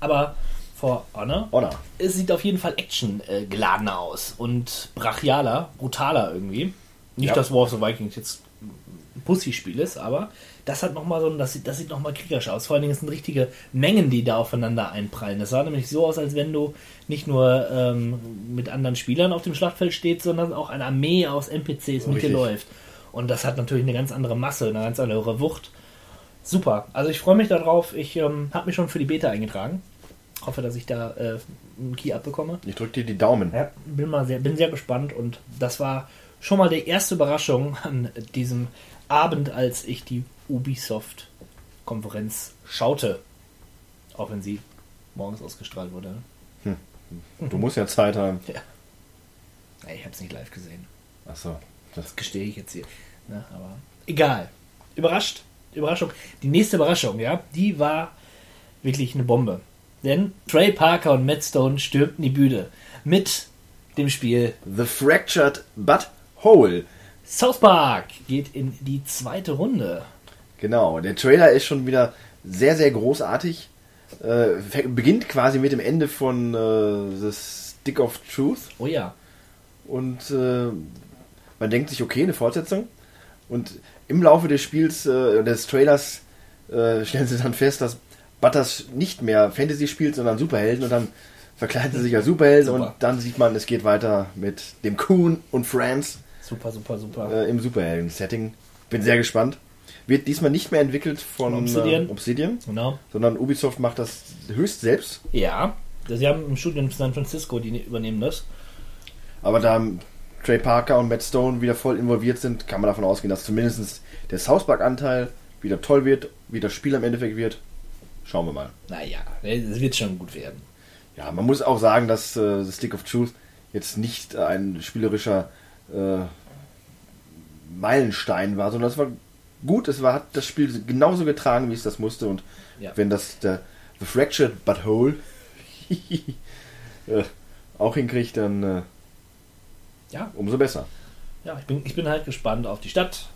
aber For Honor, Honor. es sieht auf jeden Fall Action äh, geladener aus und brachialer, brutaler irgendwie. Nicht, Ja. dass War of the Vikings jetzt ein Pussy-Spiel ist, aber das hat nochmal so ein, das sieht, das sieht nochmal kriegerisch aus. Vor allen Dingen sind richtige Mengen, die da aufeinander einprallen. Das sah nämlich so aus, als wenn du nicht nur ähm, mit anderen Spielern auf dem Schlachtfeld stehst, sondern auch eine Armee aus NPCs mit dir läuft. Und das hat natürlich eine ganz andere Masse, eine ganz andere Wucht. Super. Also ich freue mich darauf. Ich ähm, habe mich schon für die Beta eingetragen. Hoffe, dass ich da äh, einen Key abbekomme. Ich drücke dir die Daumen. Ja, bin mal sehr, bin sehr gespannt und das war schon mal die erste Überraschung an diesem Abend, als ich die Ubisoft-Konferenz schaute. Auch wenn sie morgens ausgestrahlt wurde. ne? Du musst ja Zeit haben. Ja. Ich habe es nicht live gesehen. Achso. Das gestehe ich jetzt hier. Ne? Aber egal. Überrascht. Überraschung. Die nächste Überraschung, ja, die war wirklich eine Bombe. Denn Trey Parker und Matt Stone stürmten die Bühne mit dem Spiel The Fractured But Whole. South Park geht in die zweite Runde. Genau, der Trailer ist schon wieder sehr, sehr großartig. Äh, beginnt quasi mit dem Ende von äh, The Stick of Truth. Oh ja. Und äh, man denkt sich, okay, eine Fortsetzung. Und im Laufe des Spiels, äh, des Trailers, äh, stellen sie dann fest, dass Butters nicht mehr Fantasy spielt, sondern Superhelden. Und dann verkleiden sie sich als Superhelden. Super. Und dann sieht man, es geht weiter mit dem Coon und Friends Super, super, super. äh, im Superhelden-Setting. Bin sehr gespannt. Wird diesmal nicht mehr entwickelt von Obsidian. Äh, Obsidian, Genau. sondern Ubisoft macht das höchst selbst. Ja. Sie haben im Studio in San Francisco, die übernehmen das. Aber da Trey Parker und Matt Stone wieder voll involviert sind, kann man davon ausgehen, dass zumindest der South Park-Anteil wieder toll wird, wie das Spiel am Endeffekt wird. Schauen wir mal. Naja, es wird schon gut werden. Ja, man muss auch sagen, dass äh, The Stick of Truth jetzt nicht ein spielerischer äh, Meilenstein war, sondern es war gut, es war, hat das Spiel genauso getragen, wie es das musste. Und Ja. wenn das der The Fractured But Whole äh, auch hinkriegt, dann äh, Ja. umso besser. Ja, ich bin, ich bin halt gespannt auf die Stadt,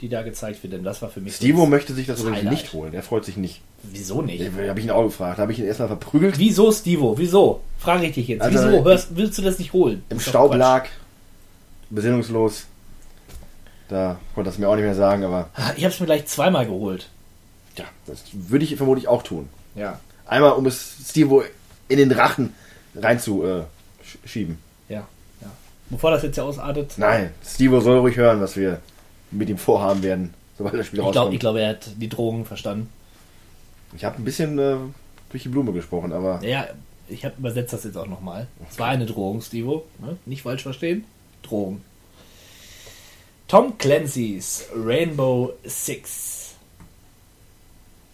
die da gezeigt wird, denn das war für mich. Stevo möchte sich das übrigens nicht holen. Er freut sich nicht. Wieso nicht? Habe ich ihn auch gefragt. Habe ich ihn erstmal verprügelt. Wieso, Stevo? Wieso? Frage ich dich jetzt. Also, Wieso? Hörst, willst du das nicht holen? Im Staub lag. besinnungslos. Da konnte das mir auch nicht mehr sagen, aber Ich habe es mir gleich zweimal geholt. ja, das würde ich vermutlich auch tun. Ja. Einmal, um es Steve in den Rachen reinzuschieben. Äh, schieben. Ja, ja. Bevor das jetzt ja ausartet. Nein, Steve soll ruhig hören, was wir mit ihm vorhaben werden, sobald das Spiel Ich glaube, rauskommt. ich glaub, er hat die Drogen verstanden. Ich habe ein bisschen äh, durch die Blume gesprochen, aber Ja, ich habe übersetzt das jetzt auch nochmal. Es war eine Drohung, Stevo. Ne? Nicht falsch verstehen. Drohung. Tom Clancy's Rainbow Six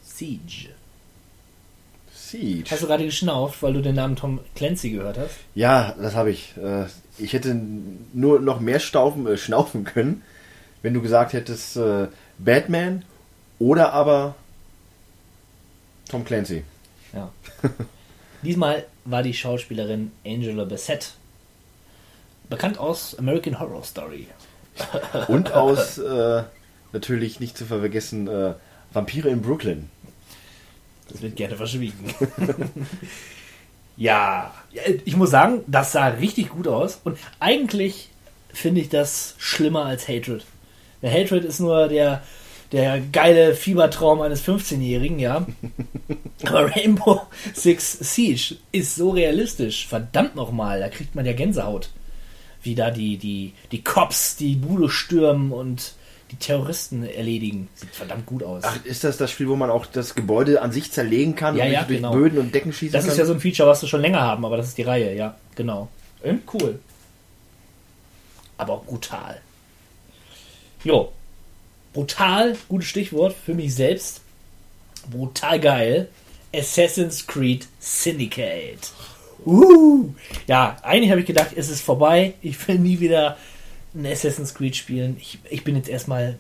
Siege. Siege. Hast du gerade geschnauft, weil du den Namen Tom Clancy gehört hast? Ja, das habe ich. Äh, ich hätte nur noch mehr staufen, äh, schnaufen können, wenn du gesagt hättest äh, Batman oder aber Tom Clancy. Ja. Diesmal war die Schauspielerin Angela Bassett. Bekannt aus American Horror Story. Und aus äh, natürlich nicht zu vergessen äh, Vampire in Brooklyn. Das wird gerne verschwiegen. ja, ich muss sagen, das sah richtig gut aus. Und eigentlich finde ich das schlimmer als Hatred. Der Hatred ist nur der, der geile Fiebertraum eines 15-Jährigen, ja. Aber Rainbow Six Siege ist so realistisch. Verdammt nochmal, da kriegt man ja Gänsehaut. Wie da die, die, die Cops die Bude stürmen und die Terroristen erledigen. Sieht verdammt gut aus. Ach, ist das das Spiel, wo man auch das Gebäude an sich zerlegen kann Ja, und ja, durch genau. Böden und Decken schießen Das kann? ist ja so ein Feature, was wir schon länger haben, aber das ist die Reihe, ja, genau. Ähm, cool. Aber auch brutal. Jo. Brutal, gutes Stichwort für mich selbst. Brutal geil. Assassin's Creed Syndicate. Uh. Ja, eigentlich habe ich gedacht, es ist vorbei. Ich will nie wieder ein Assassin's Creed spielen. Ich, ich bin jetzt erstmal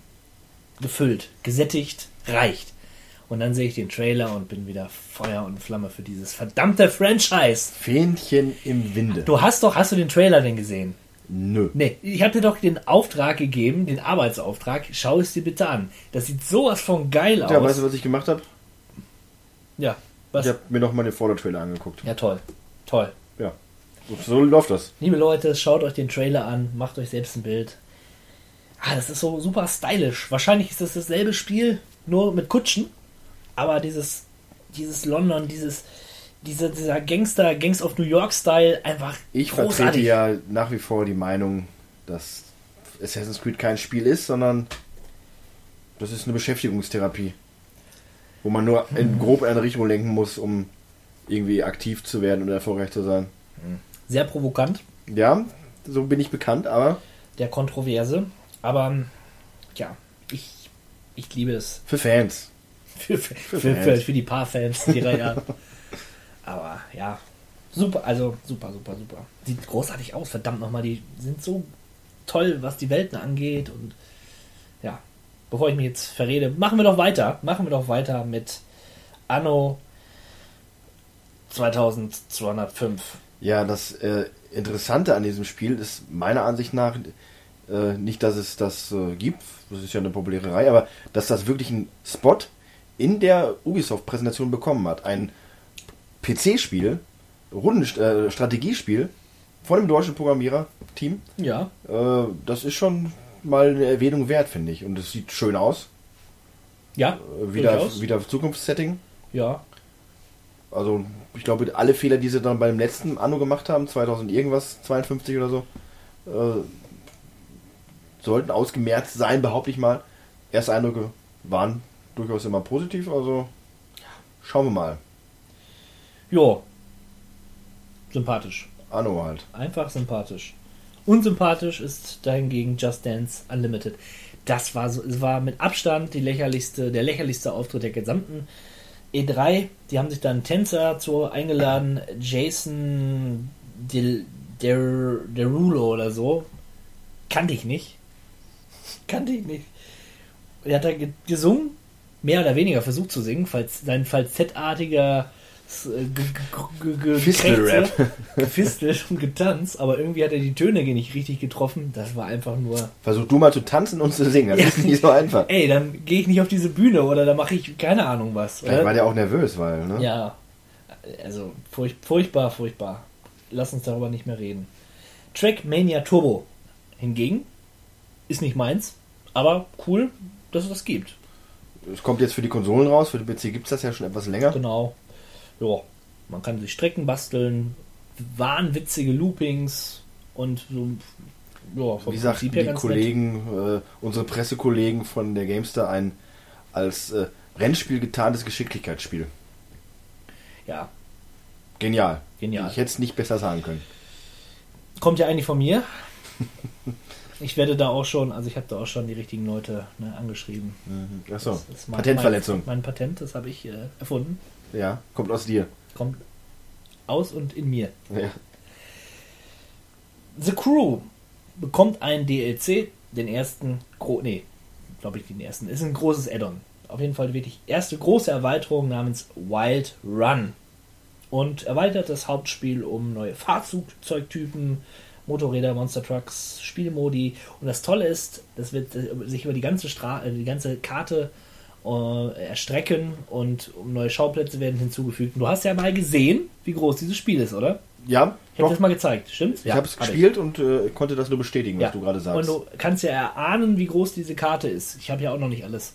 gefüllt, gesättigt, reicht. Und dann sehe ich den Trailer und bin wieder Feuer und Flamme für dieses verdammte Franchise. Fähnchen im Winde. Du hast doch, hast du den Trailer denn gesehen? Nö. Nee, ich habe dir doch den Auftrag gegeben, den Arbeitsauftrag. Schau es dir bitte an. Das sieht sowas von geil aus. Ja, weißt du, was ich gemacht habe? ja, was? Ich habe mir noch mal den Vorder-Trailer angeguckt. ja, toll. Toll. Ja. So läuft das. Liebe Leute, schaut euch den Trailer an, macht euch selbst ein Bild. Ah, das ist so super stylisch. Wahrscheinlich ist das dasselbe Spiel, nur mit Kutschen. Aber dieses, dieses London, dieses, dieser, dieser Gangster, Gangs of New York Style, einfach Ich vertrete großartig. ja nach wie vor die Meinung, dass Assassin's Creed kein Spiel ist, sondern das ist eine Beschäftigungstherapie. Wo man nur in grob in eine Richtung lenken muss, um irgendwie aktiv zu werden und erfolgreich zu sein. Sehr provokant, Ja, so bin ich bekannt, aber der Kontroverse. Aber ja, ich, ich liebe es. für Fans. Für, für, für, Fans. für, für die paar Fans, die Reihe. Aber ja, super, also super, super, super. Sieht großartig aus, verdammt nochmal. Die sind so toll, was die Welten angeht. Und ja, bevor ich mich jetzt verrede, machen wir doch weiter. Machen wir doch weiter mit Anno 2205. Ja, das äh, Interessante an diesem Spiel ist meiner Ansicht nach äh, nicht, dass es das äh, gibt, das ist ja eine populäre Reihe, aber dass das wirklich einen Spot in der Ubisoft-Präsentation bekommen hat. Ein PC-Spiel, Rundenstrategiespiel von einem deutschen Programmierer-Team. Ja, Äh, das ist schon mal eine Erwähnung wert, finde ich. Und es sieht schön aus. ja, Äh, wieder, wieder Zukunftssetting. Ja, Also, ich glaube, alle Fehler, die sie dann beim letzten Anno gemacht haben, 2000 irgendwas, 52 oder so, äh, sollten ausgemerzt sein, behaupte ich mal. Erste Eindrücke waren durchaus immer positiv, also schauen wir mal. jo. Sympathisch. Anno halt. Einfach sympathisch. Unsympathisch ist dahingegen Just Dance Unlimited. Das war so, es war mit Abstand die lächerlichste, der lächerlichste Auftritt der gesamten E3. Die haben sich dann Tänzer zu eingeladen, Jason Del, Der, Derulo oder so. Kannte ich nicht. Kannte ich nicht. Er hat da ge- gesungen, mehr oder weniger versucht zu singen, falls sein falsettartiger ge- ge- ge- Fistelrap. Gekrächze, gefistelt und getanzt, aber irgendwie hat er die Töne nicht richtig getroffen. Das war einfach nur. Versuch du mal zu tanzen und zu singen, das Ja. ist nicht so einfach. Ey, dann gehe ich nicht auf diese Bühne oder da mache ich keine Ahnung was. Vielleicht Oder? war der auch nervös, weil, ne? Ja, also furch, furchtbar, furchtbar. Lass uns darüber nicht mehr reden. Trackmania Turbo. Hingegen ist nicht meins, aber cool, dass es das gibt. Es kommt jetzt für die Konsolen raus, für den PC gibt es das ja schon etwas länger. Genau. Ja, man kann sich Strecken basteln, wahnwitzige Loopings und so. Ja, Wie her die Kollegen, äh, unsere Pressekollegen von der Gamestar ein als äh, Rennspiel getarntes Geschicklichkeitsspiel. Ja, Genial. Genial. Ich hätte es nicht besser sagen können. kommt ja eigentlich von mir. Ich werde da auch schon, also ich habe da auch schon die richtigen Leute ne, angeschrieben. Achso, ist mein- Patentverletzung. Mein, mein Patent, das habe ich äh, erfunden. Ja, kommt aus dir. Kommt aus und in mir. Ja. The Crew bekommt einen DLC, den ersten, gro nee, glaube ich den ersten, ist ein großes Add-on. Auf jeden Fall wirklich erste große Erweiterung namens Wild Run. Und erweitert das Hauptspiel um neue Fahrzeugtypen, Motorräder, Monster Trucks, Spielmodi. Und das Tolle ist, das wird äh, sich über die ganze, Stra äh, die ganze Karte äh, erstrecken und neue Schauplätze werden hinzugefügt. Und du hast ja mal gesehen, wie groß dieses Spiel ist, oder? Ja, Ich habe das mal gezeigt, stimmt's? Ich habe es gespielt und äh, konnte das nur bestätigen, was du gerade sagst. Und du kannst ja erahnen, wie groß diese Karte ist. Ich habe ja auch noch nicht alles.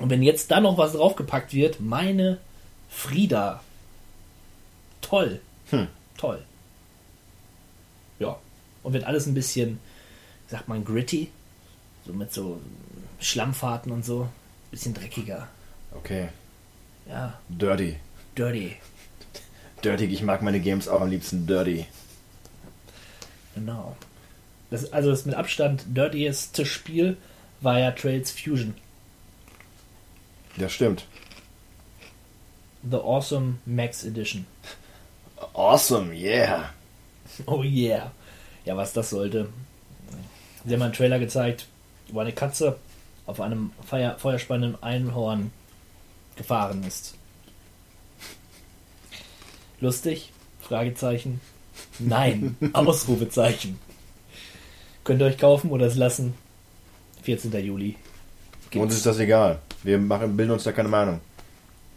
Und wenn jetzt da noch was draufgepackt wird, meine Frieda. Toll. Hm. Toll. Ja. Und wird alles ein bisschen, sagt man, gritty. So mit so Schlammfahrten und so. Bisschen dreckiger. Okay, Ja. dirty. Dirty. Dirty, ich mag meine Games auch am liebsten dirty. Genau. Das, also das mit Abstand dirtieste Spiel war ja Trails Fusion. Das stimmt. The Awesome Max Edition. Awesome, yeah. Oh yeah. Ja, was das sollte. Sie haben einen Trailer gezeigt, wo eine Katze auf einem Feuer, feuerspannenden Einhorn gefahren ist. Lustig? Fragezeichen. Nein. Ausrufezeichen. Könnt ihr euch kaufen oder es lassen? 14. Juli. Uns ist das egal. Wir machen, bilden uns da keine Meinung.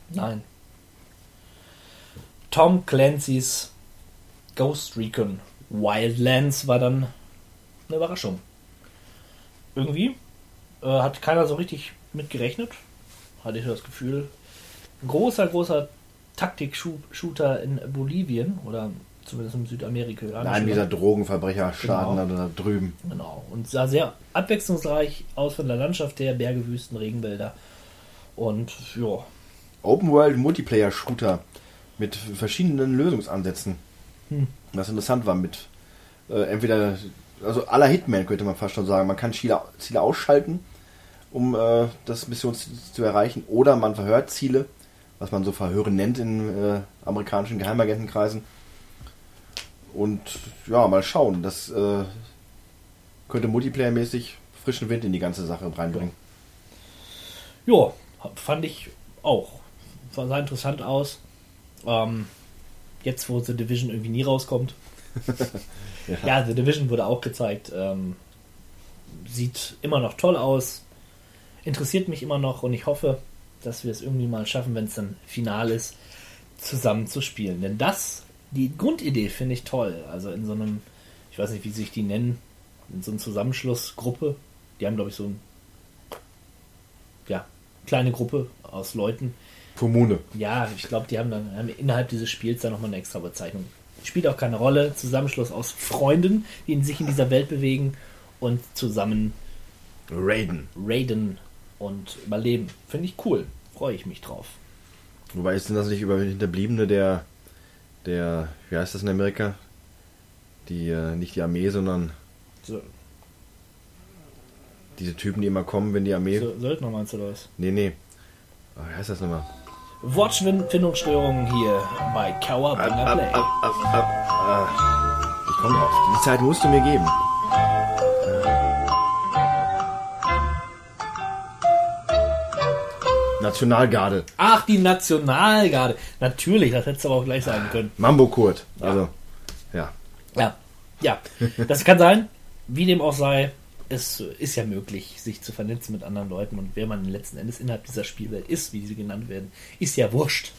Nein. Tom Clancy's Ghost Recon Wildlands war dann eine Überraschung. Irgendwie äh, hat keiner so richtig mit gerechnet. Hatte ich das Gefühl. Ein großer, großer Taktik-Shooter in Bolivien oder zumindest im Südamerika. Nein, dieser Drogenverbrecher-Schaden Genau. da drüben. Genau. Und sah sehr abwechslungsreich aus von der Landschaft her, Berge, Wüsten, Regenwälder. Und ja, Open World Multiplayer Shooter mit verschiedenen Lösungsansätzen. Hm. Was interessant war mit äh, entweder also aller Hitman könnte man fast schon sagen. Man kann Ziele, Ziele ausschalten, um äh, das Missionsziel zu erreichen, oder man verhört Ziele, was man so Verhören nennt in äh, amerikanischen Geheimagentenkreisen. Und ja, mal schauen. Das äh, könnte multiplayermäßig frischen Wind in die ganze Sache reinbringen. Ja, fand ich auch. Sah interessant aus. Ähm, jetzt, wo The Division irgendwie nie rauskommt. ja. The Division wurde auch gezeigt. Ähm, sieht immer noch toll aus. Interessiert mich immer noch und ich hoffe, dass wir es irgendwie mal schaffen, wenn es dann final ist, zusammen zu spielen. Denn das, die Grundidee finde ich toll. Also in so einem, ich weiß nicht, wie sich die nennen, in so einem Zusammenschlussgruppe. Die haben, glaube ich, so ein ja, kleine Gruppe aus Leuten. Kommune. Ja, ich glaube, die haben dann haben innerhalb dieses Spiels dann nochmal eine extra Bezeichnung. Spielt auch keine Rolle. Zusammenschluss aus Freunden, die sich in dieser Welt bewegen und zusammen Raiden. raiden und überleben. Finde ich cool. Freue ich mich drauf. Wobei ist denn das nicht über Hinterbliebene der, der, wie heißt das in Amerika? Die, äh, nicht die Armee, sondern So, diese Typen, die immer kommen, wenn die Armee. so Söldner meinst du das? Nee, nee. Oh, wie heißt das nochmal? Wortfindungsstörungen hier bei Cowabunga Play. Ich komme drauf. Die Zeit musst du mir geben. Nationalgarde. Ach, die Nationalgarde. Natürlich, das hättest du aber auch gleich sagen können. Mambo Kurt. Also, ja. Ja, ja, das kann sein. Wie dem auch sei, es ist ja möglich, sich zu vernetzen mit anderen Leuten und wer man letzten Endes innerhalb dieser Spielwelt ist, wie sie genannt werden, ist ja wurscht.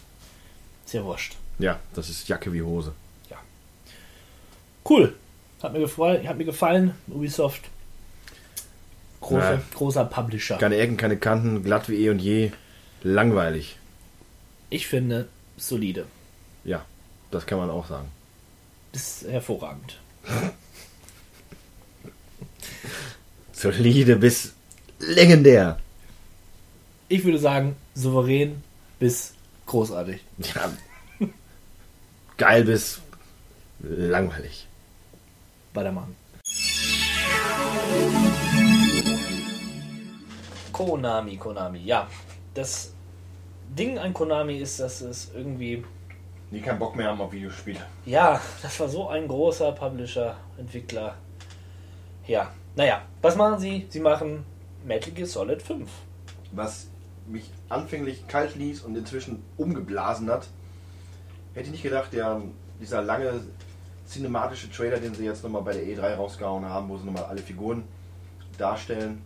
Ist ja wurscht. Ja, das ist Jacke wie Hose. Cool. Hat mir gefallen, hat mir gefallen. Ubisoft Große, großer Publisher. Keine Ecken, keine Kanten, glatt wie eh und je. Langweilig. Ich finde solide. Ja, das kann man auch sagen. Das ist hervorragend. Solide bis legendär. Ich würde sagen, souverän bis großartig. Ja. Geil bis langweilig. Weitermachen. Konami, Konami, ja. Das Ding an Konami ist, dass es irgendwie, Die keinen Bock mehr haben auf Videospiele. ja, das war so ein großer Publisher, Entwickler. Ja, naja, was machen sie? Sie machen Metal Gear Solid 5. Was mich anfänglich kalt ließ und inzwischen umgeblasen hat, hätte ich nicht gedacht, der, dieser lange cinematische Trailer, den sie jetzt nochmal bei der E3 rausgehauen haben, wo sie nochmal alle Figuren darstellen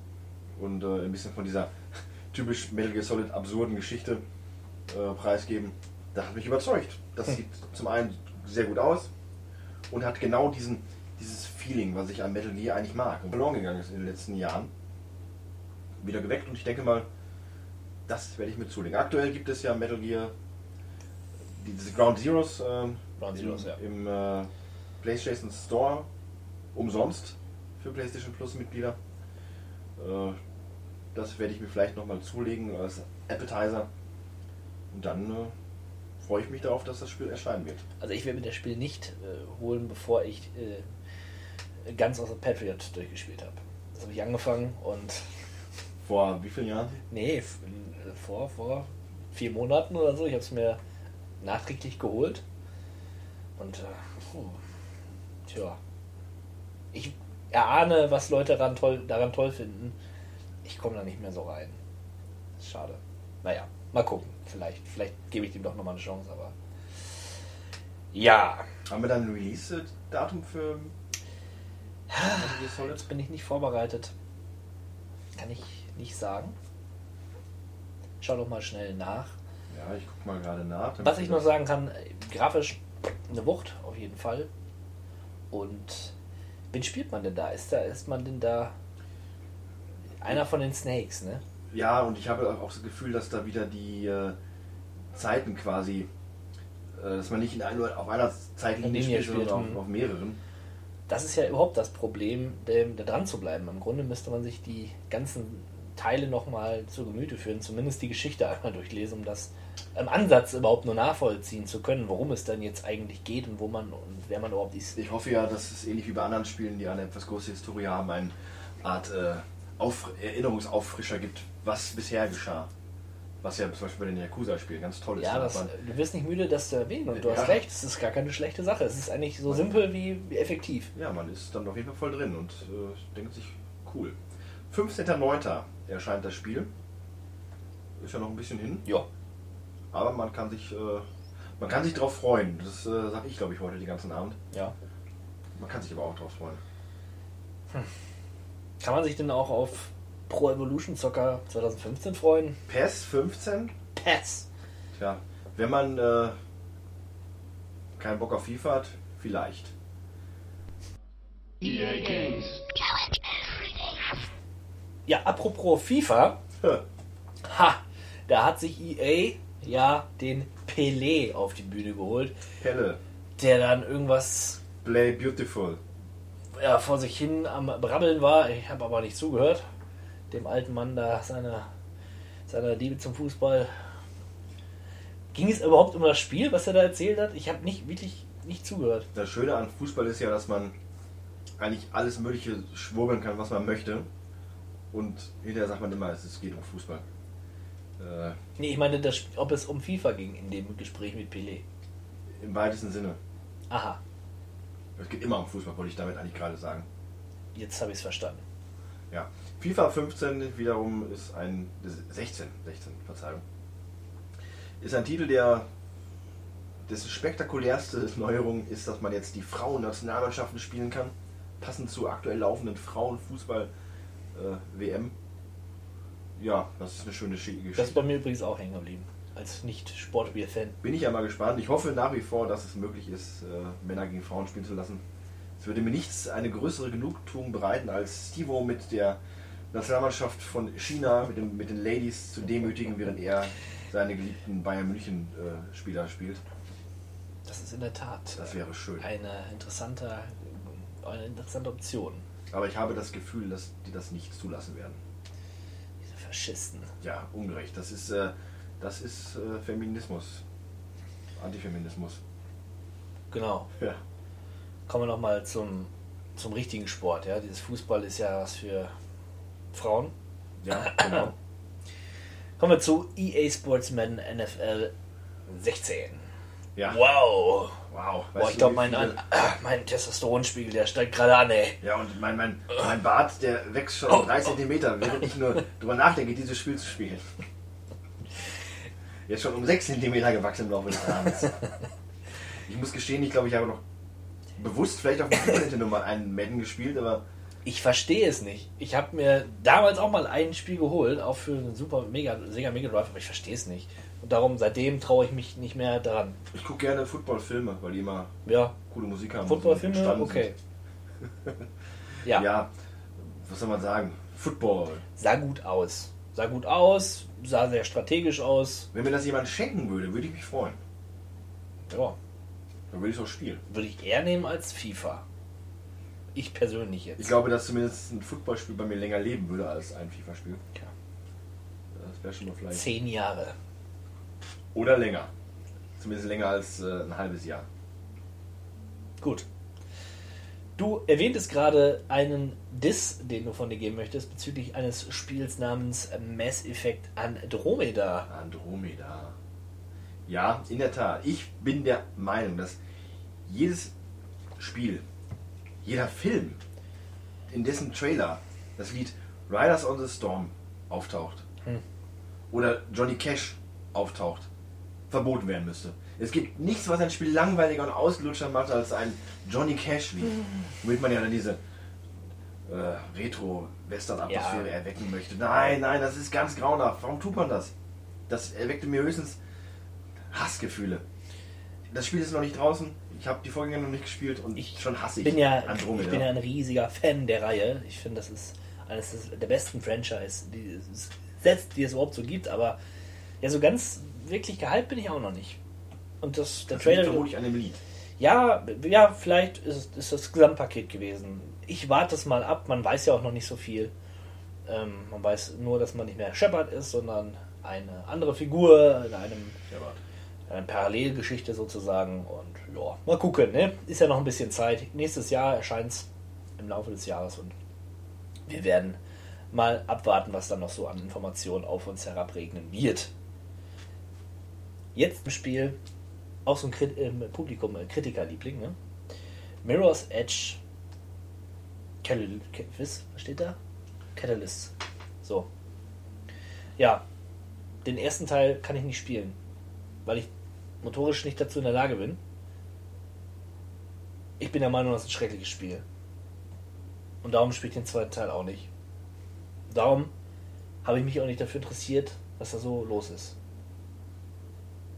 und äh, ein bisschen von dieser typisch Metal Gear Solid absurden Geschichte äh, preisgeben, das hat mich überzeugt. Das sieht zum einen sehr gut aus und hat genau diesen, dieses Feeling, was ich an Metal Gear eigentlich mag und verloren gegangen ist in den letzten Jahren, wieder geweckt und ich denke mal, das werde ich mir zulegen. Aktuell gibt es ja Metal Gear, diese Ground Zeroes, ähm, Ground Zeroes, im, ja. im äh, PlayStation Store umsonst für PlayStation Plus Mitglieder. Äh, das werde ich mir vielleicht nochmal zulegen als Appetizer. Und dann äh, freue ich mich darauf, dass das Spiel erscheinen wird. Also ich werde mir das Spiel nicht äh, holen, bevor ich äh, ganz aus der Patriot durchgespielt habe. Das habe ich angefangen und Vor wie vielen Jahren? nee, äh, vor, vor vier Monaten oder so. Ich habe es mir nachträglich geholt. Und puh, tja, ich erahne, was Leute daran toll, daran toll finden. Ich komme da nicht mehr so rein. Schade. Naja, mal gucken. Vielleicht, vielleicht gebe ich dem doch nochmal eine Chance, aber ja. Haben wir dann ein Release-Datum für Solid? Jetzt bin ich nicht vorbereitet. Kann ich nicht sagen. Schau doch mal schnell nach. Ja, ich guck mal gerade nach. Was ich noch sagen kann, grafisch eine Wucht auf jeden Fall. Und wen spielt man denn da? Ist da ist man denn da einer von den Snakes, ne? Ja, und ich habe auch das Gefühl, dass da wieder die äh, Zeiten quasi, äh, dass man nicht in ein, auf einer Zeitlinie Linie spielt, sondern spielt, auf, hm. auf mehreren. Das ist ja überhaupt das Problem, dem, da dran zu bleiben. Im Grunde müsste man sich die ganzen Teile nochmal zu Gemüte führen, zumindest die Geschichte einmal durchlesen, um das im Ansatz überhaupt nur nachvollziehen zu können, worum es dann jetzt eigentlich geht und wo man und wer man überhaupt ist. Ich hoffe ja, dass es ähnlich wie bei anderen Spielen, die eine etwas große Historie haben, eine Art äh, Auf Erinnerungsauffrischer gibt, was bisher geschah. Was ja zum Beispiel bei den Yakuza-Spielen ganz toll ist. Ja, das, man- du wirst nicht müde, das zu erwähnen und du Ja. hast recht, es ist gar keine schlechte Sache. Es ist eigentlich so simpel wie, effektiv. ja, man ist dann auf jeden Fall voll drin und äh, denkt sich, cool. 15.09. erscheint das Spiel. Ist ja noch ein bisschen hin. Ja. Aber man kann sich, äh, man kann sich drauf freuen. Das äh, sage ich, glaube ich, heute den ganzen Abend. Ja. Man kann sich aber auch drauf freuen. Kann man sich denn auch auf Pro Evolution Soccer 2015 freuen? PES 15? PES. Tja, wenn man äh, keinen Bock auf FIFA hat, vielleicht. Ja, apropos FIFA. Ha, da hat sich EA ja den Pelé auf die Bühne geholt, Pelle, der dann irgendwas Play Beautiful. ja, vor sich hin am Brabbeln war. Ich habe aber nicht zugehört. Dem alten Mann da seiner, seiner Liebe zum Fußball. Ging es überhaupt um das Spiel, was er da erzählt hat? Ich habe nicht wirklich nicht zugehört. Das Schöne an Fußball ist ja, dass man eigentlich alles Mögliche schwurbeln kann, was man möchte. Und hinterher sagt man immer, es geht um Fußball. Äh, Nee, ich meine, das, ob es um FIFA ging in dem Gespräch mit Pelé. Im weitesten Sinne. Aha, Es geht immer um Fußball, wollte ich damit eigentlich gerade sagen. jetzt habe ich es verstanden. Ja. FIFA 15 wiederum ist ein 16, 16, Verzeihung. Ist ein Titel, der dessen spektakulärste Neuerung ist, dass man jetzt die Frauen-Nationalmannschaften spielen kann, passend zur aktuell laufenden Frauenfußball-WM. ja, das ist eine schöne Schi- Das ist Geschichte. bei mir übrigens auch hängen geblieben. Als Nicht-Sportspiel-Fan. Bin ich ja mal gespannt. Ich hoffe nach wie vor, dass es möglich ist, äh, Männer gegen Frauen spielen zu lassen. Es würde mir nichts eine größere Genugtuung bereiten, als Stivo mit der Nationalmannschaft von China mit, dem, mit den Ladies zu demütigen, während er seine geliebten Bayern München äh, Spieler spielt. Das ist in der Tat Das wäre schön. eine interessante, eine interessante Option. Aber ich habe das Gefühl, dass die das nicht zulassen werden. Diese Faschisten. Ja, ungerecht. Das ist, äh, das ist äh, Feminismus. Antifeminismus. Genau. Ja. Kommen wir nochmal zum, zum richtigen Sport. Ja? Dieses Fußball ist ja was für Frauen. Ja, genau. Kommen wir zu EA Sportsman NFL 16. Ja. Wow. Wow. Boah, ich glaube, mein, ah, mein Testosteronspiegel, der steigt gerade an, ey. Ja, und mein, mein, mein Bart, der wächst schon um 3 cm, während ich nur drüber nachdenke, dieses Spiel zu spielen. Jetzt schon um 6 cm gewachsen im Laufe des Abends. Ich muss gestehen, ich glaube, ich habe noch bewusst vielleicht auf dem Nintendo mal einen Madden gespielt, aber Ich verstehe es nicht. Ich habe mir damals auch mal ein Spiel geholt, auch für einen Super Mega, Sega Mega Drive, aber ich verstehe es nicht. Und darum, seitdem traue ich mich nicht mehr dran. ich gucke gerne Footballfilme, weil die immer Ja, coole Musik haben. Footballfilme, Spannend okay. Ja, Ja, was soll man sagen? Football. sah gut aus. Sah gut aus, sah sehr strategisch aus. Wenn mir das jemand schenken würde, würde ich mich freuen. Ja, Dann würde ich es auch spielen. würde ich eher nehmen als FIFA. Ich persönlich jetzt. Ich glaube, dass zumindest ein Footballspiel bei mir länger leben würde als ein FIFA-Spiel. Ja. Das wäre schon mal vielleicht. Zehn Jahre. Oder länger. Zumindest länger als äh, ein halbes Jahr. Gut. Du erwähntest gerade einen Diss, den du von dir geben möchtest, bezüglich eines Spiels namens Mass Effect Andromeda. Andromeda. Ja, in der Tat. Ich bin der Meinung, dass jedes Spiel, jeder Film, in dessen Trailer das Lied Riders on the Storm auftaucht oder Johnny Cash auftaucht, verboten werden müsste. Es gibt nichts, was ein Spiel langweiliger und ausgelutschter macht als ein Johnny Cash-Lied, womit man ja dann diese äh, Retro-Western-Atmosphäre Ja. erwecken möchte. Nein, nein, das ist ganz grauenhaft. Warum tut man das? Das erweckte mir höchstens Hassgefühle. Das Spiel ist noch nicht draußen. Ich habe die Vorgänger noch nicht gespielt und Ich schon hasse ich bin ja, Andromeda. ich bin ja ein riesiger Fan der Reihe. Ich finde, das ist eines der besten Franchise, die es setzt, die es überhaupt so gibt. Aber ja, so ganz wirklich gehypt bin ich auch noch nicht. Und das, der das liegt Trailer. vermutlich an dem Lied. Ja, ja, vielleicht ist, ist das Gesamtpaket gewesen. Ich warte es mal ab. Man weiß ja auch noch nicht so viel. Ähm, man weiß nur, dass man nicht mehr Shepard ist, sondern eine andere Figur in einem eine Parallelgeschichte sozusagen. Und ja, mal gucken. Ne? Ist ja noch ein bisschen Zeit. Nächstes Jahr erscheint es im Laufe des Jahres und wir werden mal abwarten, was dann noch so an Informationen auf uns herabregnen wird. Jetzt im Spiel auch so ein Krit im Publikum äh, Kritikerliebling, ne? Mirror's Edge Catalyst, was steht da? Catalyst. So. Ja, den ersten Teil kann ich nicht spielen, weil ich motorisch nicht dazu in der Lage bin. Ich bin der Meinung, das ist ein schreckliches Spiel. Und darum spiele ich den zweiten Teil auch nicht. Darum habe ich mich auch nicht dafür interessiert, was da so los ist.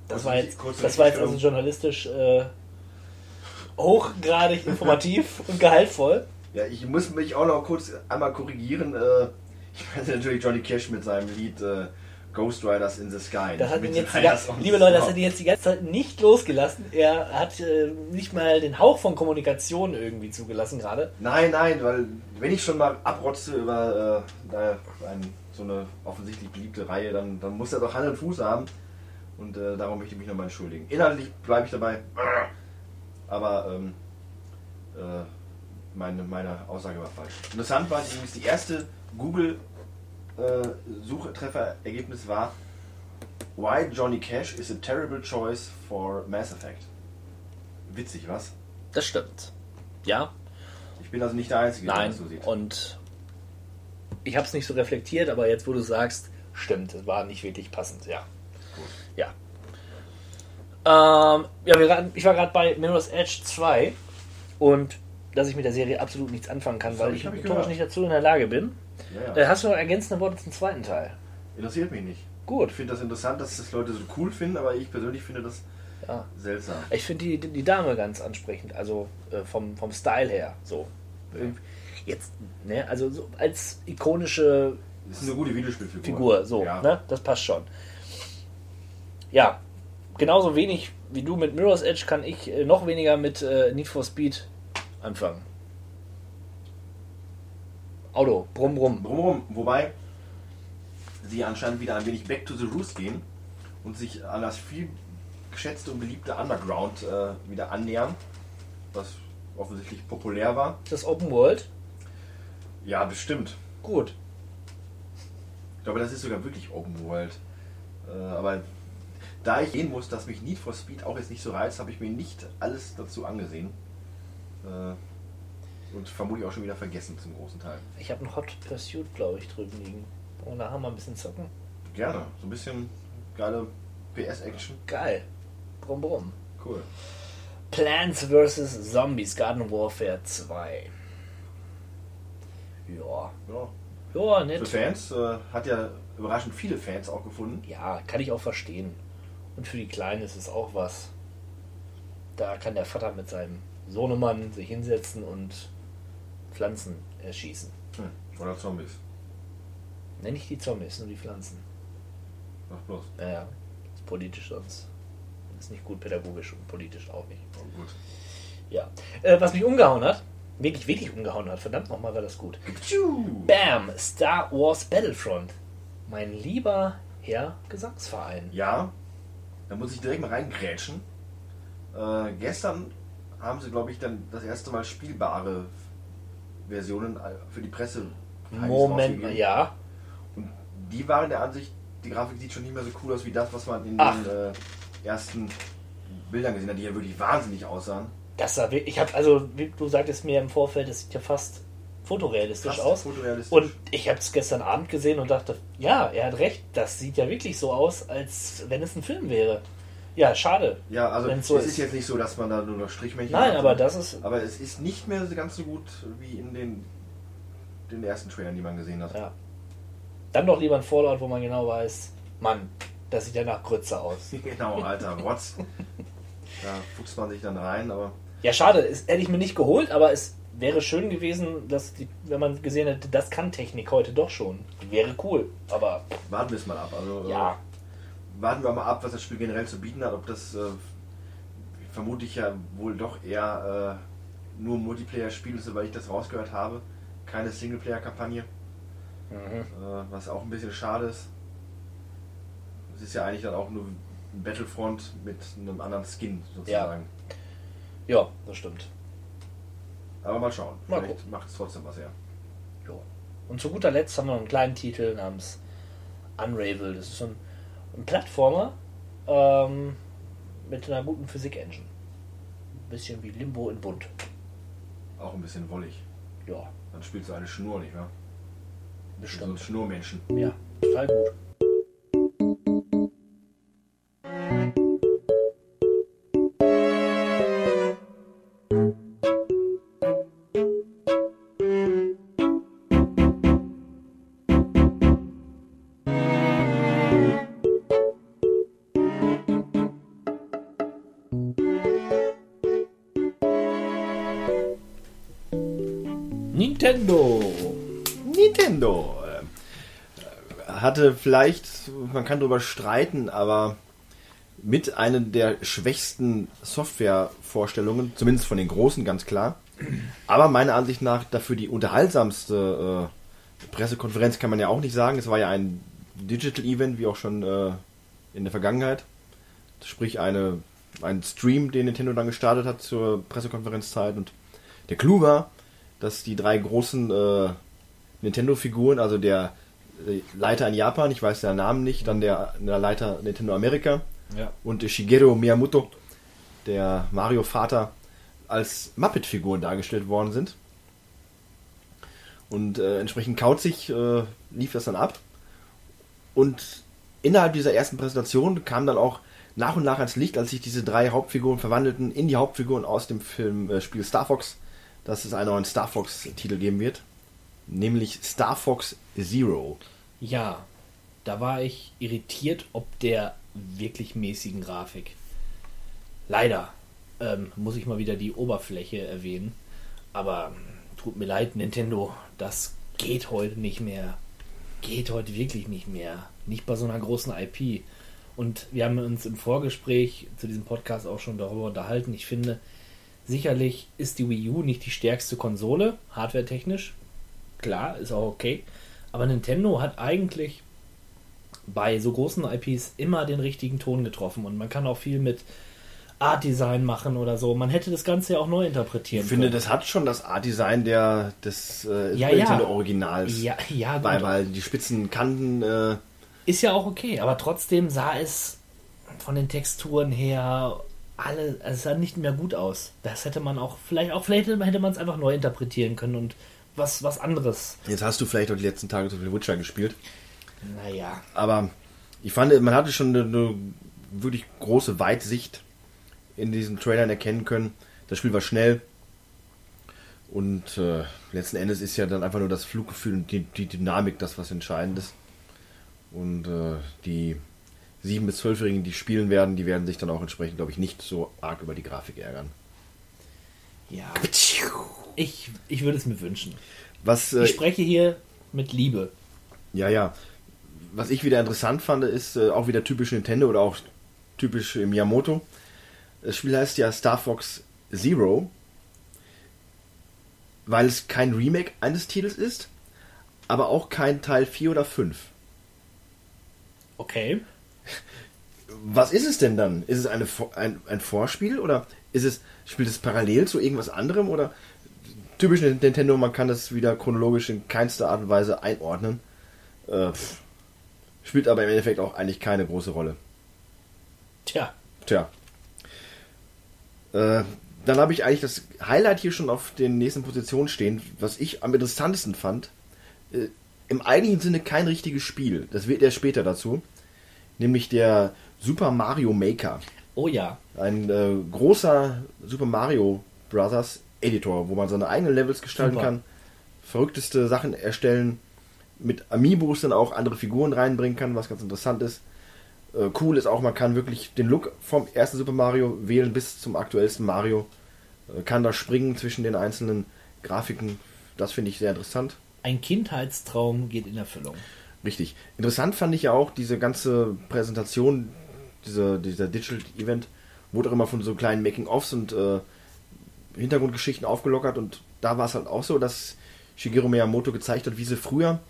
Das war jetzt, das war jetzt also journalistisch äh, hochgradig informativ und gehaltvoll. Ja, ich muss mich auch noch kurz einmal korrigieren. Äh, ich meine natürlich Johnny Cash mit seinem Lied äh, Ghost Riders in the Sky. Das hat ihn jetzt die, liebe Leute, das hat ihn jetzt die ganze Zeit nicht losgelassen. Er hat äh, nicht mal den Hauch von Kommunikation irgendwie zugelassen gerade. Nein, nein, weil wenn ich schon mal abrotze über äh, ein, so eine offensichtlich beliebte Reihe, dann, dann muss er doch Hand und Fuß haben. Und äh, darum möchte ich mich nochmal entschuldigen. Inhaltlich bleibe ich dabei. Aber ähm, äh, meine, meine Aussage war falsch. Interessant war übrigens die erste Google äh, Suchtrefferergebnis war Why Johnny Cash is a terrible choice for Mass Effect. Witzig, was? Das stimmt. Ja, Ich bin also nicht der Einzige, der das so sieht. Und ich habe es nicht so reflektiert, aber jetzt, wo du sagst, stimmt, es war nicht wirklich passend, ja. Ja. Ähm, ja, ich war gerade bei Mirror's Edge 2 und dass ich mit der Serie absolut nichts anfangen kann, Das weil ich ich- ich motorisch gehört. nicht dazu in der Lage bin. Ja, Äh, ja. hast du noch ergänzende Worte zum zweiten Teil? Interessiert mich nicht. Gut. Ich finde das interessant, dass das Leute so cool finden, aber ich persönlich finde das Ja. seltsam. Ich finde die, die Dame ganz ansprechend, also äh, vom, vom Style her. So. Jetzt, ne, also so als ikonische Das ist eine gute Videospielfigur. Figur, so, ne? Das passt schon. Ja, genauso wenig wie du mit Mirror's Edge kann ich äh, noch weniger mit äh, Need for Speed anfangen. Auto, brumm, brumm. Drumherum, wobei sie anscheinend wieder ein wenig back to the roots gehen und sich an das viel geschätzte und beliebte Underground äh, wieder annähern, was offensichtlich populär war. Das Open World? Ja, bestimmt. Gut. Ich glaube, das ist sogar wirklich Open World. Äh, aber da ich sehen muss, dass mich Need for Speed auch jetzt nicht so reizt, habe ich mir nicht alles dazu angesehen. Äh, und vermutlich auch schon wieder vergessen zum großen Teil. Ich habe einen Hot Pursuit, glaube ich, drüben liegen. Und da haben wir ein bisschen zocken. Gerne. So ein bisschen geile PS-Action. Geil. Brumm, brumm. Cool. Plants vs. Zombies Garden Warfare 2. Ja. Ja. Ja, Für nett. Fans äh, hat ja überraschend viele Fans auch gefunden. Ja, kann ich auch verstehen. Und für die Kleinen ist es auch was. Da kann der Vater mit seinem Sohnemann sich hinsetzen und Pflanzen erschießen. Hm. Oder Zombies. Nenn nicht die Zombies, nur die Pflanzen. Ach bloß. Naja, ist politisch sonst. Ist nicht gut pädagogisch und politisch auch nicht. Oh, gut. Ja. Äh, was mich umgehauen hat, wirklich, wirklich umgehauen hat, verdammt nochmal war das gut. Bam! Star Wars Battlefront. Mein lieber Herr Gesangsverein. Ja, da muss ich direkt mal reingrätschen. Äh, gestern haben sie, glaube ich, dann das erste Mal spielbare Versionen äh, für die Presse Moment ja. Und die waren der Ansicht, die Grafik sieht schon nicht mehr so cool aus wie das, was man in Ach. den äh, ersten Bildern gesehen hat, die ja wirklich wahnsinnig aussahen. Das sah wirklich, ich habe also, wie du sagtest mir im Vorfeld, das sieht ja fast fotorealistisch Fast aus. fotorealistisch. Und ich habe es gestern Abend gesehen und dachte, ja, er hat recht, das sieht ja wirklich so aus, als wenn es ein Film wäre. Ja, schade. Ja, also wenn's so es ist jetzt nicht so, dass man da nur noch Strichmännchen Nein, hat, aber das ist- Aber es ist nicht mehr ganz so gut wie in den, den ersten Trailern, die man gesehen hat. Ja. Dann doch lieber ein Fallout, wo man genau weiß, Mann, das sieht ja nach Grütze aus. Genau, alter Rotz. da fuchst man sich dann rein, aber Ja, schade, es hätte ich mir nicht geholt, aber es wäre schön gewesen, dass die, wenn man gesehen hätte, das kann Technik heute doch schon. Wäre cool, aber warten wir es mal ab. Also, Ja. äh, warten wir mal ab, was das Spiel generell zu bieten hat. Ob das äh, vermutlich ja wohl doch eher äh, nur ein Multiplayer-Spiel ist, soweit ich das rausgehört habe. Keine Singleplayer-Kampagne. Mhm. Äh, was auch ein bisschen schade ist. Es ist ja eigentlich dann auch nur ein Battlefront mit einem anderen Skin sozusagen. ja, das stimmt. Aber mal schauen. Mal Vielleicht macht es trotzdem was. Ja. Und zu guter Letzt haben wir noch einen kleinen Titel namens Unravel. Das ist so ein, ein Plattformer ähm, mit einer guten Physik-Engine. Ein bisschen wie Limbo in Bunt. Auch ein bisschen wollig. Ja, Dann spielst du eine Schnur, nicht wahr? So bestimmt. Schnurmenschen. Ja, total gut. Hatte vielleicht, man kann darüber streiten, aber mit einer der schwächsten Softwarevorstellungen, zumindest von den großen, ganz klar. Aber meiner Ansicht nach dafür die unterhaltsamste äh, Pressekonferenz kann man ja auch nicht sagen. Es war ja ein Digital Event, wie auch schon äh, in der Vergangenheit. Sprich eine, ein Stream, den Nintendo dann gestartet hat zur Pressekonferenzzeit. Und der Clou war, dass die drei großen äh, Nintendo-Figuren, also der Leiter in Japan, ich weiß den Namen nicht, dann der, der Leiter Nintendo Amerika Ja. und Shigeru Miyamoto, der Mario-Vater, als Muppet-Figuren dargestellt worden sind. Und äh, entsprechend kauzig äh, lief das dann ab. Und innerhalb dieser ersten Präsentation kam dann auch nach und nach ans Licht, als sich diese drei Hauptfiguren verwandelten in die Hauptfiguren aus dem Film äh, Spiel Star Fox, dass es einen neuen Star Fox-Titel geben wird. Nämlich Star Fox Zero. Ja, da war ich irritiert ob der wirklich mäßigen Grafik. Leider ähm, muss ich mal wieder die Oberfläche erwähnen. Aber tut mir leid, Nintendo, das geht heute nicht mehr. Geht heute wirklich nicht mehr. Nicht bei so einer großen IP. Und wir haben uns im Vorgespräch zu diesem Podcast auch schon darüber unterhalten. Ich finde, sicherlich ist die Wii U nicht die stärkste Konsole, hardware-technisch. Klar, ist auch okay. Aber Nintendo hat eigentlich bei so großen IPs immer den richtigen Ton getroffen. Und man kann auch viel mit Art Design machen oder so. Man hätte das Ganze ja auch neu interpretieren Ich finde, können. das hat schon das Art Design der des äh, Ja, Super ja. Nintendo Originals. Ja, ja, gut. weil, weil die spitzen Kanten äh, Ist ja auch okay, aber trotzdem sah es von den Texturen her alle, also es sah nicht mehr gut aus. Das hätte man auch, vielleicht auch, vielleicht hätte man es einfach neu interpretieren können und was, was anderes. Jetzt hast du vielleicht auch die letzten Tage so viel Witcher gespielt. Naja. Aber ich fand, man hatte schon eine, eine wirklich große Weitsicht in diesen Trailern erkennen können. Das Spiel war schnell. Und äh, letzten Endes ist ja dann einfach nur das Fluggefühl und die, die Dynamik das, was entscheidend ist. Und äh, die 7- bis 12-Jährigen, die spielen werden, die werden sich dann auch entsprechend, glaube ich, nicht so arg über die Grafik ärgern. Ja. Ich, ich würde es mir wünschen. Was, äh, Ich spreche hier mit Liebe. Ja, ja. Was ich wieder interessant fand, ist äh, auch wieder typisch Nintendo oder auch typisch Miyamoto. Das Spiel heißt ja Star Fox Zero, weil es kein Remake eines Titels ist, aber auch kein Teil 4 oder 5. Okay. Was ist es denn dann? Ist es eine, ein, ein Vorspiel oder ist es, spielt es parallel zu irgendwas anderem oder typisch Nintendo, man kann das wieder chronologisch in keinster Art und Weise einordnen. Äh, spielt aber im Endeffekt auch eigentlich keine große Rolle. Tja. Tja. Äh, dann habe ich eigentlich das Highlight hier schon auf den nächsten Positionen stehen, was ich am interessantesten fand. Äh, Im eigentlichen Sinne kein richtiges Spiel. Das wird erst später dazu. Nämlich der Super Mario Maker. Oh ja. Ein äh, großer Super Mario Brothers Editor, wo man seine eigenen Levels gestalten Super. kann, verrückteste Sachen erstellen, mit Amiibos dann auch andere Figuren reinbringen kann, was ganz interessant ist. Äh, cool ist auch, man kann wirklich den Look vom ersten Super Mario wählen bis zum aktuellsten Mario. Äh, kann da springen zwischen den einzelnen Grafiken. Das finde ich sehr interessant. Ein Kindheitstraum geht in Erfüllung. Richtig. Interessant fand ich ja auch diese ganze Präsentation, dieser, dieser Digital Event, wurde auch immer von so kleinen Making-ofs und äh, Hintergrundgeschichten aufgelockert und da war es halt auch so, dass Shigeru Miyamoto gezeigt hat, wie sie früher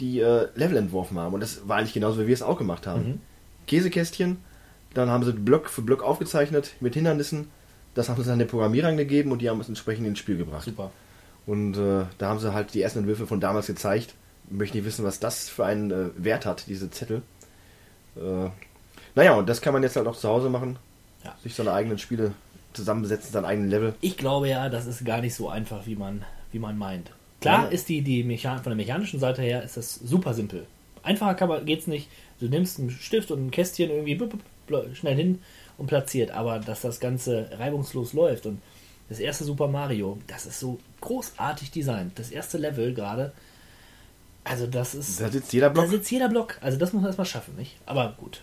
die äh, Level entworfen haben. Und das war eigentlich genauso, wie wir es auch gemacht haben. Mhm. Käsekästchen, dann haben sie Block für Block aufgezeichnet mit Hindernissen, das haben sie dann den Programmierern gegeben und die haben es entsprechend ins Spiel gebracht. Super. Und äh, da haben sie halt die ersten Entwürfe von damals gezeigt. Ich möchte nicht wissen, was das für einen äh, Wert hat, diese Zettel. Äh, naja, und das kann man jetzt halt auch zu Hause machen. Ja. Sich seine eigenen Spiele zusammensetzen, seinen eigenen Level. Ich glaube ja, das ist gar nicht so einfach, wie man, wie man meint. Klar Ja. ist die, die Mechan von der mechanischen Seite her ist das super simpel. Einfacher geht's nicht. Du nimmst einen Stift und ein Kästchen irgendwie blub, blub, schnell hin und platziert. Aber dass das Ganze reibungslos läuft und das erste Super Mario, das ist so großartig designt. Das erste Level gerade, also das ist. Da sitzt jeder Block. Da sitzt jeder Block. Also das muss man erstmal schaffen, nicht? Aber gut.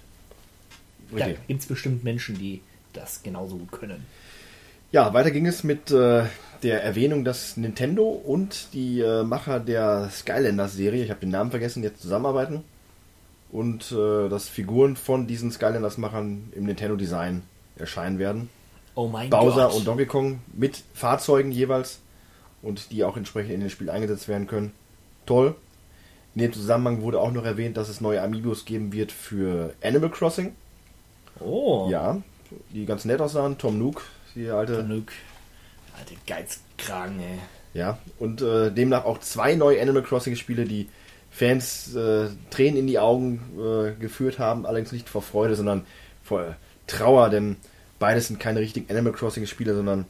Da Richtig. gibt es bestimmt Menschen, die das genauso gut können. Ja, weiter ging es mit äh, der Erwähnung, dass Nintendo und die äh, Macher der Skylanders-Serie, ich habe den Namen vergessen, jetzt zusammenarbeiten und äh, dass Figuren von diesen Skylanders-Machern im Nintendo-Design erscheinen werden. Oh mein Bowser Gott. und Donkey Kong mit Fahrzeugen jeweils und die auch entsprechend in das Spiel eingesetzt werden können. Toll. In dem Zusammenhang wurde auch noch erwähnt, dass es neue Amiibos geben wird für Animal Crossing. Oh. Ja, die ganz nett aussahen. Tom Nook, die alte. Genug. Alte Geizkragen, ey. Ja, und äh, demnach auch zwei neue Animal Crossing Spiele, die Fans äh, Tränen in die Augen äh, geführt haben, allerdings nicht vor Freude, sondern vor Trauer, denn beides sind keine richtigen Animal Crossing Spiele, sondern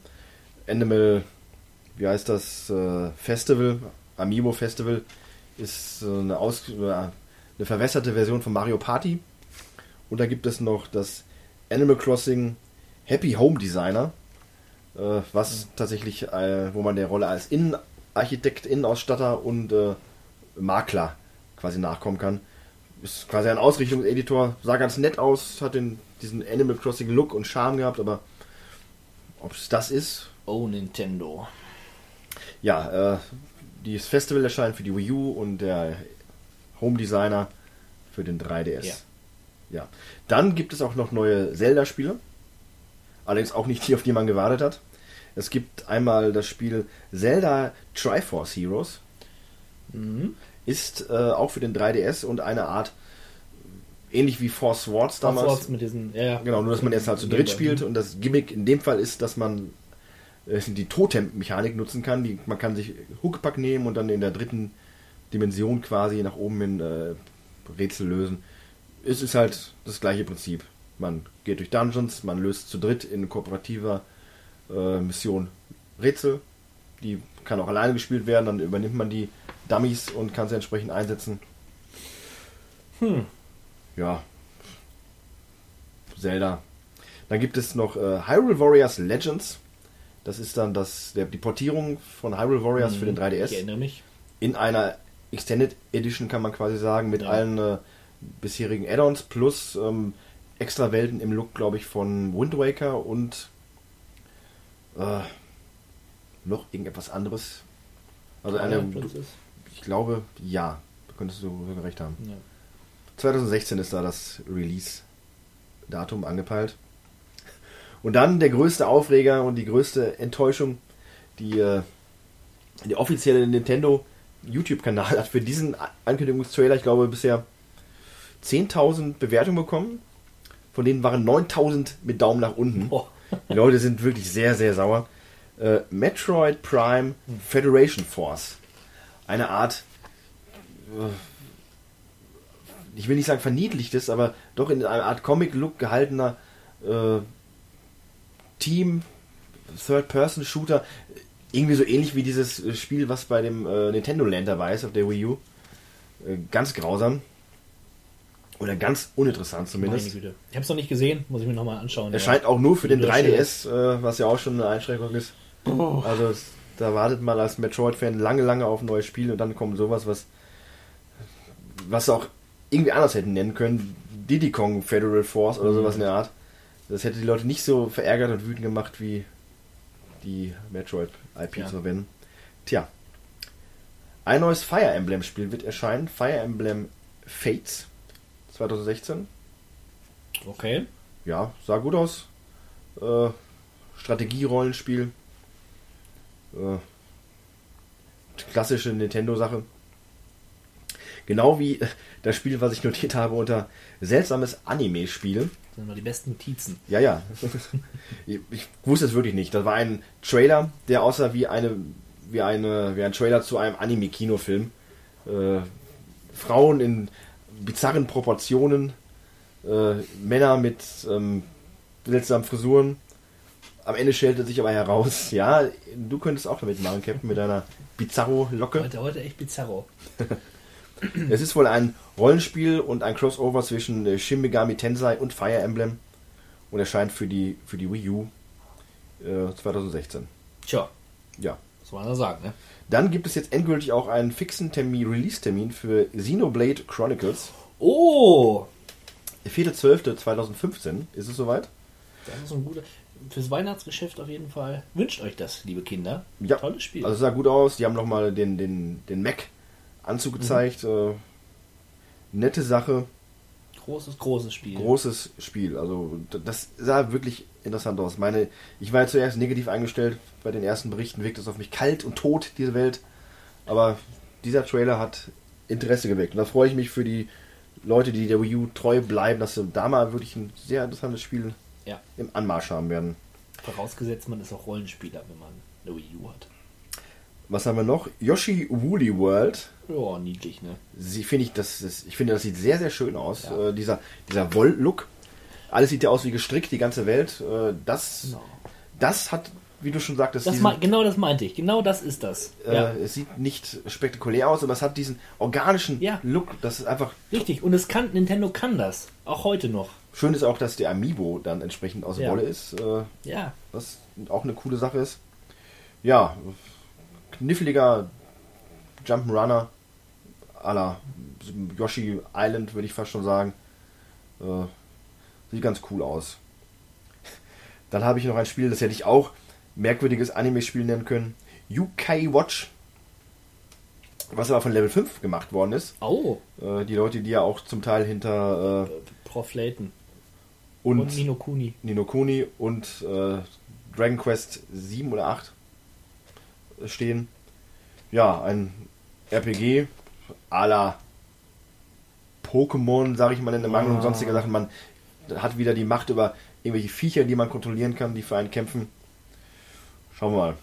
Animal, wie heißt das, äh, Festival, Amiibo Festival, ist äh, eine, aus, äh, eine verwässerte Version von Mario Party. Und da gibt es noch das Animal Crossing Happy Home Designer, äh, was tatsächlich, äh, wo man der Rolle als Innenarchitekt, Innenausstatter und äh, Makler quasi nachkommen kann. Ist quasi ein Ausrichtungseditor, sah ganz nett aus, hat den, diesen Animal Crossing Look und Charme gehabt, aber ob es das ist, Oh, Nintendo. Ja, äh, dieses Festival erscheint für die Wii U und der Home Designer für den 3DS. Ja. ja. Dann gibt es auch noch neue Zelda-Spiele. Allerdings auch nicht die, auf die man gewartet hat. Es gibt einmal das Spiel Zelda Triforce Heroes. Ist äh, auch für den 3DS und eine Art ähnlich wie Four Swords damals. Damals mit diesen, ja, ja. Genau, nur dass man jetzt halt zu dritt spielt und das Gimmick in dem Fall ist, dass man äh, die Totem-Mechanik nutzen kann. Die, man kann sich Huckpack nehmen und dann in der dritten Dimension quasi nach oben in äh, Rätsel lösen. Es ist halt das gleiche Prinzip. Man geht durch Dungeons, man löst zu dritt in kooperativer äh, Mission Rätsel. Die kann auch alleine gespielt werden, dann übernimmt man die Dummies und kann sie entsprechend einsetzen. Hm. Ja. Zelda. Dann gibt es noch äh, Hyrule Warriors Legends. Das ist dann das, der, die Portierung von Hyrule Warriors für den 3DS. Ich erinnere mich. In einer Extended Edition kann man quasi sagen, mit Ja. allen äh, bisherigen Add-ons plus ähm, extra Welten im Look, glaube ich, von Wind Waker und äh, noch irgendetwas anderes. Also eine, Twilight Princess. ich glaube, ja, da könntest du sogar recht haben. Ja. 2016 ist da das Release-Datum angepeilt. Und dann der größte Aufreger und die größte Enttäuschung, die äh, der offizielle Nintendo YouTube-Kanal hat für diesen Ankündigungstrailer, ich glaube, bisher 10.000 Bewertungen bekommen. Von denen waren 9.000 mit Daumen nach unten. Boah. Die Leute sind wirklich sehr, sehr sauer. Äh, Metroid Prime Federation Force. Eine Art, äh, ich will nicht sagen verniedlichtes, aber doch in einer Art Comic-Look gehaltener äh, Team, Third-Person-Shooter. Irgendwie so ähnlich wie dieses Spiel, was bei dem äh, Nintendo Land dabei ist, auf der Wii U. Äh, ganz grausam. Oder ganz uninteressant zumindest. Meine Güte. Ich habe es noch nicht gesehen, muss ich mir nochmal anschauen. Erscheint auch nur für den Ja, 3DS, äh, was ja auch schon eine Einschränkung ist. Also es- da wartet man als Metroid-Fan lange, lange auf ein neues Spiel und dann kommt sowas, was was sie auch irgendwie anders hätten nennen können. Diddy Kong Federal Force oder sowas in der Art. Das hätte die Leute nicht so verärgert und wütend gemacht, wie die Metroid-IP Ja. zu verwenden. Tja. Ein neues Fire Emblem-Spiel wird erscheinen. Fire Emblem Fates 2016 Okay. ja, sah gut aus. Äh, Strategie-Rollenspiel. Äh, klassische Nintendo-Sache. Genau wie das Spiel, was ich notiert habe unter seltsames Anime-Spiel. Das sind mal die besten Notizen. Ja, ja. ich, ich wusste es wirklich nicht. Das war ein Trailer, der aussah wie eine, wie eine, wie ein Trailer zu einem Anime-Kinofilm. Äh, Frauen in bizarren Proportionen, äh, Männer mit ähm, seltsamen Frisuren. Am Ende stellte sich aber heraus, ja, du könntest auch damit machen, Captain, mit deiner Bizarro-Locke. Heute, heute echt bizarro. Es ist wohl ein Rollenspiel und ein Crossover zwischen äh, Shin Megami Tensei und Fire Emblem und erscheint für die, für die Wii U äh, 2016. Tja, Ja. was soll man da sagen, ne? Dann gibt es jetzt endgültig auch einen fixen Termin, Release-Termin für Xenoblade Chronicles. Oh! 4.12.2015 ist es soweit. Das ist ein guter. Fürs Weihnachtsgeschäft auf jeden Fall. Wünscht euch das, liebe Kinder. Ja. Tolles Spiel. Also es sah gut aus. Die haben nochmal den, den, den Mac-Anzug Mhm. gezeigt. Äh, nette Sache. großes, großes Spiel. Großes Spiel. Also das sah wirklich interessant aus. Meine, ich war ja zuerst negativ eingestellt. Bei den ersten Berichten wirkt es auf mich kalt und tot, diese Welt. Aber dieser Trailer hat Interesse geweckt. Und da freue ich mich für die Leute, die der Wii U treu bleiben, dass sie da mal wirklich ein sehr interessantes Spiel Ja. im Anmarsch haben werden. Vorausgesetzt, man ist auch Rollenspieler, wenn man eine Wii U hat. Was haben wir noch? Yoshi Woolly World. Ja, niedlich, ne? Sie finde ich, das, das, ich finde, das sieht sehr, sehr schön aus. Ja. Äh, dieser dieser Woll-Look. Alles sieht ja aus wie gestrickt, die ganze Welt. Äh, das, Genau. das hat, wie du schon sagtest, Das diesen, genau das meinte ich. Genau das ist das. äh, ja. es sieht nicht spektakulär aus, aber es hat diesen organischen Ja. Look. Das ist einfach Richtig. Und es kann, Nintendo kann das. Auch heute noch. schön ist auch, dass der Amiibo dann entsprechend aus Ja. Wolle ist. Äh, Ja. was auch eine coole Sache ist. Ja, kniffliger Jump'n'Runner à la Yoshi Island, würde ich fast schon sagen. Äh, sieht ganz cool aus. Dann habe ich noch ein Spiel, das hätte ich auch merkwürdiges Anime-Spiel nennen können. UK Watch, was aber von Level 5 gemacht worden ist. Oh, Äh, die Leute, die ja auch zum Teil hinter äh, Prof Layton und, und Nino Kuni. Nino Kuni und äh, Dragon Quest 7 oder 8 stehen. Ja, ein RPG à la Pokémon, sage ich mal in der Mangel und sonstige Sachen. Man hat wieder die Macht über irgendwelche Viecher, die man kontrollieren kann, die für einen kämpfen. Schauen wir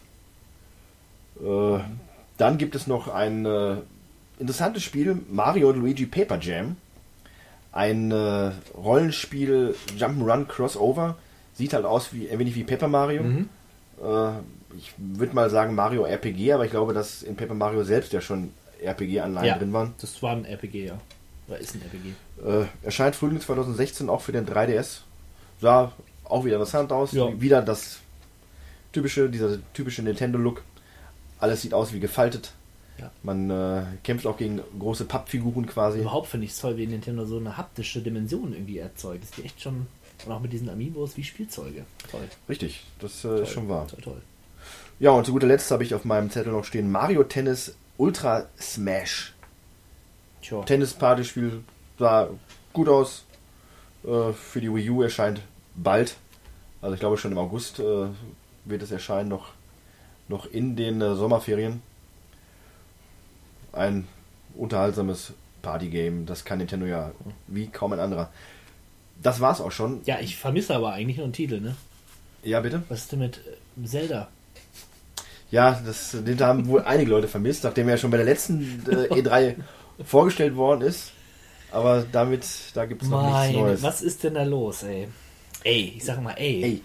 mal. Äh, dann gibt es noch ein äh, interessantes Spiel, Mario Luigi Paper Jam. Ein äh, Rollenspiel Jump'n'Run Crossover. Sieht halt aus wie ein wenig wie Paper Mario. Äh, ich würde mal sagen Mario RPG, aber ich glaube, dass in Paper Mario selbst ja schon RPG-Anleihen Ja, drin waren. das war ein RPG, ja. Oder ist ein RPG. Äh, erscheint Frühling 2016 auch für den 3DS. Sah auch wieder interessant aus. Ja. Wieder das typische, dieser typische Nintendo-Look. Alles sieht aus wie gefaltet. Ja. Man äh, kämpft auch gegen große Pappfiguren quasi. Überhaupt finde ich es toll, wie Nintendo so eine haptische Dimension irgendwie erzeugt. Ist echt schon, und auch mit diesen Amiibos wie Spielzeuge. Toll. Richtig, das äh, toll. ist schon wahr. Toll, toll. Ja, und zu guter Letzt habe ich auf meinem Zettel noch stehen Mario Tennis Ultra Smash. Tja. Tennis-Partyspiel sah gut aus. Äh, für die Wii U erscheint bald. Also ich glaube schon im August äh, wird es erscheinen, noch, noch in den äh, Sommerferien. Ein unterhaltsames Partygame, das kann Nintendo ja wie kaum ein anderer. Das war's auch schon. Ja, ich vermisse aber eigentlich nur einen Titel, ne? Ja, bitte? Was ist denn mit äh, Zelda? Ja, das, den haben wohl einige Leute vermisst, nachdem er ja schon bei der letzten äh, E3 vorgestellt worden ist. Aber damit, da gibt es noch nichts Meine, Neues. was ist denn da los, ey? Ey, ich sag mal, ey. Ey,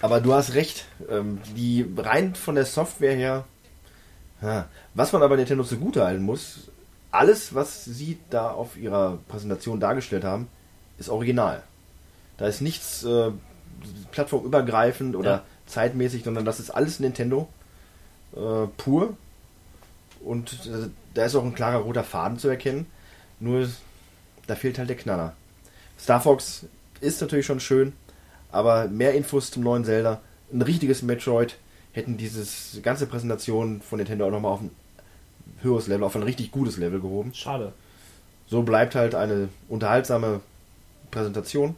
aber du hast recht. Ähm, die rein von der Software her, ja, was man aber Nintendo zugute halten muss, alles, was sie da auf ihrer Präsentation dargestellt haben, ist original. Da ist nichts äh, plattformübergreifend oder Ja. zeitmäßig, sondern das ist alles Nintendo äh, pur. Und äh, da ist auch ein klarer roter Faden zu erkennen. Nur da fehlt halt der Knaller. Star Fox ist natürlich schon schön, aber mehr Infos zum neuen Zelda, ein richtiges Metroid, hätten dieses ganze Präsentation von Nintendo auch nochmal auf ein höheres Level, auf ein richtig gutes Level gehoben. Schade. So bleibt halt eine unterhaltsame Präsentation,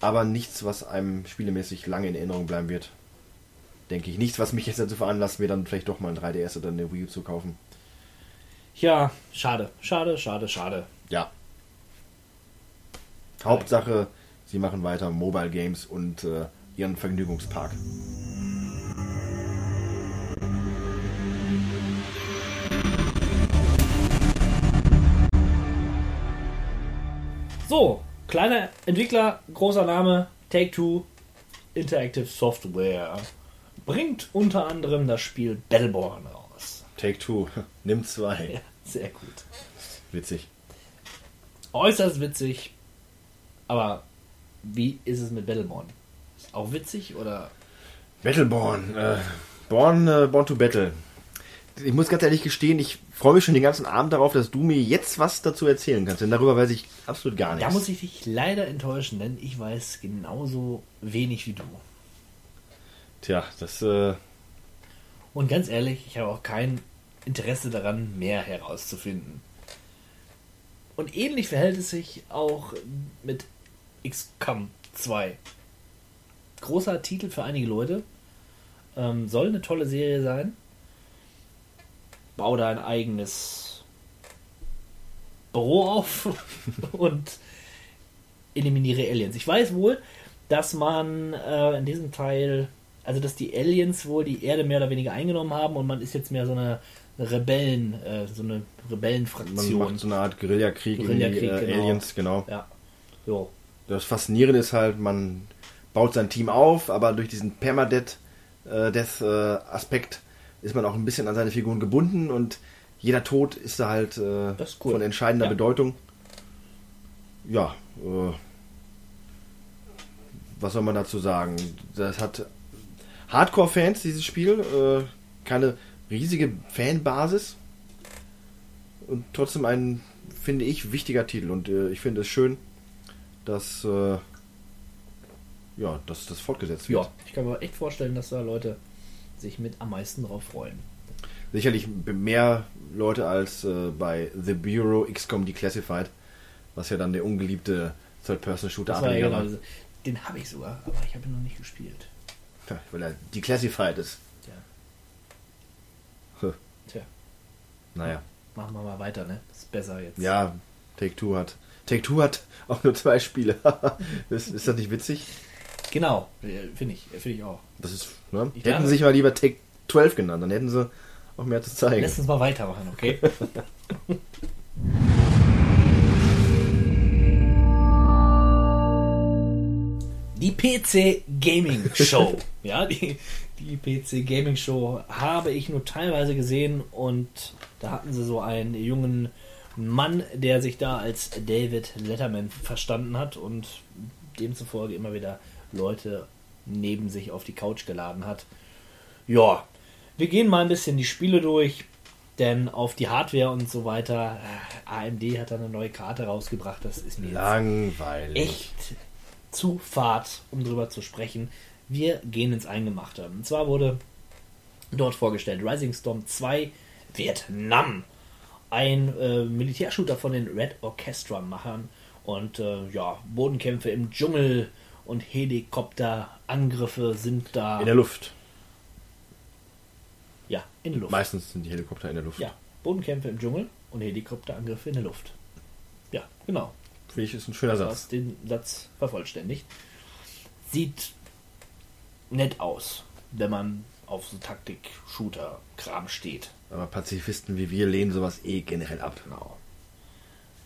aber nichts, was einem spielemäßig lange in Erinnerung bleiben wird. Denke ich. Nichts, was mich jetzt dazu veranlasst, mir dann vielleicht doch mal ein 3DS oder eine Wii U zu kaufen. Ja, schade. Schade, schade, schade. Ja. Hauptsache, sie machen weiter Mobile Games und äh, ihren Vergnügungspark. So, kleiner Entwickler, großer Name, Take-Two Interactive Software. Bringt unter anderem das Spiel Battleborn raus. Take Two, nimm zwei. Ja, sehr gut. Witzig. Äußerst witzig. Aber wie ist es mit Battleborn? Ist auch witzig oder? Battleborn, äh, Born, äh, Born to Battle. Ich muss ganz ehrlich gestehen, ich freue mich schon den ganzen Abend darauf, dass du mir jetzt was dazu erzählen kannst, denn darüber weiß ich absolut gar nichts. Da muss ich dich leider enttäuschen, denn ich weiß genauso wenig wie du. Tja, das, äh, Und ganz ehrlich, ich habe auch kein Interesse daran, mehr herauszufinden. Und ähnlich verhält es sich auch mit XCOM 2. Großer Titel für einige Leute. Ähm, soll eine tolle Serie sein. Bau da ein eigenes Büro auf und eliminiere Aliens. Ich weiß wohl, dass man äh, in diesem Teil, also dass die Aliens wohl die Erde mehr oder weniger eingenommen haben und man ist jetzt mehr so eine Rebellen, äh, so eine man Rebellenfraktion. macht so eine Art Guerillakrieg gegen die äh, genau. Aliens, genau. Ja. Jo. Das Faszinierende ist halt, man baut sein Team auf, aber durch diesen Permadeath-Aspekt ist man auch ein bisschen an seine Figuren gebunden und jeder Tod ist da halt äh, cool. von entscheidender Ja. Bedeutung. Ja, äh, was soll man dazu sagen? Das hat Hardcore-Fans, dieses Spiel, äh, keine riesige Fanbasis und trotzdem ein, finde ich, wichtiger Titel und äh, ich finde es schön, dass, äh, ja, dass das fortgesetzt wird. Ja, ich kann mir echt vorstellen, dass da Leute sich mit am meisten drauf freuen. Sicherlich mehr Leute als äh, bei The Bureau XCOM Declassified, was ja dann der ungeliebte Third-Person-Shooter war ja genau, den habe ich sogar, aber ich habe ihn noch nicht gespielt. Ja, weil er Declassified ist. Tja. Huh. Tja, Naja. machen wir mal weiter, ne? Das ist besser jetzt. Ja, Take-Two hat. Take-Two hat auch nur zwei Spiele. ist, ist das nicht witzig? Genau, äh, finde ich, finde ich auch. Das ist, ne? Ich Hätten sie sich mal lieber Take 12 genannt, dann hätten sie auch mehr zu zeigen. Lass uns mal weitermachen, okay? PC Gaming Show. Ja, die, die PC Gaming Show habe ich nur teilweise gesehen und da hatten sie so einen jungen Mann, der sich da als David Letterman verstanden hat und demzufolge immer wieder Leute neben sich auf die Couch geladen hat. Ja, wir gehen mal ein bisschen die Spiele durch, denn auf die Hardware und so weiter, äh, AMD hat da eine neue Karte rausgebracht, das ist mir jetzt Langweilig. echt zu fad, um drüber zu sprechen. Wir gehen ins Eingemachte. Und zwar wurde dort vorgestellt Rising Storm 2 Vietnam. Ein äh, Militärshooter von den Red Orchestra-Machern. Und äh, ja, Bodenkämpfe im Dschungel und Helikopterangriffe sind da. In der Luft. ja, in der Luft. Meistens sind die Helikopter in der Luft. Ja, Bodenkämpfe im Dschungel und Helikopterangriffe in der Luft. Ja, genau. Finde ich, ist ein schöner Satz. hast den Satz vervollständigt. Sieht nett aus, wenn man auf so Taktik-Shooter-Kram steht. Aber Pazifisten wie wir lehnen sowas eh generell ab. Genau.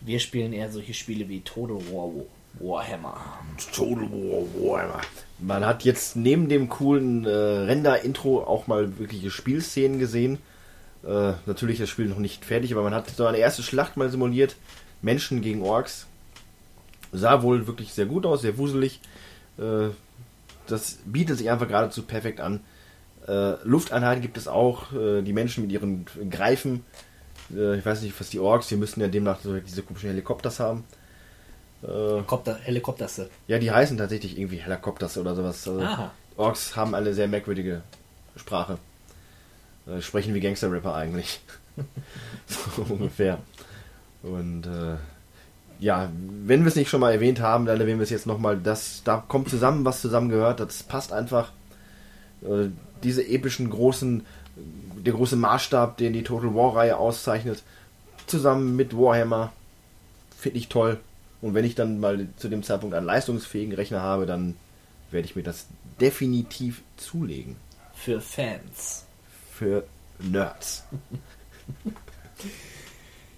Wir spielen eher solche Spiele wie Total War Warhammer. Total War Warhammer. Man hat jetzt neben dem coolen äh, Render-Intro auch mal wirkliche Spielszenen gesehen. Äh, natürlich ist das Spiel noch nicht fertig, aber man hat so eine erste Schlacht mal simuliert. Menschen gegen Orks. Sah wohl wirklich sehr gut aus, sehr wuselig. Äh, das bietet sich einfach geradezu perfekt an. Äh, Lufteinheiten gibt es auch. Äh, die Menschen mit ihren Greifen. Äh, ich weiß nicht, was die Orks, die müssen ja demnach so diese komischen Helikopters haben. Äh, Helikopter, Helikopterse. ja, die heißen tatsächlich irgendwie Helikopters oder sowas. Also. Orks haben eine sehr merkwürdige Sprache. Äh, sprechen wie Gangster-Rapper eigentlich. so ungefähr. Und äh, ja, wenn wir es nicht schon mal erwähnt haben, dann erwähnen wir es jetzt nochmal. Das, da kommt zusammen, was zusammengehört. Das passt einfach. Äh, diese epischen großen, der große Maßstab, den die Total War-Reihe auszeichnet, zusammen mit Warhammer, finde ich toll. Und wenn ich dann mal zu dem Zeitpunkt einen leistungsfähigen Rechner habe, dann werde ich mir das definitiv zulegen. Für Fans. Für Nerds.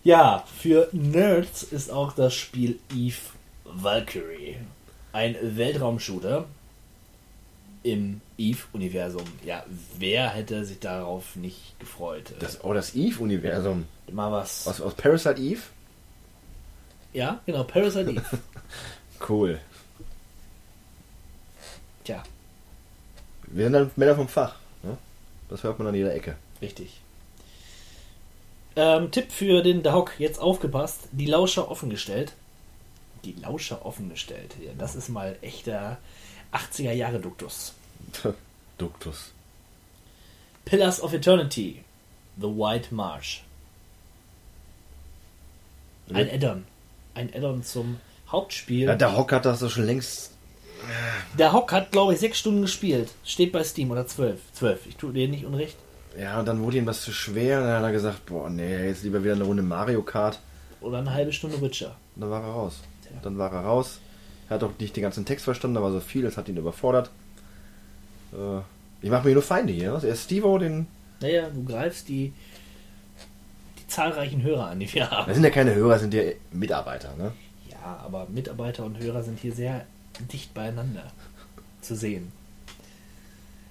Ja, für Nerds ist auch das Spiel Eve Valkyrie. Ein Weltraumshooter im Eve-Universum. Ja, wer hätte sich darauf nicht gefreut? Das, oh, das Eve-Universum. Mal was. Aus, aus Parasite Eve? Ja, genau, Parasite Eve. Cool. Tja, Wir sind dann Männer vom Fach. Ne? Das hört man an jeder Ecke. richtig. Ähm, Tipp für den Dahok, jetzt aufgepasst, die Lauscher offengestellt. Die Lauscher offengestellt. Ja, das ist mal echter 80er Jahre Duktus. Duktus. Pillars of Eternity. The White Marsh. Ein Add-on. Ein Add-on zum Hauptspiel. Ja, der Hock hat das doch schon längst. Der Hock hat, glaube ich, sechs Stunden gespielt. Steht bei Steam oder zwölf. Zwölf. Ich tue dir nicht unrecht. Ja, und dann wurde ihm das zu schwer. Und dann hat er gesagt: Boah, nee, jetzt lieber wieder eine Runde Mario Kart. Oder eine halbe Stunde Witcher. Und dann war er raus. Tja. Dann war er raus. Er hat auch nicht den ganzen Text verstanden, da war so viel, das hat ihn überfordert. Äh, ich mache mir nur Feinde hier. Er ist Stevo, den. Naja, du greifst die, die zahlreichen Hörer an, die wir Das haben. sind ja keine Hörer, das sind ja Mitarbeiter, ne? Ja, aber Mitarbeiter und Hörer sind hier sehr dicht beieinander zu sehen.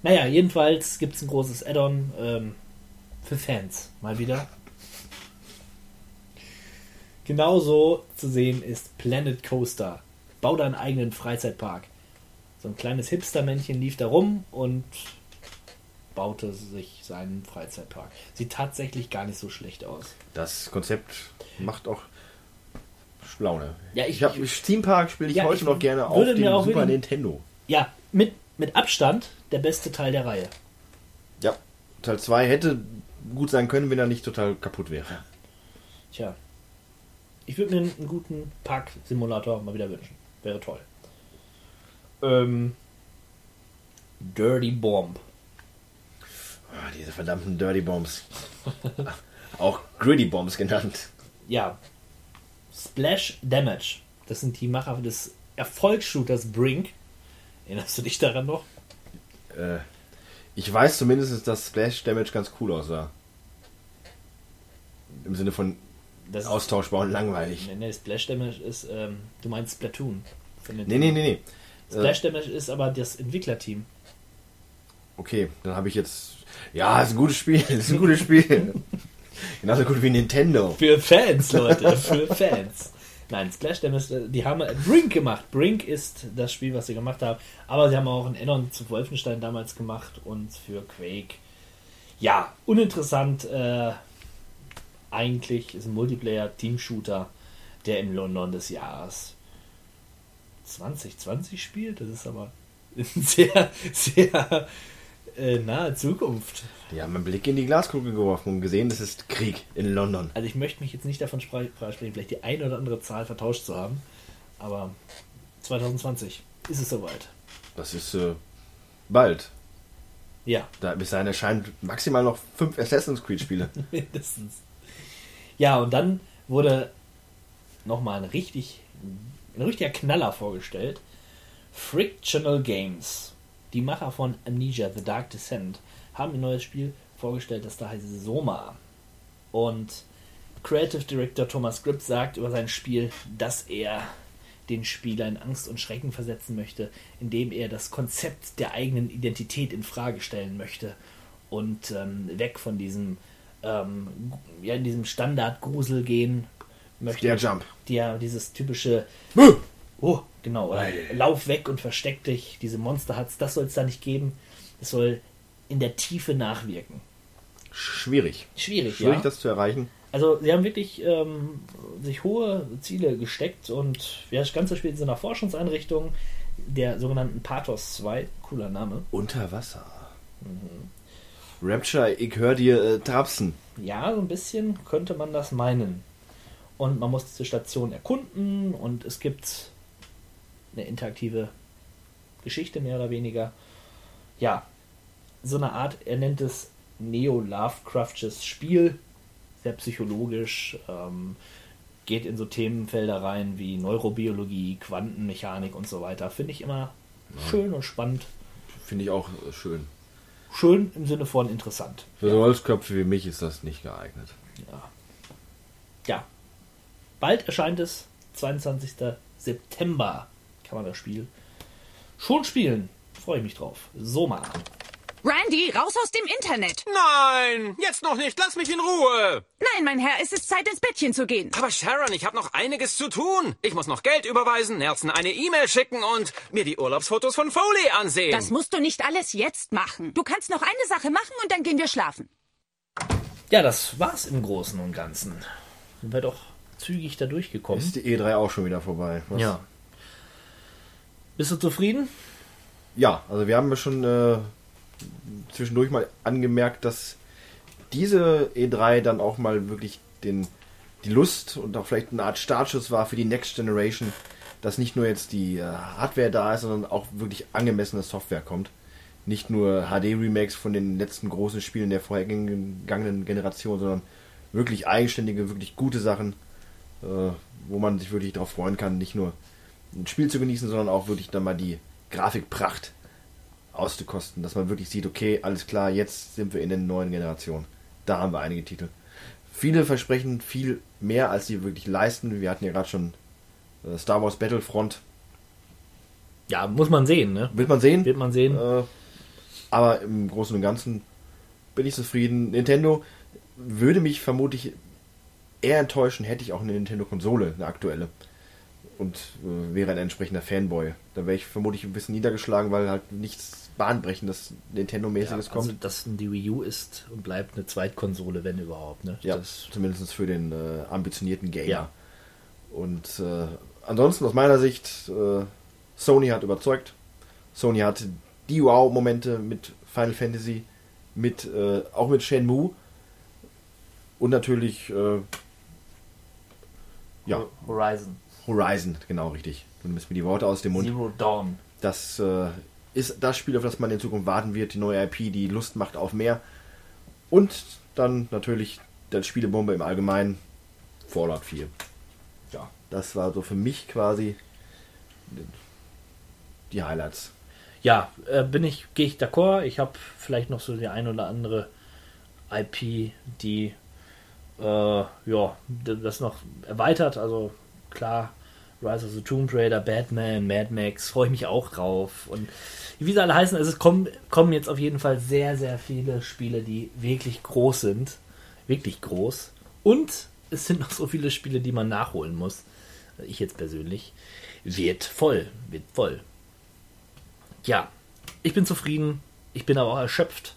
Naja, jedenfalls gibt es ein großes Add-on ähm, für Fans. Mal wieder. Genauso zu sehen ist Planet Coaster. Bau deinen eigenen Freizeitpark. So ein kleines Hipster-Männchen lief da rum und baute sich seinen Freizeitpark. Sieht tatsächlich gar nicht so schlecht aus. Das Konzept macht auch Laune. Ja, ich- ich habe Steam Park spiele ich Ja, heute ich noch gerne auf dem Super wirklich- Nintendo. Ja, mit, mit Abstand der beste Teil der Reihe. Ja. Teil 2 hätte gut sein können, wenn er nicht total kaputt wäre. Tja. Ich würde mir einen guten Park-Simulator mal wieder wünschen. Wäre toll. Ähm, Dirty Bomb. Ah, diese verdammten Dirty Bombs. Auch Gritty Bombs genannt. Ja. Splash Damage. Das sind die Macher des Erfolgsshooters Brink. Erinnerst du dich daran noch? Äh, ich weiß zumindest, dass Splash Damage ganz cool aussah. Im Sinne von Das austauschbar und langweilig. Nee, nee, Splash Damage ist, ähm, du meinst Splatoon. Nee, nee, nee, nee. Splash Äh, Damage ist aber das Entwicklerteam. okay, dann habe ich jetzt. Ja, ist ein gutes Spiel. Ist ein gutes Spiel. Genauso gut wie Nintendo. Für Fans, Leute, für Fans. Nein, Splash Damage, die haben Brink gemacht. Brink ist das Spiel, was sie gemacht haben. Aber sie haben auch ein Addon zu Wolfenstein damals gemacht und für Quake. Ja, uninteressant. Äh, eigentlich ist ein Multiplayer-Team-Shooter, der im London des Jahres 2020 spielt. Das ist aber sehr, sehr äh, nahe Zukunft. Die haben einen Blick in die Glaskugel geworfen und gesehen, es ist Krieg in London. Also ich möchte mich jetzt nicht davon spre- freisprechen, vielleicht die eine oder andere Zahl vertauscht zu haben, aber 2020 ist es soweit. Das ist äh, bald. Ja, Da, bis dahin erscheinen maximal noch fünf Assassin's Creed-Spiele. mindestens. Ja, und dann wurde nochmal ein richtig, ein richtiger Knaller vorgestellt. Frictional Games, die Macher von Amnesia The Dark Descent, haben ein neues Spiel vorgestellt, das da heißt Soma. Und Creative Director Thomas Grip sagt über sein Spiel, dass er den Spieler in Angst und Schrecken versetzen möchte, indem er das Konzept der eigenen Identität in Frage stellen möchte und ähm, weg von diesem ähm, ja in diesem Standard-Grusel gehen möchte. Der Jump. Ja, dieses typische Oh, genau. Oder lauf weg und versteck dich. Diese Monster hat's, das soll es da nicht geben. Es soll in der Tiefe nachwirken. Schwierig. Schwierig, Schwierig, ja. das zu erreichen. Also sie haben wirklich ähm, sich hohe Ziele gesteckt und ja, das Ganze spielt in einer Forschungseinrichtung der sogenannten Pathos 2, cooler Name. Unter Wasser. Rapture, ich höre dir äh, trapsen. Ja, so ein bisschen könnte man das meinen. Und man muss diese Station erkunden und es gibt eine interaktive Geschichte mehr oder weniger. Ja, so eine Art, er nennt es Neo-Lovecraftsches Spiel, sehr psychologisch, ähm, geht in so Themenfelder rein wie Neurobiologie, Quantenmechanik und so weiter. Finde ich immer schön und spannend. Finde ich auch schön. Schön im Sinne von interessant. Für so Holzköpfe wie mich ist das nicht geeignet. ja, bald erscheint es, 22. September kann man das Spiel schon spielen. Freue ich mich drauf. Soma. Randy, raus aus dem Internet! Nein, jetzt noch nicht. Lass mich in Ruhe. Nein, mein Herr, es ist Zeit, ins Bettchen zu gehen. Aber Sharon, ich habe noch einiges zu tun. Ich muss noch Geld überweisen, Nelson eine E-Mail schicken und mir die Urlaubsfotos von Foley ansehen. Das musst du nicht alles jetzt machen. Du kannst noch eine Sache machen und dann gehen wir schlafen. Ja, das war's im Großen und Ganzen. Sind wir doch zügig da durchgekommen. Ist die E3 auch schon wieder vorbei? Was? Ja. Bist du zufrieden? Ja, also wir haben ja schon äh, zwischendurch mal angemerkt, dass diese E3 dann auch mal wirklich den, die Lust und auch vielleicht eine Art Startschuss war für die Next Generation, dass nicht nur jetzt die äh, Hardware da ist, sondern auch wirklich angemessene Software kommt. Nicht nur HD-Remakes von den letzten großen Spielen der vorhergegangenen Generation, sondern wirklich eigenständige, wirklich gute Sachen, äh, wo man sich wirklich darauf freuen kann, nicht nur ein Spiel zu genießen, sondern auch wirklich dann mal die Grafikpracht auszukosten, dass man wirklich sieht, okay, alles klar, jetzt sind wir in der neuen Generation. Da haben wir einige Titel. Viele versprechen viel mehr, als sie wirklich leisten. Wir hatten ja gerade schon äh, Star Wars Battlefront. Ja, muss man sehen, ne? Wird man sehen. Wird man sehen. Äh, aber im Großen und Ganzen bin ich zufrieden. Nintendo würde mich vermutlich eher enttäuschen, hätte ich auch eine Nintendo-Konsole, eine aktuelle. Und äh, wäre ein entsprechender Fanboy. Da wäre ich vermutlich ein bisschen niedergeschlagen, weil halt nichts bahnbrechendes Nintendo-mäßiges Ja, kommt. also, dass die Wii U ist und bleibt eine Zweitkonsole, wenn überhaupt, ne? Ja, Das, zumindest für den äh, ambitionierten Gamer. Ja. Und äh, ansonsten aus meiner Sicht, äh, Sony hat überzeugt. Sony hat die Wow-Momente mit Final Fantasy mit äh, auch mit Shenmue und natürlich äh, ja Horizon. Horizon, genau richtig. Du nimmst mir die Worte aus dem Mund. Zero Dawn. Das äh, ist das Spiel, auf das man in Zukunft warten wird, die neue IP, die Lust macht auf mehr. Und dann natürlich der Spielebombe im Allgemeinen, Fallout 4. Ja, das war so für mich quasi die Highlights. Ja, äh, bin ich, gehe ich d'accord. Ich habe vielleicht noch so die ein oder andere IP, die äh, ja, das noch erweitert. Also klar, Rise of the Tomb Raider, Batman, Mad Max, freue ich mich auch drauf. Und wie sie alle heißen, also es kommen, kommen jetzt auf jeden Fall sehr, sehr viele Spiele, die wirklich groß sind. Wirklich groß. Und es sind noch so viele Spiele, die man nachholen muss. Ich jetzt persönlich. Wird voll. Wird voll. Ja, ich bin zufrieden. Ich bin aber auch erschöpft.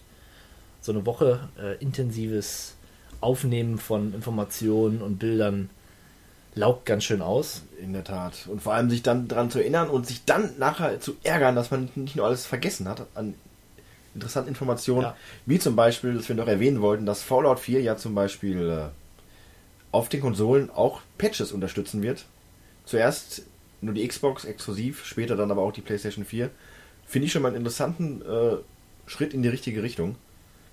So eine Woche äh, intensives Aufnehmen von Informationen und Bildern laugt ganz schön aus. In der Tat. Und vor allem sich dann daran zu erinnern und sich dann nachher zu ärgern, dass man nicht nur alles vergessen hat an interessanten Informationen. Ja. Wie zum Beispiel, dass wir noch erwähnen wollten, dass Fallout 4 ja zum Beispiel äh, auf den Konsolen auch Patches unterstützen wird. Zuerst nur die Xbox exklusiv, später dann aber auch die PlayStation 4. Finde ich schon mal einen interessanten äh, Schritt in die richtige Richtung.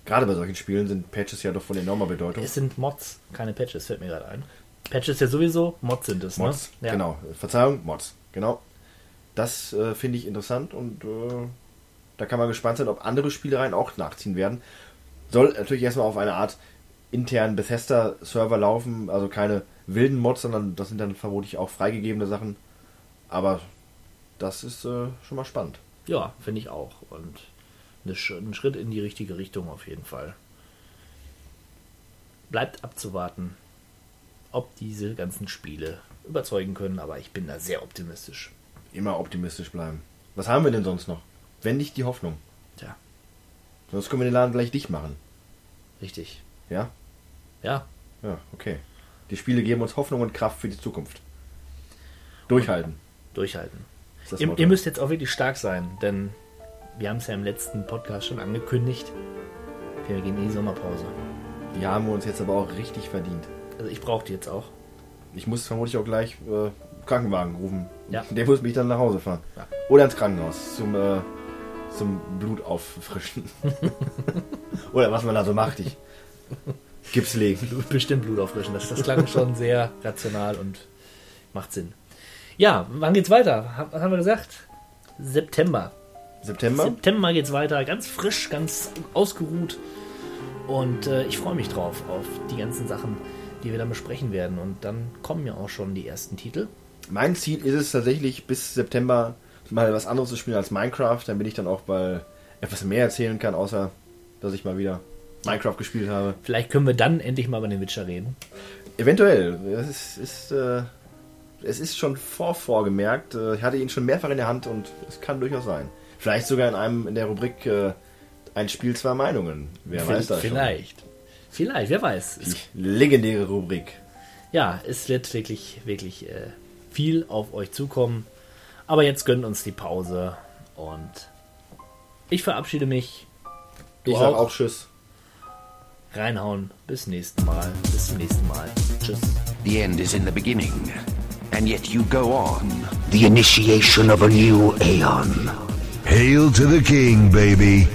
Gerade bei solchen Spielen sind Patches ja doch von enormer Bedeutung. Es sind Mods, keine Patches, fällt mir gerade ein. Patches ja sowieso, Mods sind es. Ne? Mods, ne? ja. genau. Verzeihung, Mods, genau. Das äh, finde ich interessant und äh, da kann man gespannt sein, ob andere Spielereien auch nachziehen werden. Soll natürlich erstmal auf eine Art internen Bethesda-Server laufen, also keine wilden Mods, sondern das sind dann vermutlich auch freigegebene Sachen. Aber das ist äh, schon mal spannend. Ja, finde ich auch. Und ein Schritt in die richtige Richtung auf jeden Fall. Bleibt abzuwarten, ob diese ganzen Spiele überzeugen können, aber ich bin da sehr optimistisch. Immer optimistisch bleiben. Was haben wir denn sonst noch? Wenn nicht die Hoffnung. Tja. Sonst können wir den Laden gleich dicht machen. Richtig. Ja? Ja. Ja, okay. Die Spiele geben uns Hoffnung und Kraft für die Zukunft. Durchhalten. Durchhalten. Ihr, ihr, müsst jetzt auch wirklich stark sein, denn wir haben es ja im letzten Podcast schon angekündigt. Wir gehen in die Sommerpause. Die haben wir uns jetzt aber auch richtig verdient. Also ich brauche die jetzt auch. Ich muss vermutlich auch gleich äh, Krankenwagen rufen. Ja. Der muss mich dann nach Hause fahren. Ja. Oder ins Krankenhaus zum, äh, zum Blut auffrischen. Oder was man da so macht. Ich Gips legen. Bestimmt Blut auffrischen. Das, das klang schon sehr rational und macht Sinn. Ja, wann geht's weiter? Was haben wir gesagt? September. September? September geht's weiter. Ganz frisch, ganz ausgeruht. Und äh, ich freue mich drauf, auf die ganzen Sachen, die wir dann besprechen werden. Und dann kommen ja auch schon die ersten Titel. Mein Ziel ist es tatsächlich, bis September mal was anderes zu spielen als Minecraft, damit ich dann auch mal etwas mehr erzählen kann, außer dass ich mal wieder Minecraft gespielt habe. Vielleicht können wir dann endlich mal über den Witcher reden. Eventuell. Es ist, ist äh, es ist schon vor vorgemerkt. Äh, ich hatte ihn schon mehrfach in der Hand und es kann durchaus sein. Vielleicht sogar in einem in der Rubrik äh, ein Spiel zwei Meinungen. Wer weiß das Vielleicht. Schon. Vielleicht, wer weiß. Die legendäre Rubrik. Ja, es wird wirklich, wirklich äh, viel auf euch zukommen. Aber jetzt gönnt uns die Pause und ich verabschiede mich. Du ich sag auch Tschüss. Reinhauen. Bis nächsten Mal. Bis zum nächsten Mal. Tschüss. The end is in the beginning. And yet you go on. The initiation of a new aeon. Hail to the king, baby.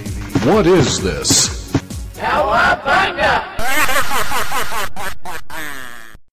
What is this? Power!